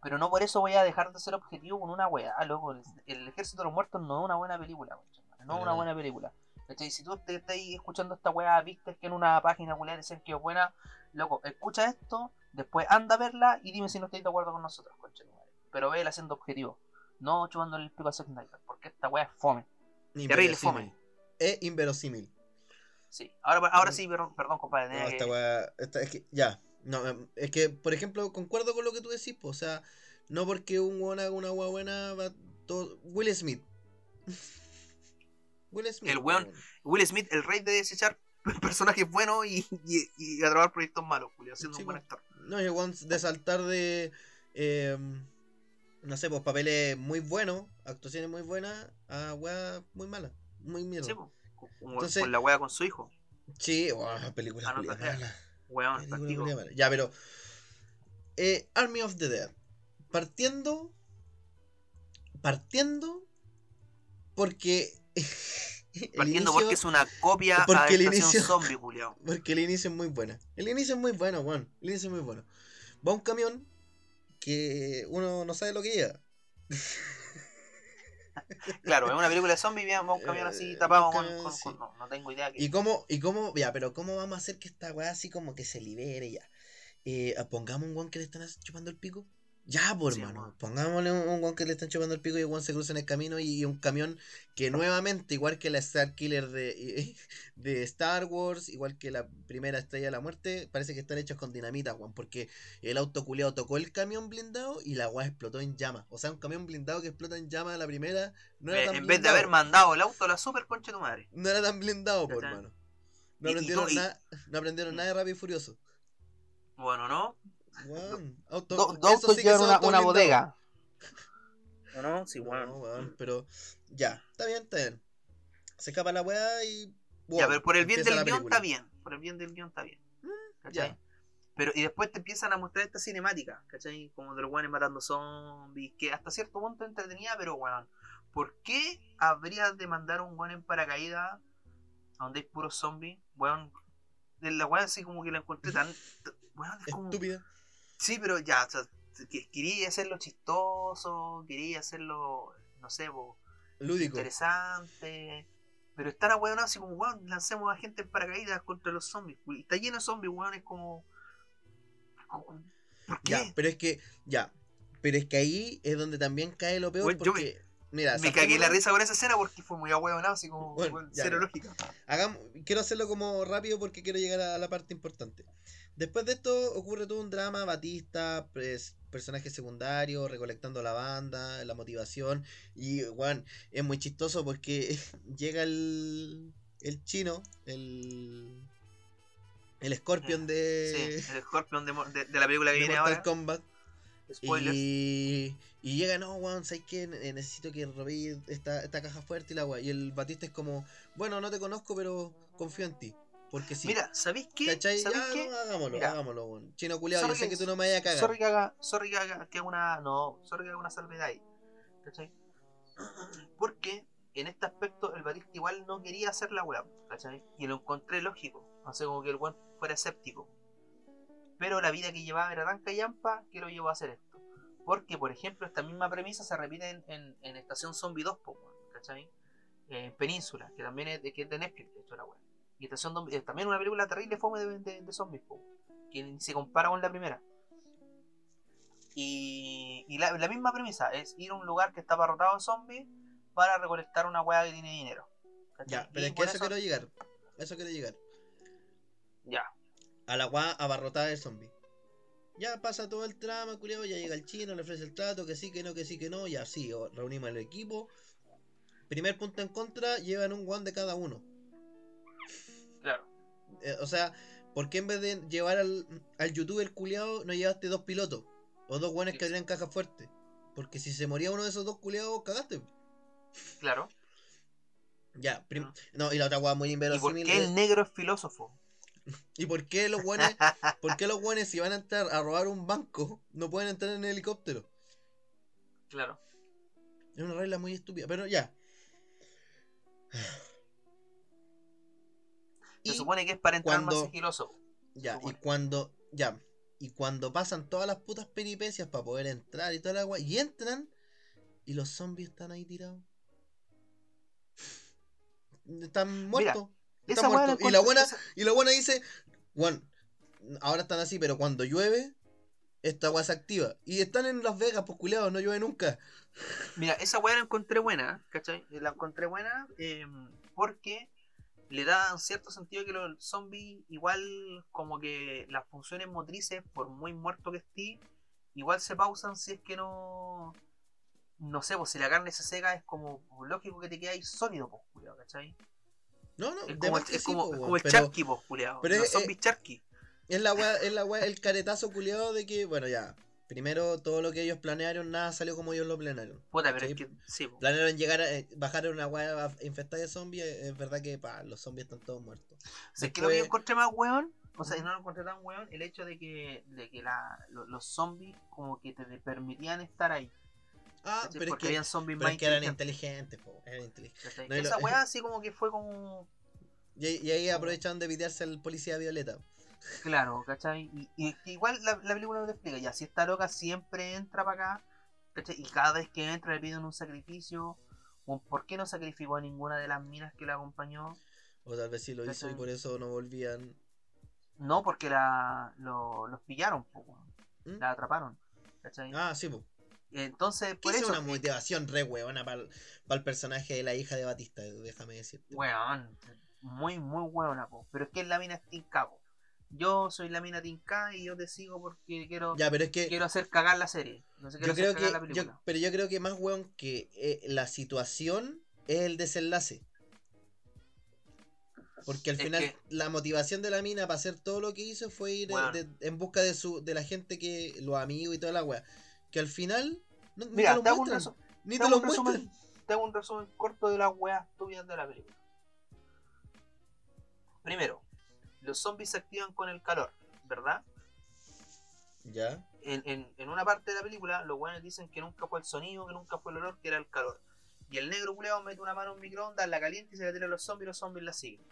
Pero no por eso voy a dejar de ser objetivo con una weá, loco. El, el Ejército de los Muertos no es una buena película, weón. No es una buena película. ¿Cachai? Si tú te estás escuchando esta weá, viste que en una página culiar dicen que es buena, loco, escucha esto, después anda a verla y dime si no estáis de acuerdo con nosotros, concha. Pero vela siendo objetivo, no chupándole el pico a Zack Snyder, porque esta weá es fome. Terrible fome. Es inverosímil. Sí, ahora, ahora sí, perdón, perdón compadre. No, tenía esta weá. esta- es que, ya. No, em, es que, por ejemplo, concuerdo con lo que tú decís, po, o sea, no porque un weón haga una weá buena va todo. Will Smith. Will Smith. El weón- Will Smith, el rey de desechar personajes buenos y, y, y proyectos malos, Julio, siendo Sí, un buen actor. No, el weón de saltar de. eh, no sé, pues papeles muy buenos, actuaciones muy buenas, a weá muy malas. Muy mierda. Sí, Entonces- con la weá con su hijo. Sí, wow, película Ah, no mala. Weón, Película mala. Ya, pero. eh, Army of the Dead. Partiendo partiendo porque. Partiendo inicio- porque es una copia porque el inicio- Zombie, culiao. Porque el inicio es muy buena. El inicio es muy bueno, weón. El inicio es muy bueno. Va un camión que uno no sabe lo que lleva. Claro, es una película de zombies, bien, va un camión así Eh, tapado con, camión, con- sí. con- no, no tengo idea. ¿Y Que... cómo, y cómo, ya, pero cómo vamos a hacer que esta weá así como que se libere ya? Eh, pongamos un weón que le están chupando el pico. Ya, por Sí, hermano. weón. Pongámosle un, un weón que le están chupando el pico y el weón se cruza en el camino y, y un camión que nuevamente, igual que la Star Killer de, de Star Wars, igual que la primera estrella de la muerte, parece que están hechos con dinamita, weón. Porque el auto culeado tocó el camión blindado y la weá explotó en llamas. O sea, un camión blindado que explota en llamas la primera no era Eh, tan en vez de haber mandado el auto a la super concha de tu madre. No era tan blindado, por hermano. No y aprendieron, y- nada, no aprendieron nada de Rápido y Furioso. Bueno, ¿no? Weón, auto, Do- autos sí llevan una, una bodega. ¿O no? Sí, No, bueno. weón, pero ya, está bien, está bien. Se escapa la weá y. ya, wow, pero por el bien del guion está bien. Por el bien del guion está bien. ¿Cachai? ya. Pero, y después te empiezan a mostrar esta cinemática, ¿cachai? Como de los guanes matando zombies, que hasta cierto punto entretenida, pero weón, ¿por qué habría de mandar un guan en paracaídas a donde hay puros zombies? Weón, de la weón así como que la encontré tan. Weón, es como. Estúpida. Sí, pero ya, o sea, que- quería hacerlo chistoso, quería hacerlo, no sé, po, Lúdico. interesante. Pero estar a weón así como, weón, lancemos a gente en paracaídas contra los zombies. Y está lleno de zombies, weón, es como. como- ¿Por qué? Ya, pero es que. Ya. Pero es que ahí es donde también cae lo peor porque. Mira, Me cagué la risa con esa escena porque fue muy ahueonado, así como Bueno, weón, ya, cero ya. lógica. Hagamos, quiero hacerlo como rápido porque quiero llegar a la parte importante. Después de esto ocurre todo un drama, Batista, pres- personajes secundarios, recolectando la banda, la motivación. Y, Juan, es muy chistoso porque llega el, el chino, el, el Scorpion de, Sí, el Scorpion de, de- de la película que de viene Mortal ahora. Kombat. Spoilers. Y, y llega, no, weón, ¿sabes qué? Ne- Necesito que robéis esta, esta caja fuerte y la weá. Y el Batista es como, bueno, no te conozco, pero confío en ti. Porque sí. Mira, ¿sabéis qué? ¿Cachai? ¿Sabéis Ya, qué? no, hagámoslo, Mira. hagámoslo, weón. Chino culiado, yo sé que- tú no me vayas a cagar. Sorry que haga, sorry que haga, que haga una. No, sorry que haga una salvedad ahí. ¿Cachai? Porque en este aspecto el Batista igual no quería hacer la weá, ¿cachai? Y lo encontré lógico. No sé, como que el weón fuera escéptico. Pero la vida que llevaba era tan callampa que lo llevó a hacer esto. Porque, por ejemplo, esta misma premisa se repite en, en, en Estación Zombie 2, po, weón, ¿cachai? En Península, que también es de, que es de Netflix, de hecho, la weá. Y Estación Zombie, es también una película terrible fome de, de, de zombies, po, que ni se compara con la primera. Y, y la, la misma premisa es ir a un lugar que está abarrotado de zombies para recolectar una weá que tiene dinero. ¿cachai? Ya, pero Y es que a eso quiero llegar. Eso quiero llegar. Ya, A la weá abarrotada de zombie. Ya pasa todo el trama, culiado, ya llega el chino, le ofrece el trato, que sí, que no, que sí, que no, y así, reunimos el equipo. Primer punto en contra, llevan un one de cada uno. Claro. Eh, o sea, ¿por qué en vez de llevar al, al youtuber culiado no llevaste dos pilotos? O dos guanes que Sí. abrieran caja fuerte. Porque si se moría uno de esos dos culiados, cagaste. Claro. Ya, no, y la otra weá muy ¿Y por inverosímil. qué el negro es filósofo? ¿Y por qué los guanes, por qué los guanes si van a entrar a robar un banco, no pueden entrar en el helicóptero? Claro. Es una regla muy estúpida, pero ya. Se supone que es para entrar cuando- más sigiloso. Ya, y cuando, ya, y cuando pasan todas las putas peripecias para poder entrar y toda la agua, y entran, y los zombies están ahí tirados. Están muertos. Esa Está weá muerto. la Y la buena- esa- Y la buena dice, Juan, ahora están así, pero cuando llueve, esta agua se activa. Y están en Las Vegas, pues culiados, no llueve nunca. Mira, esa weá la encontré buena, ¿cachai? La encontré buena eh, porque le da en cierto sentido que los zombies, igual como que las funciones motrices, por muy muerto que esté, igual se pausan si es que no. No sé, pues si la carne se seca, es como lógico que te quedáis sólido, pues, ¿cachai? No, no, Es como, el, es como, el pero charqui, pues, culiao. pero Los es- zombies charqui. es la weá, es la weá, el caretazo culiado de que, bueno, ya. Primero, todo lo que ellos planearon, nada salió como ellos lo planearon. Puta, pero es que, sí, po. Planearon llegar a eh, bajar una weá infectada de zombies. eh, Es verdad que pa, los zombies están todos muertos. O sea, es que lo que yo encontré más weón, o sea, no lo encontré tan weón, el hecho de que, de que la, lo- los zombies como que te permitían estar ahí. Ah, pero es Porque que, habían zombies pero más es que eran inteligentes, po, eran inteligentes. ¿cachai? No, y lo- Esa weá así como que fue como Y, y ahí aprovecharon de pitearse al policía violeta. Claro, ¿cachai? Y, y igual la, la película no te explica, ya si esta loca siempre entra para acá, ¿cachai? Y cada vez que entra le piden un sacrificio, ¿por qué no sacrificó a ninguna de las minas que la acompañó? O tal vez sí lo hizo y por eso no volvían. No, porque la, lo- los pillaron. ¿Mm? la atraparon, ¿cachai? Ah, sí, pues. Entonces, por es una motivación re huevona para el personaje de la hija de Batista, déjame decirte. weón, muy, muy buena, po. pero es que la mina es po. Yo soy la mina Tinka y yo te sigo porque quiero, Ya, pero es que quiero hacer cagar la serie. No sé, yo creo hacer cagar que. la yo- película. pero yo creo que más hueón que eh, la situación es el desenlace. Porque al Es final que- la motivación de la mina para hacer todo lo que hizo fue ir eh, Weón. de- en busca de su de la gente que los amigos y toda la wea. Que al final no, ni Mira, te lo te hago un muestran. resu- Ni te lo un resumen, muestran. te hago un resumen corto de las weas tuyas de la película. Primero, los zombies se activan con el calor, ¿verdad? Ya. En, en, en una parte de la película, los weones dicen que nunca fue el sonido, que nunca fue el olor, que era el calor. Y el negro culeado mete una mano en un microondas, la calienta y se la tira a los zombies y los zombies la siguen.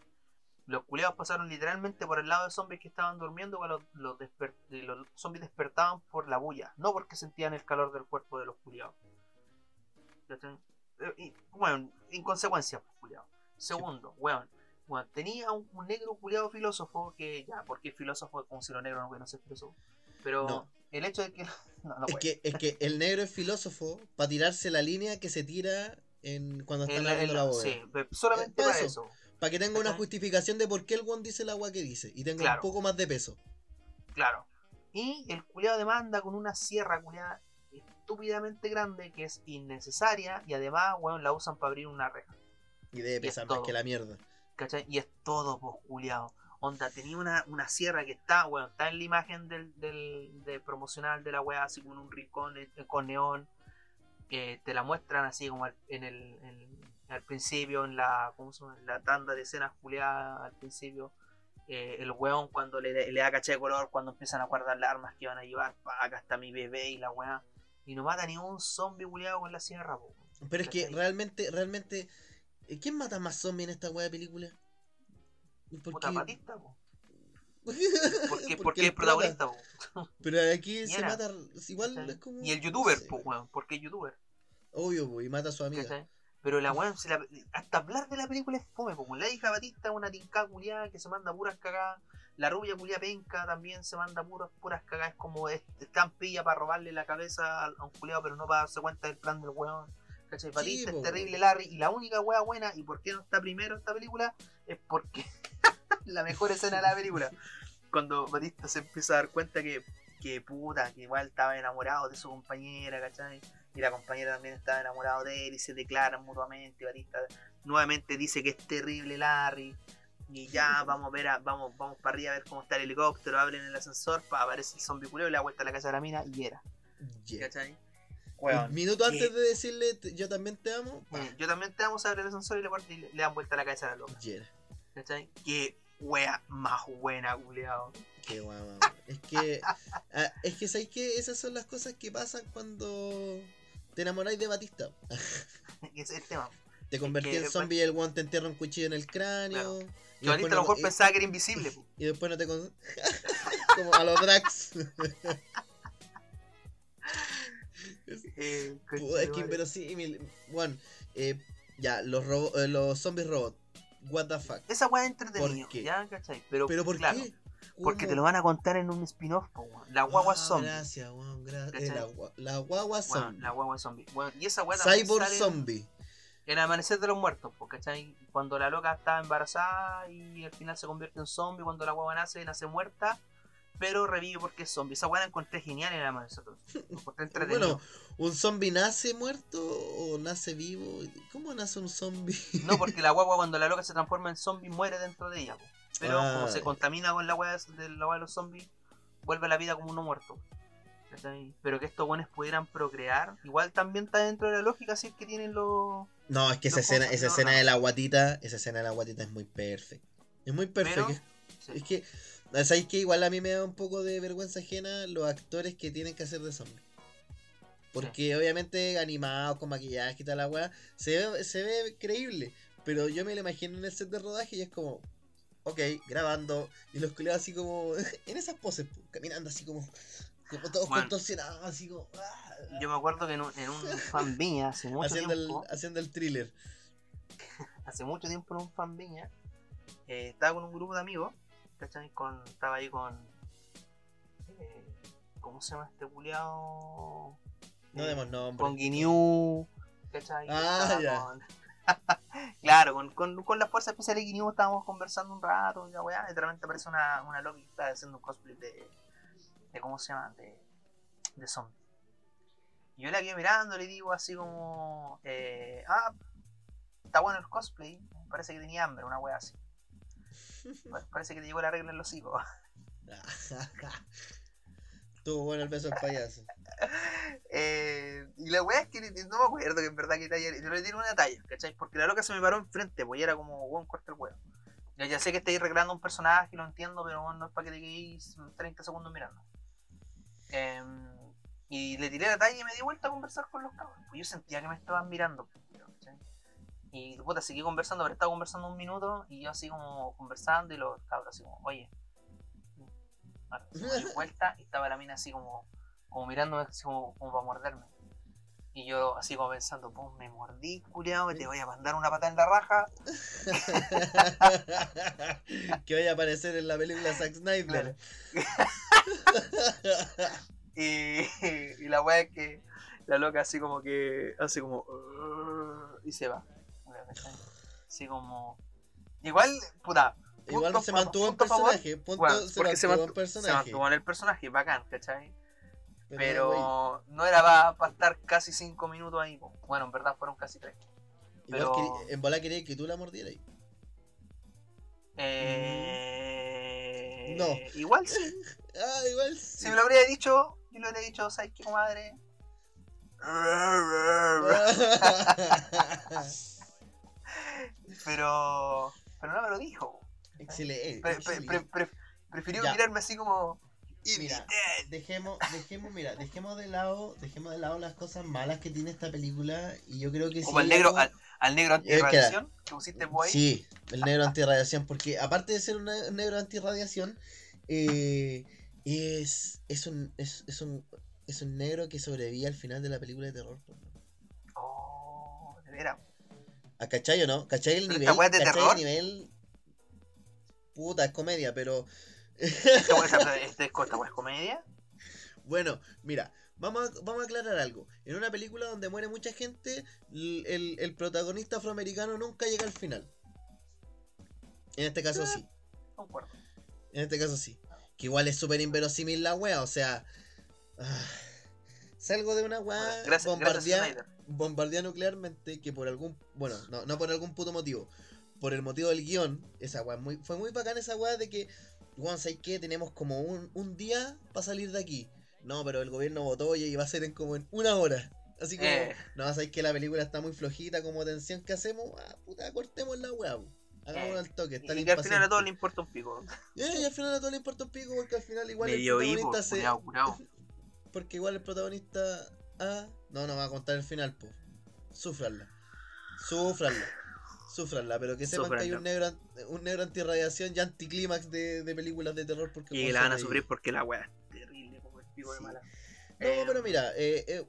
Los culeados pasaron literalmente por el lado de zombies que estaban durmiendo cuando los, los, eh, los zombies despertaban por la bulla, no porque sentían el calor del cuerpo de los culeados. Eh, y, bueno, inconsecuencia, pues, culiao. Segundo, weón, tenía un, un negro culiado filósofo que, ya, ¿por qué filósofo? Como si los negros no pueden ser filósofos. Pero No. el hecho de que. No, no es, puede. que, es que el negro es filósofo para tirarse la línea que se tira en cuando están El- abriendo el- la bóveda. sí, solamente para para eso. eso. Para que tenga una justificación de por qué el one dice el agua que dice. Y tenga Claro. un poco más de peso. Claro. Y el culiado demanda con una sierra culiada estúpidamente grande que es innecesaria y además, weón, la usan para abrir una reja. Y debe Y es pesar más que la mierda. ¿Cachai? Y es todo, pues, culiado. Onda, tenía una, una sierra que está, bueno, está en la imagen del, del, del promocional de la weá, así como en un rincón eh, con neón. que te la muestran así como en el, en- al principio, en la, ¿cómo se llama? En la tanda de escenas culiadas al principio. Eh, el weón cuando le, le da caché de color, cuando empiezan a guardar las armas que van a llevar, pa, acá está mi bebé y la weá. Y no mata ni un zombie culiado con la sierra, po. Pero es que realmente, realmente. Eh, ¿Quién mata más zombies en esta wea de película? ¿Por Puta qué? patista, po. Porque, Porque, porque el es protagonista, po. Pero aquí se era. mata. Igual es como. Y el youtuber, no sé, weón, porque es youtuber. Obvio, po, y mata a su amiga. Pero la weón, se la- hasta hablar de la película es fome, pues, la hija Batista, una tinca culiada que se manda puras cagadas. La rubia culia penca también se manda puras, puras cagadas, es como es, están pilla para robarle la cabeza a a un culiado, pero no para darse cuenta del plan del weón. ¿Cachai? Batista es terrible. Larry, y la única wea buena, y por qué no está primero esta película, es porque la mejor escena de la película. Cuando Batista se empieza a dar cuenta que, que puta, que igual estaba enamorado de su compañera, ¿cachai? Y la compañera también estaba enamorado de él y se declaran mutuamente. Batista nuevamente dice que es terrible Larry. Y ya vamos a ver, a- vamos, vamos para arriba a ver cómo está el helicóptero, abren el ascensor, pa, aparece el zombie culeo y le da vuelta a la casa de la mina y era. Yeah. ¿Cachai? Minuto antes de decirle "Te- yo también te amo. pa, Yo también te vamos a abrir el ascensor y le, y le- le dan vuelta a la cabeza a la loca. yeah. ¿Cachai? Qué wea más buena, culeado. Qué guau. Es que. ah, es que sabéis que esas son las cosas que pasan cuando te enamoráis de Batista. Es el tema. Te convertí que, en zombie y el guante te entierra un cuchillo en el cráneo. Claro. Y Que Batista a lo mejor pensaba que era invisible. y después no te con... como a los Drax Eh, es que inverosímil bueno eh, ya los robo- eh, los zombies robot what the fuck Esa weá es entretenida, ¿Por qué? ¿ya? ¿Cachai? Pero, pero por claro, qué Porque ¿Cómo? te lo van a contar en un spin-off. La guagua Ah, zombie. gracias weón, gra- eh, la, la guagua zombie la guagua zombie. Weón, y esa weá cyborg zombie En Amanecer de los Muertos, ¿cachai? Cuando la loca está embarazada y al final se convierte en zombie, cuando la guagua nace, nace muerta, pero revive porque es zombie. Esa weá la encontré genial en entretenido. bueno un zombie nace muerto o nace vivo cómo nace un zombie No, porque la guagua cuando la loca se transforma en zombie muere dentro de ella, po. Pero Ah. como se contamina con la weá de la de los zombies, vuelve a la vida como uno muerto. Pero que estos buenos pudieran procrear, igual también está dentro de la lógica si es que tienen los. no es que esa escena esa escena de la guatita esa escena de la guatita es muy perfecta es muy perfecta Pero, sí. Es que, ¿sabéis que igual a mí me da un poco de vergüenza ajena los actores que tienen que hacer de zombie? Porque obviamente animado, con maquillaje y tal la weá, se ve, se ve creíble. Pero yo me lo imagino en el set de rodaje y es como, ok, grabando. Y los culiados así como, en esas poses, po, caminando así como, como todos Bueno. contorsionados, así como, ah, Yo me acuerdo que en un, en un fan viña hace mucho haciendo, el, tiempo, haciendo el thriller. hace mucho tiempo en un fan viña, eh, estaba con un grupo de amigos, ¿cachai? Con, estaba ahí con, eh, ¿cómo se llama este culiao? No demos nombre. Con Guinew, ¿cachai? Ah, ya. con- claro, con, con, con la fuerza especial de Guinew estábamos conversando un rato, y la weá, y de repente aparece una, una loca que está haciendo un cosplay de, de ¿cómo se llama? De, de zombie. Y yo la quedé mirando, le digo así como, eh, ah, está bueno el cosplay, parece que tenía hambre, una wea así. Pa- Parece que te llegó la regla en los hijos. Estuvo bueno el beso del payaso. Eh, y la wea es que no me acuerdo que en verdad que talla. Yo le tiré una talla, ¿cachai? Porque la loca se me paró enfrente, pues y era como, weón, corta el huevo. Ya, ya sé que estáis recreando un personaje, lo entiendo, pero no es para que te quedéis 30 segundos mirando. Em, y le tiré la talla y me di vuelta a conversar con los cabros. Pues yo sentía que me estaban mirando. Y puta, seguí conversando, pero estaba conversando un minuto y yo así como conversando y los cabros así como, oye. Bueno, me di vuelta y estaba la mina así como, como mirándome así como, como para morderme. Y yo así como pensando, pues me mordí, culiao, te voy a mandar una pata en la raja. que vaya a aparecer en la película Zack Snyder. Y, y la weá es que la loca así como que hace como y se va. ¿Cachai? Así como. Igual, puta. Igual punto se a- mantuvo en personaje. Punto, se porque se mantuvo Se personaje. mantuvo en el personaje, bacán, ¿cachai? Pero no era para estar casi 5 minutos ahí. po. Bueno, en verdad fueron casi 3. igual pero- quería- en bola quería que tú la mordieras. Eh... No. Igual sí. Ah, igual sí. Si me lo habría dicho, yo le habría dicho, ¿sabes qué, comadre? Pero. Pero no me lo dijo. excelente. Pre- prefirió Ya. mirarme así como. Mira, dejemos, dejemos, mira, dejemos de lado, dejemos de lado las cosas malas que tiene esta película y yo creo que Como sí al negro, algo- al, al negro Eh, antirradiación que pusiste vos ahí. Sí, el negro antirradiación, porque aparte de ser un negro antirradiación, eh, es, es, un, es, es, un, es un negro que sobrevive al final de la película de terror. Oh, de veras. ¿A cachai o no? ¿Cachai el nivel? ¿Cachai terror. el nivel? Puta, es comedia, pero... Esta esta es comedia. Bueno, mira, vamos a, vamos a aclarar algo. En una película donde muere mucha gente, el, el protagonista afroamericano nunca llega al final. En este caso sí. Concuerdo. En este caso sí. Que igual es súper inverosímil la wea, o sea. ah, salgo de una wea Bueno, gracias, gracias bombardeada Snyder. Bombardeada nuclearmente que por algún. Bueno, no, no por algún puto motivo. Por el motivo del guion, esa wea. Muy, fue muy bacán esa wea de que. Weón, ¿sabes qué? Tenemos como un, un día para salir de aquí. No, pero el gobierno votó y va a ser en como en una hora. Así como. Eh. No, ¿sabes que La película está muy flojita como tensión que hacemos. Ah, puta, cortemos la wea. po. Hagámoslo Eh, al toque. Está Y que al final a todos le importa un pico. eh, y al final a todo le importa un pico porque al final igual el protagonista se... curado, curado. Porque igual el protagonista... Ah, no, no va a contar el final, po. Súfranla. Súfranla. Súfranla, pero que sepan que hay un negro, un negro antirradiación y anticlímax de, de películas de terror porque... Y la van a sufrir porque la weá es terrible como el pico de mala. No, Eh, pero mira, eh, eh,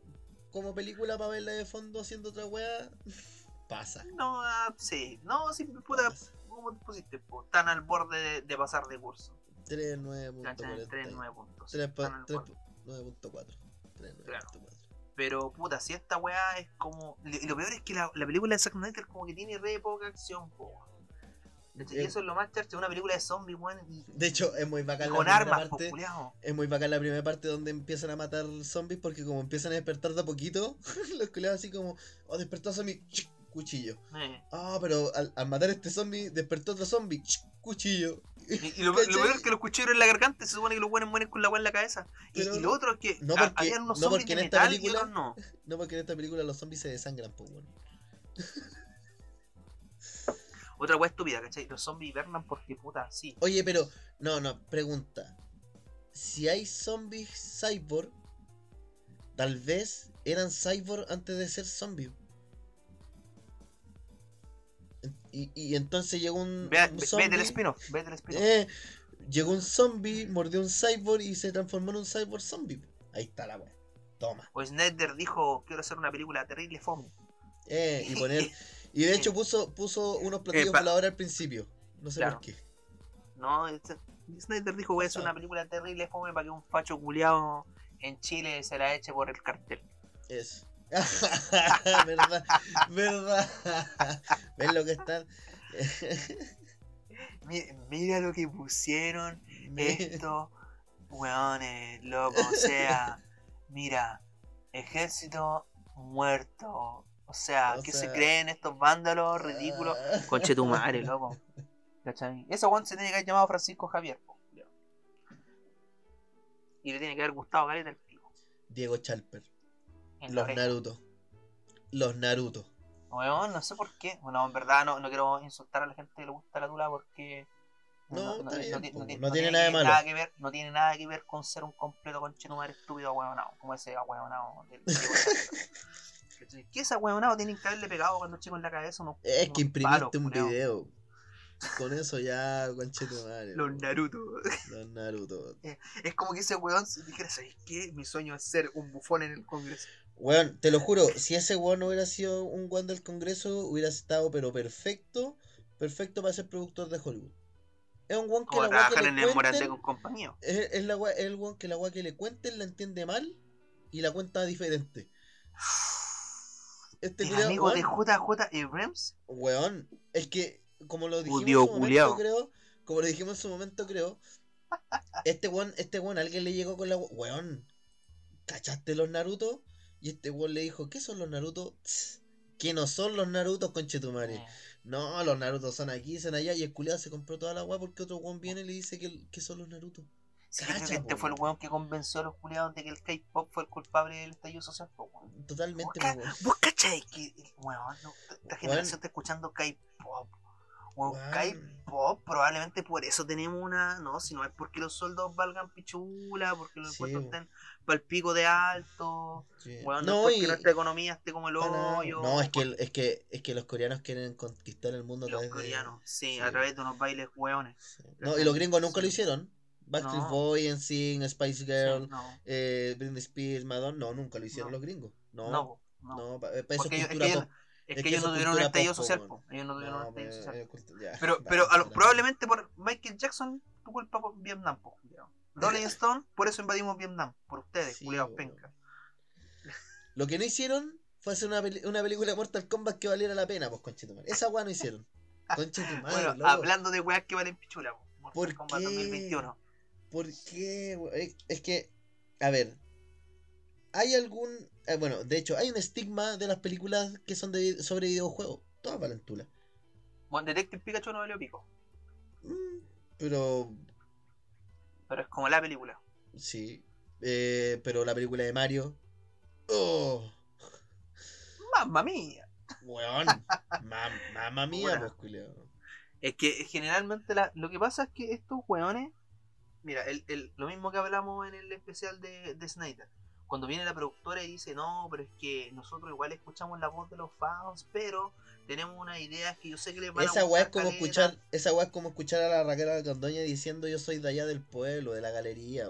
como película para verla de fondo haciendo otra wea, pasa. No, ah, sí. No, sí, puta, pasa. ¿cómo te pusiste? po? Están al borde de, de pasar de curso. 3.9.40. 3 9 puntos. 3 Están al borde. 9.4. 3.9.4. Pero puta, si esta weá es como. Y lo peor es que la, la película de Zack Snyder como que tiene re poca acción, po. Y Eh, eso es lo más charcha, una película de zombies, weón. De hecho, es muy bacán la primera armas, parte. Es muy bacán la primera parte donde empiezan a matar zombies porque como empiezan a despertar de a poquito, los culiados así como, oh, despertó zombie, cuchillo. Eh. Ah, pero al, al matar a este zombie, despertó otro zombie, cuchillo. Y, y lo, lo peor es que los cuchillos en la garganta se supone que los buenos mueren con la weá en la cabeza. Y, y lo otro es que no porque- habían unos no zombies porque en esta película- no. No, porque en esta película los zombies se desangran, pues bueno. Otra weá estúpida, ¿cachai? Los zombies hibernan porque puta, sí. Oye, pero, no, no, pregunta. Si hay zombies cyborg, tal vez eran cyborg antes de ser zombies. Y, y entonces llegó un, Ve, un ve- zombie. vete el spin-off, vete el spin-off. eh, llegó un zombie, mordió un cyborg y se transformó en un cyborg zombie. Ahí está la weá. Toma. O Snyder dijo, quiero hacer una película terrible fome. Eh, y poner. Y de hecho puso, puso unos platillos Eh, voladores al principio. No sé Claro. por qué. No, Snyder dijo, voy a hacer una película terrible fome para que un facho culiado en Chile se la eche por el cartel. Eso. verdad, verdad. ¿Ves lo que están? Mi- Mira lo que pusieron estos weones, loco. O sea, mira, ejército muerto. O sea, O ¿qué sea- se creen estos vándalos ridículos? Conche tu madre, loco. ¿Cachai? Ese weón se tiene que haber llamado Francisco Javier. po. Y le tiene que haber gustado Galeta el pico. Diego Chalper. En Los. Naruto. Los Naruto. Weón, no sé por qué. Bueno, en verdad no, no quiero insultar a la gente que le gusta la tula porque. No, bien, no tiene nada de malo. que ver, no tiene nada que ver con ser un completo conchetumare estúpido ahueonado, como ese ahueonado. ¿Qué ese ahueonado tienen que haberle pegado cuando chico en la cabeza unos, Es unos que imprimiste palos, un video. Con eso ya, conchete madre. Los Naruto. Los Naruto. Es como que ese weón se dijera, ¿sabes qué? Mi sueño es ser un bufón en el Congreso. Weón, te lo juro, si ese weón no hubiera sido un weón del Congreso, hubiera estado pero perfecto, perfecto para ser productor de Hollywood. Es un weón que Como la weá que le cuenten, con compañía. es, es la es el weón que la weá que le cuenten la entiende mal y la cuenta diferente. Este El amigo de weón, JJ Abrams. weón, es que como lo dijimos en su momento, culiao. creo, como lo dijimos en su momento, creo, este weón, este weón, alguien le llegó con la we- weón, ¿cachaste los Naruto? Y este weón le dijo, ¿qué son los Naruto? Tss, ¿Qué no son los Narutos, conchetumare? Eh, No, los Narutos son aquí, son allá, y el culiao se compró toda la weá porque otro weón viene y le dice que, que son los. Sí, Cacha, que este fue el weón. que convenció a los culiados de que el K-pop fue el culpable del estallido social. weón. Totalmente, weón. ¿Vos cachai que weón, no, esta Weón. generación está escuchando K-pop? Weón. K-pop, probablemente por eso tenemos una. No, si no es porque los sueldos valgan pichula, porque los Sí, impuestos estén para el pico de alto. Sí. No, No, es porque y- nuestra economía esté como el hoyo. No, es que, es, que, es que los coreanos quieren conquistar el mundo a Los de- coreanos, sí, sí. a través de unos bailes weones. Sí. No, y los gringos nunca lo hicieron. Backstreet No. Boys, NSYNC, Spice Girl, no, eh, Britney Spears, Madonna, no, nunca lo hicieron los gringos. No, no, no. no, pa- eh, pa- eso es cultura ellos-. Es Es que que ellos no tuvieron un estallido social, po. Ellos no tuvieron un estallido social. ya, Pero, vale, pero a lo- vale. probablemente por Michael Jackson, tu culpa por Vietnam, po. Rolling Stone, por eso invadimos Vietnam, por ustedes, Sí, culiados penca. Lo que no hicieron fue hacer una, peli- una película Mortal Kombat que valiera la pena, pues, conchetumare. Esa weá no hicieron. Conchetumare, Bueno, loco. hablando de weas que valen pichula, po. Mortal ¿Por Kombat qué? 2021. ¿Por qué? Es que, a ver, hay algún... eh, bueno, de hecho, hay un estigma de las películas que son de, sobre videojuegos. Todas valentula. Bueno, Detective Pikachu no valió pico, Mm, pero, pero es como la película. sí. Eh, pero la película de Mario... ¡Oh! Mamma mía. Weón. Mam- mamma mía, Buena. pues. Es que generalmente la- lo que pasa es que estos weones, mira, el, el- lo mismo que hablamos en el especial de, de Snyder, cuando viene la productora y dice, no, pero es que nosotros igual escuchamos la voz de los fans, pero tenemos unas ideas que yo sé que les van a Esa weá es como caleta". escuchar, esa weá es como escuchar a la Raquel Alcandoña diciendo yo soy de allá del pueblo, de la galería.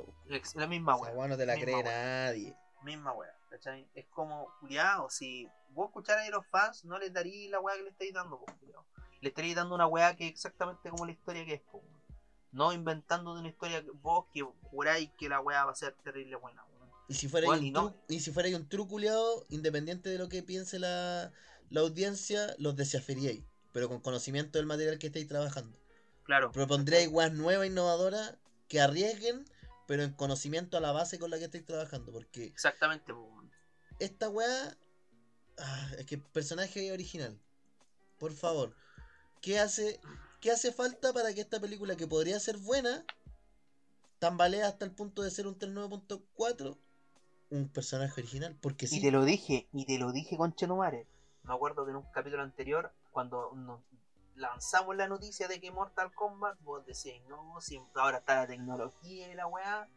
La misma Esa weá, weá no te la misma cree nadie. misma weá, ¿cachai? Es como, culiao, si vos escucharas a los fans, no les daría la weá que le estáis dando, po. Le estaréis dando una weá que es exactamente como la historia que es, po. No inventando de una historia vos que juráis que la weá va a ser terrible buena. Y si fuera Bueno, y no- tru- y si fuera un true culiao, independiente de lo que piense la, la audiencia, los desafiaríais. Pero con conocimiento del material que estáis trabajando. Claro. Propondríais weas nuevas, innovadoras, que arriesguen, pero en conocimiento a la base con la que estáis trabajando. Porque Exactamente, esta weá. ah, es que personaje original. Por favor. ¿Qué hace, ¿Qué hace falta para que esta película, que podría ser buena, tambalea hasta el punto de ser un 39.4? Un personaje original. Porque sí. Y te lo dije, y te lo dije con Chetumare. Me acuerdo que en un capítulo anterior, cuando nos lanzamos la noticia de que Mortal Kombat, vos decías, no, si ahora está la tecnología y la weá.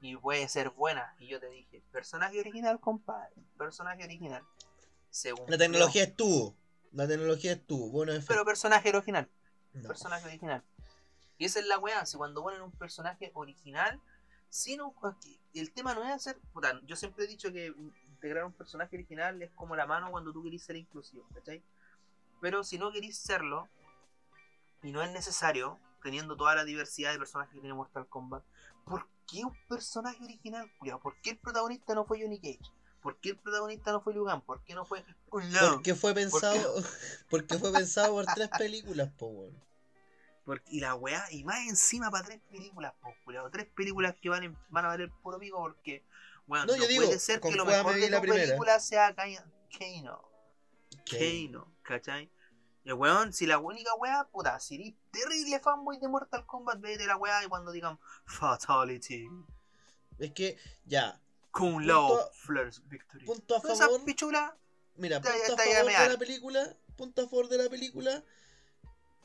y puede ser buena. Y yo te dije, personaje original, compadre, personaje original. Según La tecnología estuvo. La tecnología estuvo. Bueno, en Pero personaje original, No. personaje original. Y esa es la weá, si cuando ponen un personaje original, sin un- el tema no es hacer, puta, yo siempre he dicho que integrar un personaje original es como la mano cuando tú querís ser inclusivo, ¿cachai? Pero si no querís serlo, y no es necesario, teniendo toda la diversidad de personajes que tiene Mortal Kombat, ¿por qué un personaje original, culiao? ¿Por qué el protagonista no fue Johnny Cage? ¿Por qué el protagonista no fue Liu Kang? ¿Por qué no fue? Porque fue pensado. Porque fue pensado por tres películas, po, weón. Porque, y la weá, y más encima para tres películas, culiao. Tres películas que van, en- van a valer puro pico porque, bueno, No, no, yo digo, puede ser que lo mejor me de la primera. película sea Kano. Kano, ¿cachai? Y weón, si la única weá, puta, si eres terrible fanboy de Mortal Kombat, vete la weá y cuando digan Fatality, Es que, ya. Kung Lao, Flares Victory. Punto a favor. pichulas, Mira, punto a favor de la película. Punto a favor de la película.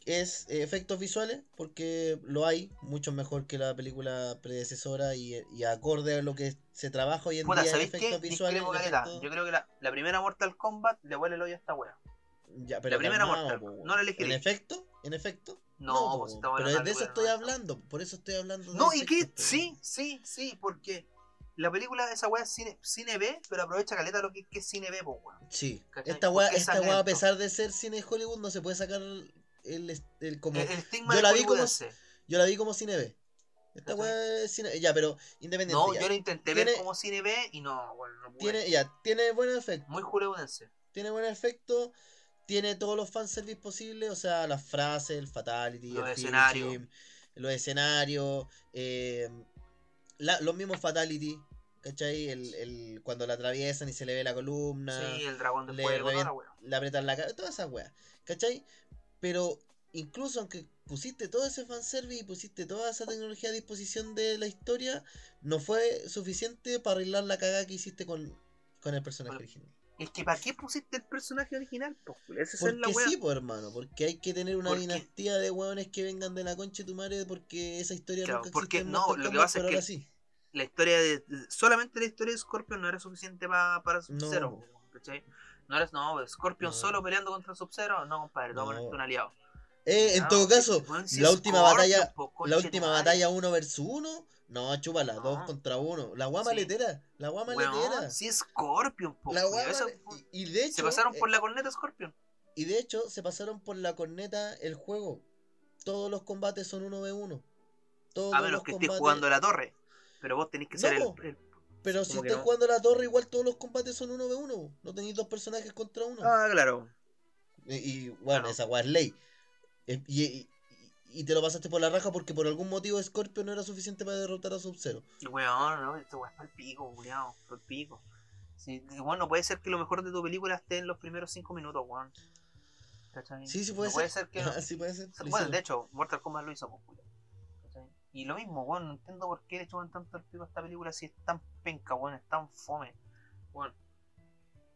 Es eh, efectos visuales, porque lo hay, mucho mejor que la película predecesora y, y acorde a lo que se trabaja hoy en puta, día en ¿sabéis qué? efectos visuales. Efectos- Yo creo que la, la primera Mortal Kombat le huele el hoyo a esta. Ya, pero la primera calmado, Mortal Kombat, no la elegí. ¿En efecto? ¿En efecto? No, pues pero de eso estoy hablando, por eso estoy hablando de No, y que sí, sí, sí, porque la película de esa weá es cine, cine B, pero aprovecha caleta lo que, que es cine B, po, weón. Sí, ¿Cachai? esta weá, esta weá, a pesar de ser cine Hollywood, no se puede sacar el, el como... El, estigma yo de la vi como-. Yo la vi como cine B. Esta weá es cine... Ya, pero independiente. No, ya. yo lo intenté Tiene- ver como cine B y no, bueno, no. Tiene, ya, tiene buen efecto. Muy hollywoodense. Tiene buen efecto. Tiene todos los fanservice posibles. O sea, las frases, el fatality, Los el escenarios. los escenarios. eh, la- los mismos fatality. ¿Cachai? El, el, cuando la atraviesan y se le ve la columna. Sí, el dragón de le fuego, revien- la le apretan la cara, todas esas weas, ¿cachai? Pero incluso aunque pusiste todo ese fanservice y pusiste toda esa tecnología a disposición de la historia, no fue suficiente para arreglar la cagada que hiciste con, con el personaje Bueno, original. Es que ¿para qué pusiste el personaje original? Pues, esa es la Porque sí, pues hermano, porque hay que tener una Porque- dinastía de weones que vengan de la concha de tu madre porque esa historia Claro, nunca porque existió en no, lo que pasa es que- sí. la historia de. Solamente la historia de Scorpion no era suficiente pa- para No. ¿cachai? No era, no, Scorpion No. solo peleando contra Sub-Zero, no, compadre, No. no. un aliado. Eh, en todo sí, caso, la última batalla, la última batalla uno versus uno, no, chúpala, No. dos contra uno. La guama Sí. letera, la guama letera. si es Scorpion, po, La guama y, de hecho, Se pasaron eh, por la corneta Scorpion. y de hecho se pasaron por la corneta el juego. Todos los combates son 1v1. Todos A menos los que estés jugando la torre. Pero vos tenés que ser el- Pero si estás no. jugando la torre, igual todos los combates son 1v1. No tenéis dos personajes contra uno. Ah, claro. Y, y, bueno, Claro. esa weá es ley. Y, y- y te lo pasaste por la raja porque por algún motivo Scorpio no era suficiente para derrotar a Sub-Zero. Weón, no, este weón es pa'l pico, culiao, pa'l pico. Sí, bueno, no puede ser que lo mejor de tu película esté en los primeros 5 minutos, weón. Sí, sí puede No ser. puede ser que. sí puede ser. Bueno, de hecho, Mortal Kombat lo hizo, pues. Y lo mismo, weón, no entiendo por qué le echaban tanto el pico a esta película si es tan penca, weón, es tan fome. Bueno,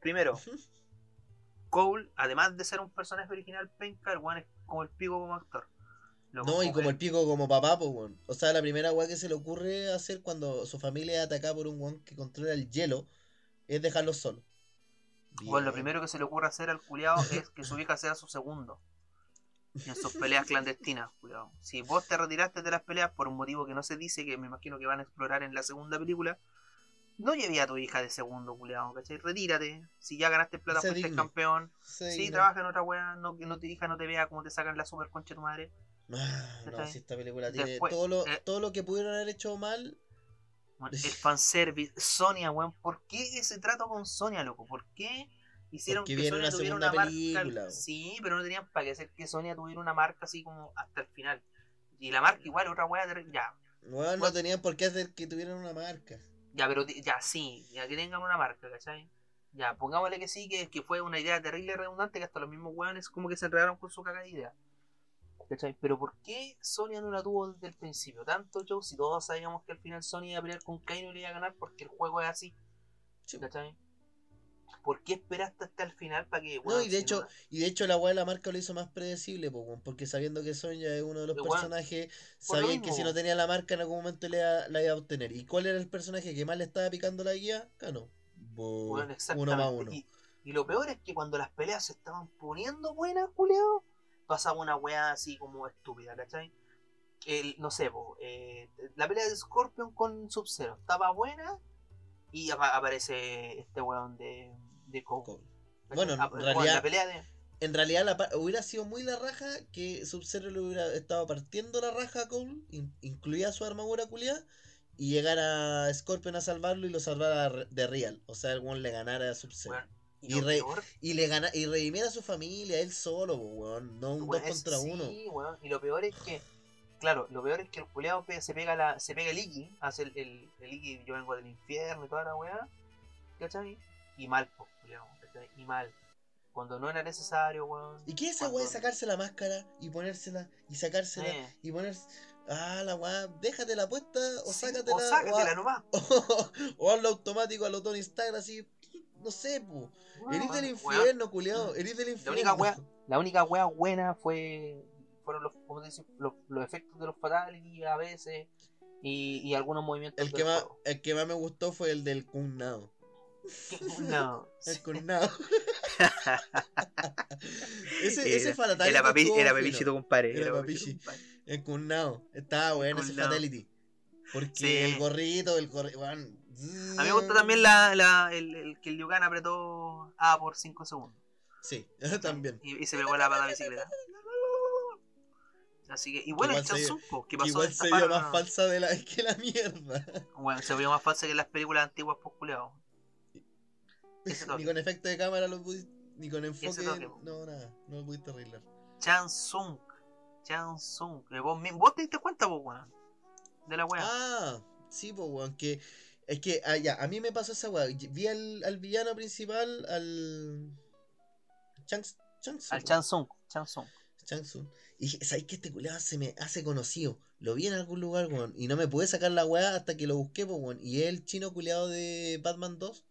primero, Cole, además de ser un personaje original penca, el weón es como el pico como actor. No, y como el pico como papá, pues, weón. O sea, la primera weá que se le ocurre hacer cuando su familia es atacada por un weón que controla el hielo es dejarlo solo. Bueno, lo primero que se le ocurre hacer al culiao es que su hija sea su segundo. En sus peleas clandestinas, culiao. Si vos te retiraste de las peleas por un motivo que no se dice, que me imagino que van a explorar en la segunda película, no llevé a tu hija de segundo, culiao, ¿cachai? Retírate. Si ya ganaste plata, Sé fuiste campeón. Sí, Sí, trabaja en otra weá, no, que no tu hija no te vea como te sacan la super concha de tu madre. Ah, no, si esta película tiene Después, todo, lo, eh, todo lo que pudieron haber hecho mal. Bueno, el fanservice, Sonia, weón, ¿por qué ese trato con Sonia, loco? ¿Por qué hicieron Porque que Sonia una tuviera una marca? película, weón. Sí, pero no tenían para que hacer que Sonia tuviera una marca así como hasta el final. Y la marca igual, otra weá, ya, Weón, no Bueno. tenían por qué hacer que tuvieran una marca. ya, pero ya sí, ya que tengan una marca, ¿cachai? Ya, pongámosle que sí, que, que fue una idea terrible y redundante, que hasta los mismos weones como que se enredaron con su cagada de idea. ¿Cachai? Pero ¿por qué Sonia no la tuvo desde el principio? Tanto Joe, si todos sabíamos que al final Sonia iba a pelear con Kaino y le iba a ganar porque el juego es así. Sí. ¿Cachai? ¿Por qué esperaste hasta el final para que... No, weón, y de hecho, no- y de hecho la weá de la marca lo hizo más predecible, po, porque sabiendo que Sonya es uno de los Pero, personajes, lo sabían que si no tenía la marca en algún momento le iba- la iba a obtener. ¿Y cuál era el personaje que más le estaba picando la guía? Cano. Bo- Weón, uno exactamente. más uno. Y, y lo peor es que cuando las peleas se estaban poniendo buenas, Julio, pasaba una weá así como estúpida, ¿cachai? El, no sé, po, eh, la pelea de Scorpion con Sub-Zero estaba buena y apa- aparece este weón de, de Cole. Bueno, en realidad- la pelea de. En realidad la hubiera sido muy la raja que Sub-Zero le hubiera estado partiendo la raja a Cole, in- incluía su armadura culiada, y llegara Scorpion a salvarlo y lo salvara de Real. O sea, el weón le ganara a Sub-Zero. y Y Y le gana, y redimiera a su familia, él solo, weón. No un weón, dos es- contra uno. sí, weón, y lo peor es que. Claro, lo peor es que el culeado se pega la, se pega el Iki, hace el, el, el Iki, yo vengo del infierno y toda la weá, ¿cachai? Y mal, pues, culeado. Y mal. Cuando no era necesario, weón. ¿Y qué es esa weá de sacarse la máscara y ponérsela y sacársela Eh, y ponerse. Ah, la weá, déjate la puesta o sí, sácatela. o o sácatela nomás. o hazlo automático a lo Tony Stark así. No sé, pu. Eres del infierno, culiao. Eres del infierno. única wea- La única wea buena fue fueron los, como te dice, los, los efectos de los fatality a veces y, y algunos movimientos El que, más, juego. el que más me gustó fue el del Kunnao. No. El Kunnao. ese, ese Era- fatality. Era, papi, era fino. papichito, compadre. Era Era papichi. compadre. El Kunnao. Estaba bueno ese fatality. Porque Sí. el gorrito, el gorrito. A mí me gustó también la, la, el, el que el Kang apretó A por 5 segundos. Sí, también. Y, y se pegó la pata de bicicleta. Así que, y bueno, el po, que pasó igual se vio más falsa de la, que la mierda. Bueno, se vio más falsa que las películas antiguas pues, postculeados. Ese toque. ni con efecto de cámara lo pudiste. Ni con enfoque. no, nada. No lo pudiste arreglar. Chansung. Eh, Vos, mi- vos te diste cuenta, pues, weón. De la weá. Ah, sí, pues, weón. Que. Es que, ah, ya, a mí me pasó esa weá. Vi al, al villano principal, al. Changs. Changs. Al Chansung. Chansung. Changsun. Y dije, ¿sabes que este culiado se me hace conocido? Lo vi en algún lugar, weón. Y no me pude sacar la weá hasta que lo busqué, pues, weón. Y es el chino culiado de Batman 2.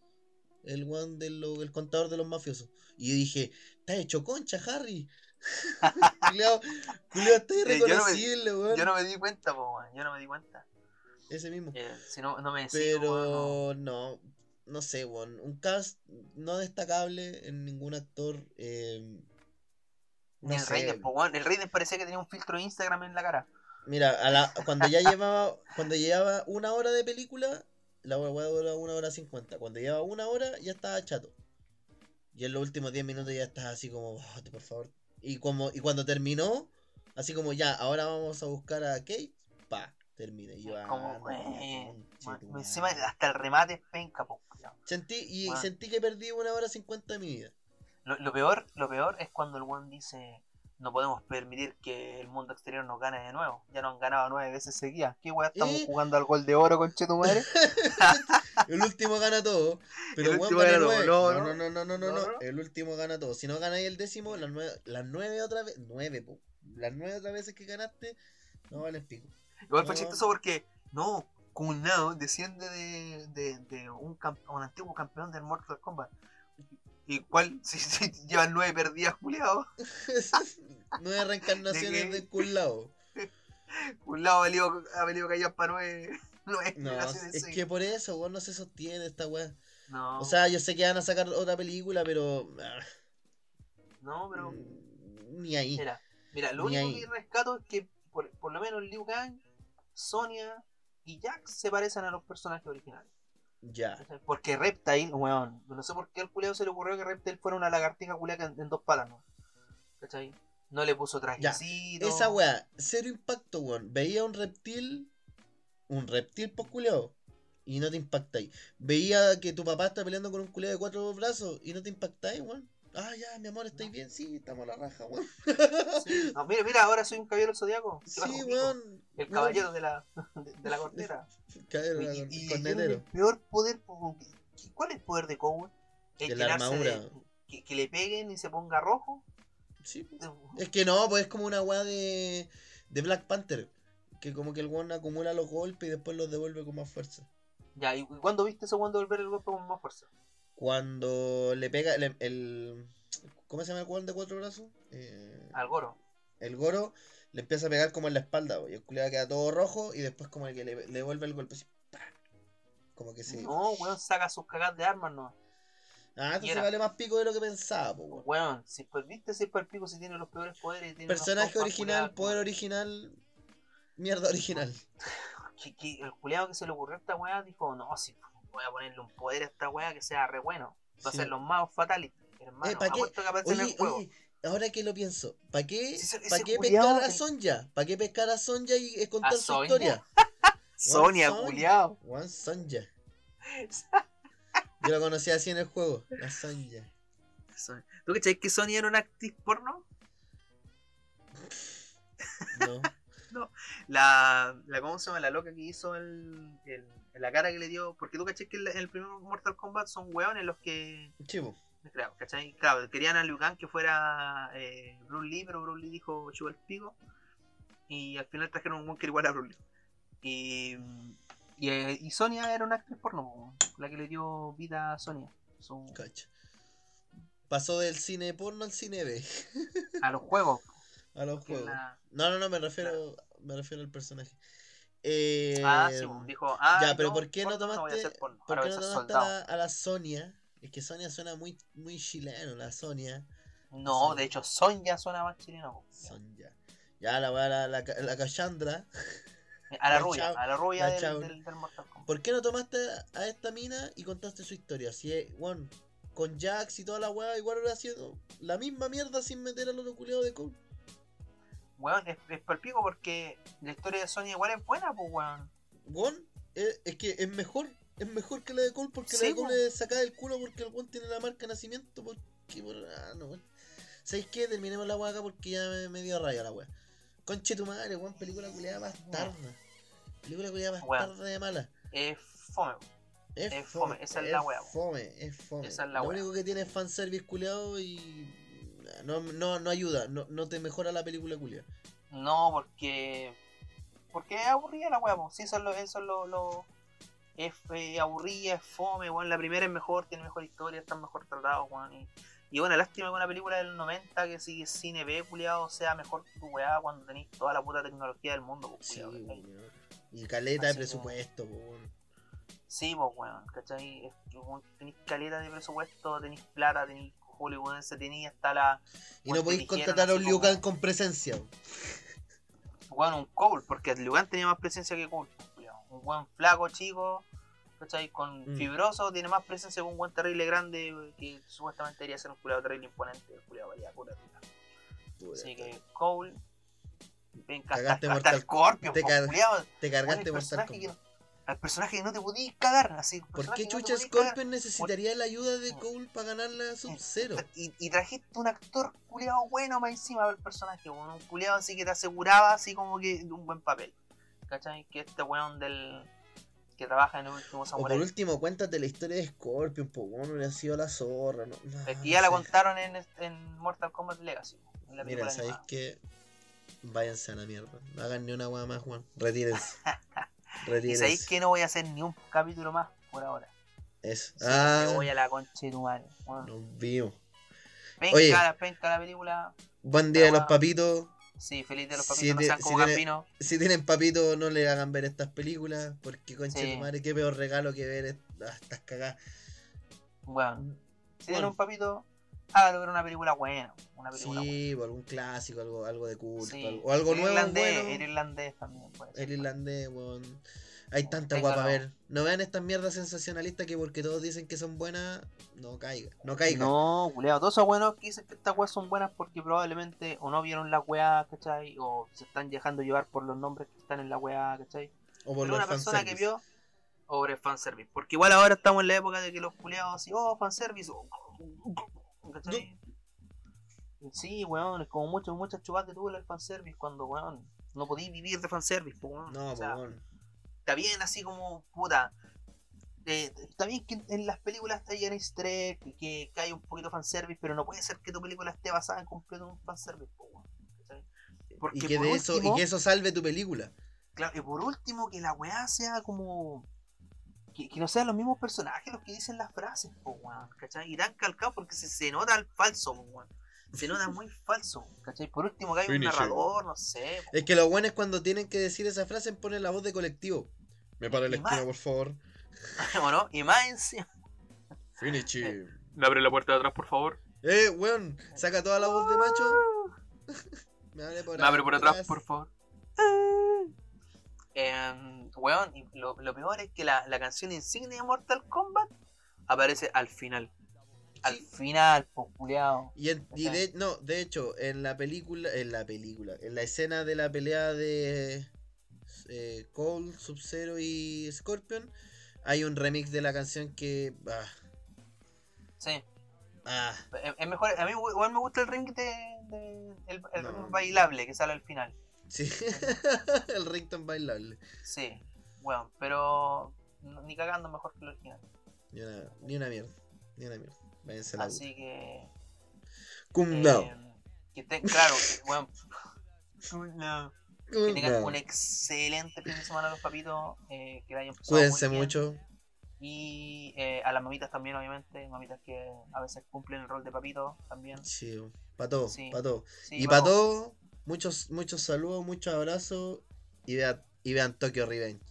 El weón del el contador de los mafiosos. Y yo dije, está hecho concha, Harry. culiado, culiado, está Eh, yo no me- irreconocible, weón. Yo no me di cuenta, pues, weón. Yo no me di cuenta. Ese mismo. Eh, si no, no me decís, Pero no, no sé, weón. Un cast no destacable en ningún actor. eh, no el sé. Raiden, pues, weón. El Raiden parecía que tenía un filtro de Instagram en la cara. Mira, a la, cuando ya llevaba, cuando llevaba una hora de película, la weá dura una hora cincuenta. Cuando llevaba una hora, ya estaba chato. Y en los últimos 10 minutos ya estaba así como, "Bájate, por favor. Y como, y cuando terminó, así como ya, ahora vamos a buscar a Kate, pa, termina. Y yo, ah, Como, Encima, hasta el remate es penca, culiao. Sentí, y sentí que perdí una hora cincuenta de mi vida. Lo, lo peor, lo peor es cuando el one dice no podemos permitir que el mundo exterior nos gane de nuevo. Ya nos han ganado nueve veces seguidas. ¿Qué weá estamos ¿Eh? jugando al gol de oro con madre? El último gana todo. Pero El último gana nueve. No, No, no, no, no, no. El último gana todo. Si no ganáis el décimo, las nueve, las nueve otra vez. Nueve, po. Las nueve otras veces que ganaste, no vale pico. Igual fue No. chistoso porque, no, Kunao desciende de, de, de un, un antiguo campeón del Mortal Kombat. ¿Y cuál? Si, si llevan nueve perdidas, culiado. nueve reencarnaciones qué? de culao. Kunao ha venido, callar para nueve, nueve No, es que por eso, weón, no se sostiene esta weá. No, O sea, yo sé que van a sacar otra película, pero. ah, no, pero mm, ni ahí. Mira, mira, lo Ni único ahí. que rescato es que por, por lo menos Liu Kang, Sonia y Jax se parecen a los personajes originales. Ya. Porque Reptile, weón, no sé por qué al culeo se le ocurrió que Reptile fuera una lagartija culeada en, en dos patas, ¿no? ¿Cachai? No le puso trajecito. Esa weá, cero impacto, weón. Veía un reptil, un reptil por culeado, y no te impactáis. Veía que tu papá está peleando con un culeado de cuatro brazos y no te impactáis, weón. Ah, ya, mi amor, ¿estáis bien? Sí, estamos a la raja, weón. Sí. No, mira, mira, ahora soy un caballero del zodiaco. Sí, weón. El caballero de la, de, de la. Caballero, Y, y el peor poder. po- ¿qué- ¿Cuál es el poder de Cowell? El De la de- armadura. que, que le peguen y se ponga rojo. Sí. Es que no, pues es como una weá de, de Black Panther. Que como que el weón acumula los golpes y después los devuelve con más fuerza. Ya, ¿y cuándo viste ese weón devolver el golpe con más fuerza? Cuando le pega el, el- ¿Cómo se llama el weón de cuatro brazos? Eh, Al Goro. el Goro le empieza a pegar como en la espalda, y el culiado queda todo rojo y después como que le, le devuelve el golpe así. Como que sí. No, weón, saca sus cagas de armas, no. Ah, entonces vale más pico de lo que pensaba, po, weón. Weón, si pues, viste si el pico si tiene los peores poderes tiene Personaje original, poder original, mierda original. El culiado que se le ocurrió a esta weá dijo, no, si voy a ponerle un poder a esta weá que sea re bueno. Va a Sí. ser los magos fatales. Hermano, Eh, ¿pa' qué? apuesto que aparece en Oye, el juego. oye, ahora que lo pienso, ¿para qué, Si ese- ¿pa ese qué culiao pescar a Sonja? ¿Para qué pescar a Sonja y contar ¿A su historia? Sonia, culiado. Juan Sonja. Yo la conocí así en el juego, la Sonja. ¿Tú cachai que Sonia era una actriz porno? No. La, la ¿cómo se llama? La loca que hizo el, el- la cara que le dio. Porque tú cachai que en el primer Mortal Kombat son hueones los que. Chivo. Claro, ¿cachai? Claro, querían a Liu Kang que fuera eh, Bruce Lee, pero Bruce Lee dijo chupa el pico. Y al final trajeron un weón que era igual a Bruce Lee. Y, y, eh, y Sonia era una actriz porno, la que le dio vida a Sonia. Su- Cacha. Pasó del cine porno al cine B. a los juegos. A los juegos. la- No, no, no, me refiero, me refiero al personaje. Eh, Ah, sí, pues, dijo, ah, ya, pero ¿por qué no a tomaste, porno, ¿por qué no a tomaste a la, a la Sonia? Es que Sonia suena muy, muy chileno, la Sonia. No, de hecho, Sonia suena más chileno. po. Sonia. Ya, la, la, la, la Cassandra. A la rubia, a la rubia del, del, del Mortal Kombat. ¿Por qué no tomaste a esta mina y contaste su historia? Si bueno, con Jax y toda la weá, igual hubiera sido la misma mierda sin meter al otro culiado de Cole. Weón, es, es palpico porque la historia de Sonia igual es buena, pues, weón. Weón, es, es que es mejor. Es mejor que la de Cole porque Sí, la de Cole es sacada del culo porque el weón tiene la marca de nacimiento. Porque, por, ah, no, weón. ¿Sabéis qué? Terminemos la weá acá porque ya me, me dio raya la weá. Conche tu madre, weón, película culiada bastarda. Película culiada bastarda de mala. Es fome. Es, Es fome, esa es la weá. Fome, es fome. Esa es la Lo único que tiene es fanservice culiado y. No, no, no ayuda, no, no te mejora la película culiada. No, porque. Porque es aburrida la weá, pues. Sí, eso es lo. Eso es lo, lo- es eh, aburrida, es fome, weón. La primera es mejor, tiene mejor historia, están mejor tratados, weón. Y, y bueno, lástima que una película del 90 que sigue cine B, culiado, sea mejor que tu weá cuando tenéis toda la puta tecnología del mundo, pues, Sí. Y caleta Así de presupuesto, po, weón. Sí, pues, weón, ¿cachai? Tenéis caleta de presupuesto, tenéis plata, tenéis hollywoodense, tenéis hasta la. Y no podéis contratar a un Liu Kang con presencia. weón. Weón, un Cole, porque el Lugan tenía más presencia que Cole. Un weón flaco, chico, ¿cachai? Con Mm. fibroso, tiene más presencia que un weón terrible grande que supuestamente debería ser un culiado terrible imponente. El culiado valía pura Así que Cole. Venga, hasta, Mortal- Scorpion, te car-. Te cargaste el Que Al personaje que no te podías cagar, así. ¿Por qué que no chucha cagar. Scorpion necesitaría la ayuda de Cole para ganarle a Sub-Zero? Y, y trajiste un actor culiado bueno más encima del personaje, weón, un culiado así que te aseguraba así como que de un buen papel. ¿Cachai? Que este weón del. que trabaja en el último O por samurai. último, cuéntate la historia de Scorpion, pues bueno, hubiera sido la zorra. No, no, Es que ya la contaron en, en Mortal Kombat Legacy. En la Mira, ¿sabéis qué? Váyanse a la mierda. No hagan ni una hueá más, Juan. Retírense. Y sabéis que no voy a hacer ni un capítulo más por ahora. Eso. Sí, ah, porque voy a la concha de tu madre. weón. nos vimos. Penca, Oye. la, penca la película. Buen día de los papitos. Sí, feliz de los Si papitos, no te- sean si como tiene- Gambino. Si tienen papitos, no le hagan ver estas películas. Porque, concha de tu madre, qué peor regalo que ver ah, estas cagadas. Bueno, si tienen Bueno. un papito, hágalo ver una película buena. Una película buena. Sí, o algún clásico, algo, algo de culto. Sí. algo- o algo el nuevo. irlandés, bueno. el irlandés también puede ser. El irlandés, weón. Hay tanta guapa a ver. No vean estas mierdas sensacionalistas que porque todos dicen que son buenas, no caiga. No caiga. No, culiado, todos esos buenos que dicen que estas weas son buenas porque probablemente o no vieron la weá, ¿cachai? O se están dejando llevar por los nombres que están en la weá, ¿cachai? o por Pero los una persona que vio sobre fanservice. Porque igual ahora estamos en la época de que los culiados así, oh, fanservice, oh, ¿cachai? Sí, weón, es como muchos, muchas chupas de tuvo el fanservice cuando, weón, no podí vivir de fanservice, pues, weón. No, O sea, weón. está bien así como, puta. eh, está bien que en las películas hayan easter egg, que, que haya un poquito de fanservice, pero no puede ser que tu película esté basada en completo en un fanservice, po, weón, ¿cachai? Porque Y que, por de eso, y que eso salve tu película. Claro, y por último, que la weá sea como. Que, que no sean los mismos personajes los que dicen las frases, po, weón, ¿cachai? Y tan calcado porque se, se nota el falso, po, weón. Se nota muy falso, ¿cachai? Por último que hay un narrador, no sé, po. Es que lo bueno es cuando tienen que decir esa frase ponen la voz de colectivo. Me para la Y más- esquina, por favor. ¿o no? Y más encima. Finish it. ¿Le abre la puerta de atrás, por favor? Eh, weón, saca toda la voz de macho. Me abre por, Me abre por atrás, por favor. Em, weón, y lo, lo peor es que la, la canción insignia de Mortal Kombat aparece al final. Al final, populeado. Y, en- y de, no, de hecho, en la película, en la película, en la escena de la pelea de eh, Cole, Sub-Zero y Scorpion, hay un remix de la canción que... Ah, Sí. ah, Es, mejor, a mí igual me gusta el ring de, de- el, el No. bailable que sale al final. Sí. el ringtone bailable. Sí, weón, pero ni cagando mejor que el original. Ni una, ni una mierda. Ni una mierda. Váyanse Así que. Cum eh, que estén, claro, weón. no. Que tengan un excelente fin de semana los papitos. eh, que la hayan pasado Cuídense muy bien. mucho. Y eh, a las mamitas también, obviamente. Mamitas que a veces cumplen el rol de papito también. Sí, para todo, Sí. para todo. Sí, y para todo, muchos, muchos saludos, muchos abrazos y vean, y vean Tokyo Revenge.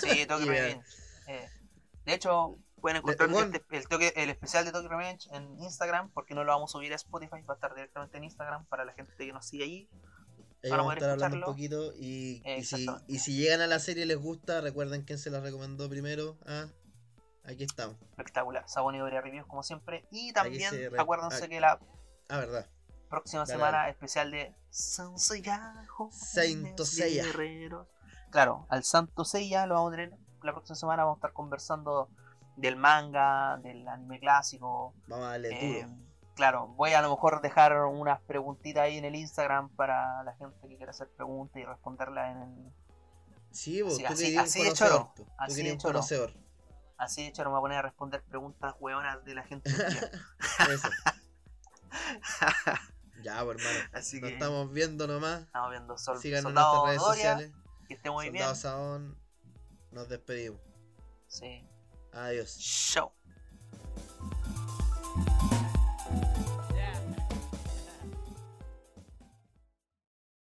Sí, Tokyo Revenge. Eh, de hecho, pueden encontrar este- el, toque- el especial de Tokyo Revenge en Instagram, porque no lo vamos a subir a Spotify, va a estar directamente en Instagram para la gente que nos sigue allí. Ahí para vamos a estar hablando un poquito y, y, si, y si llegan a la serie y les gusta, recuerden quién se la recomendó primero. Ah, aquí estamos. Espectacular. Sabón y Reviews, como siempre. Y también, acuérdense ah. que la Ah, verdad. Próxima Dale, semana dale. especial de San Seiya. guerreros. Claro, al Santo Seiya lo vamos a tener la próxima semana. Vamos a estar conversando del manga, del anime clásico. Vamos a darle Eh, duro. claro, voy a lo mejor dejar unas preguntitas ahí en el Instagram para la gente que quiera hacer preguntas y responderlas en el. Sí, vos, así- tú así- un de choro. Tú así de choro. conocedor. Así de hecho, no me voy a poner a responder preguntas hueonas de la gente. Eso. ya, pues, hermano. así Nos que estamos viendo nomás. estamos viendo Sol, Síganos en nuestras redes Doria, sociales. que esté muy Soldado bien. Saón. Nos despedimos. Sí. Adiós. Chao.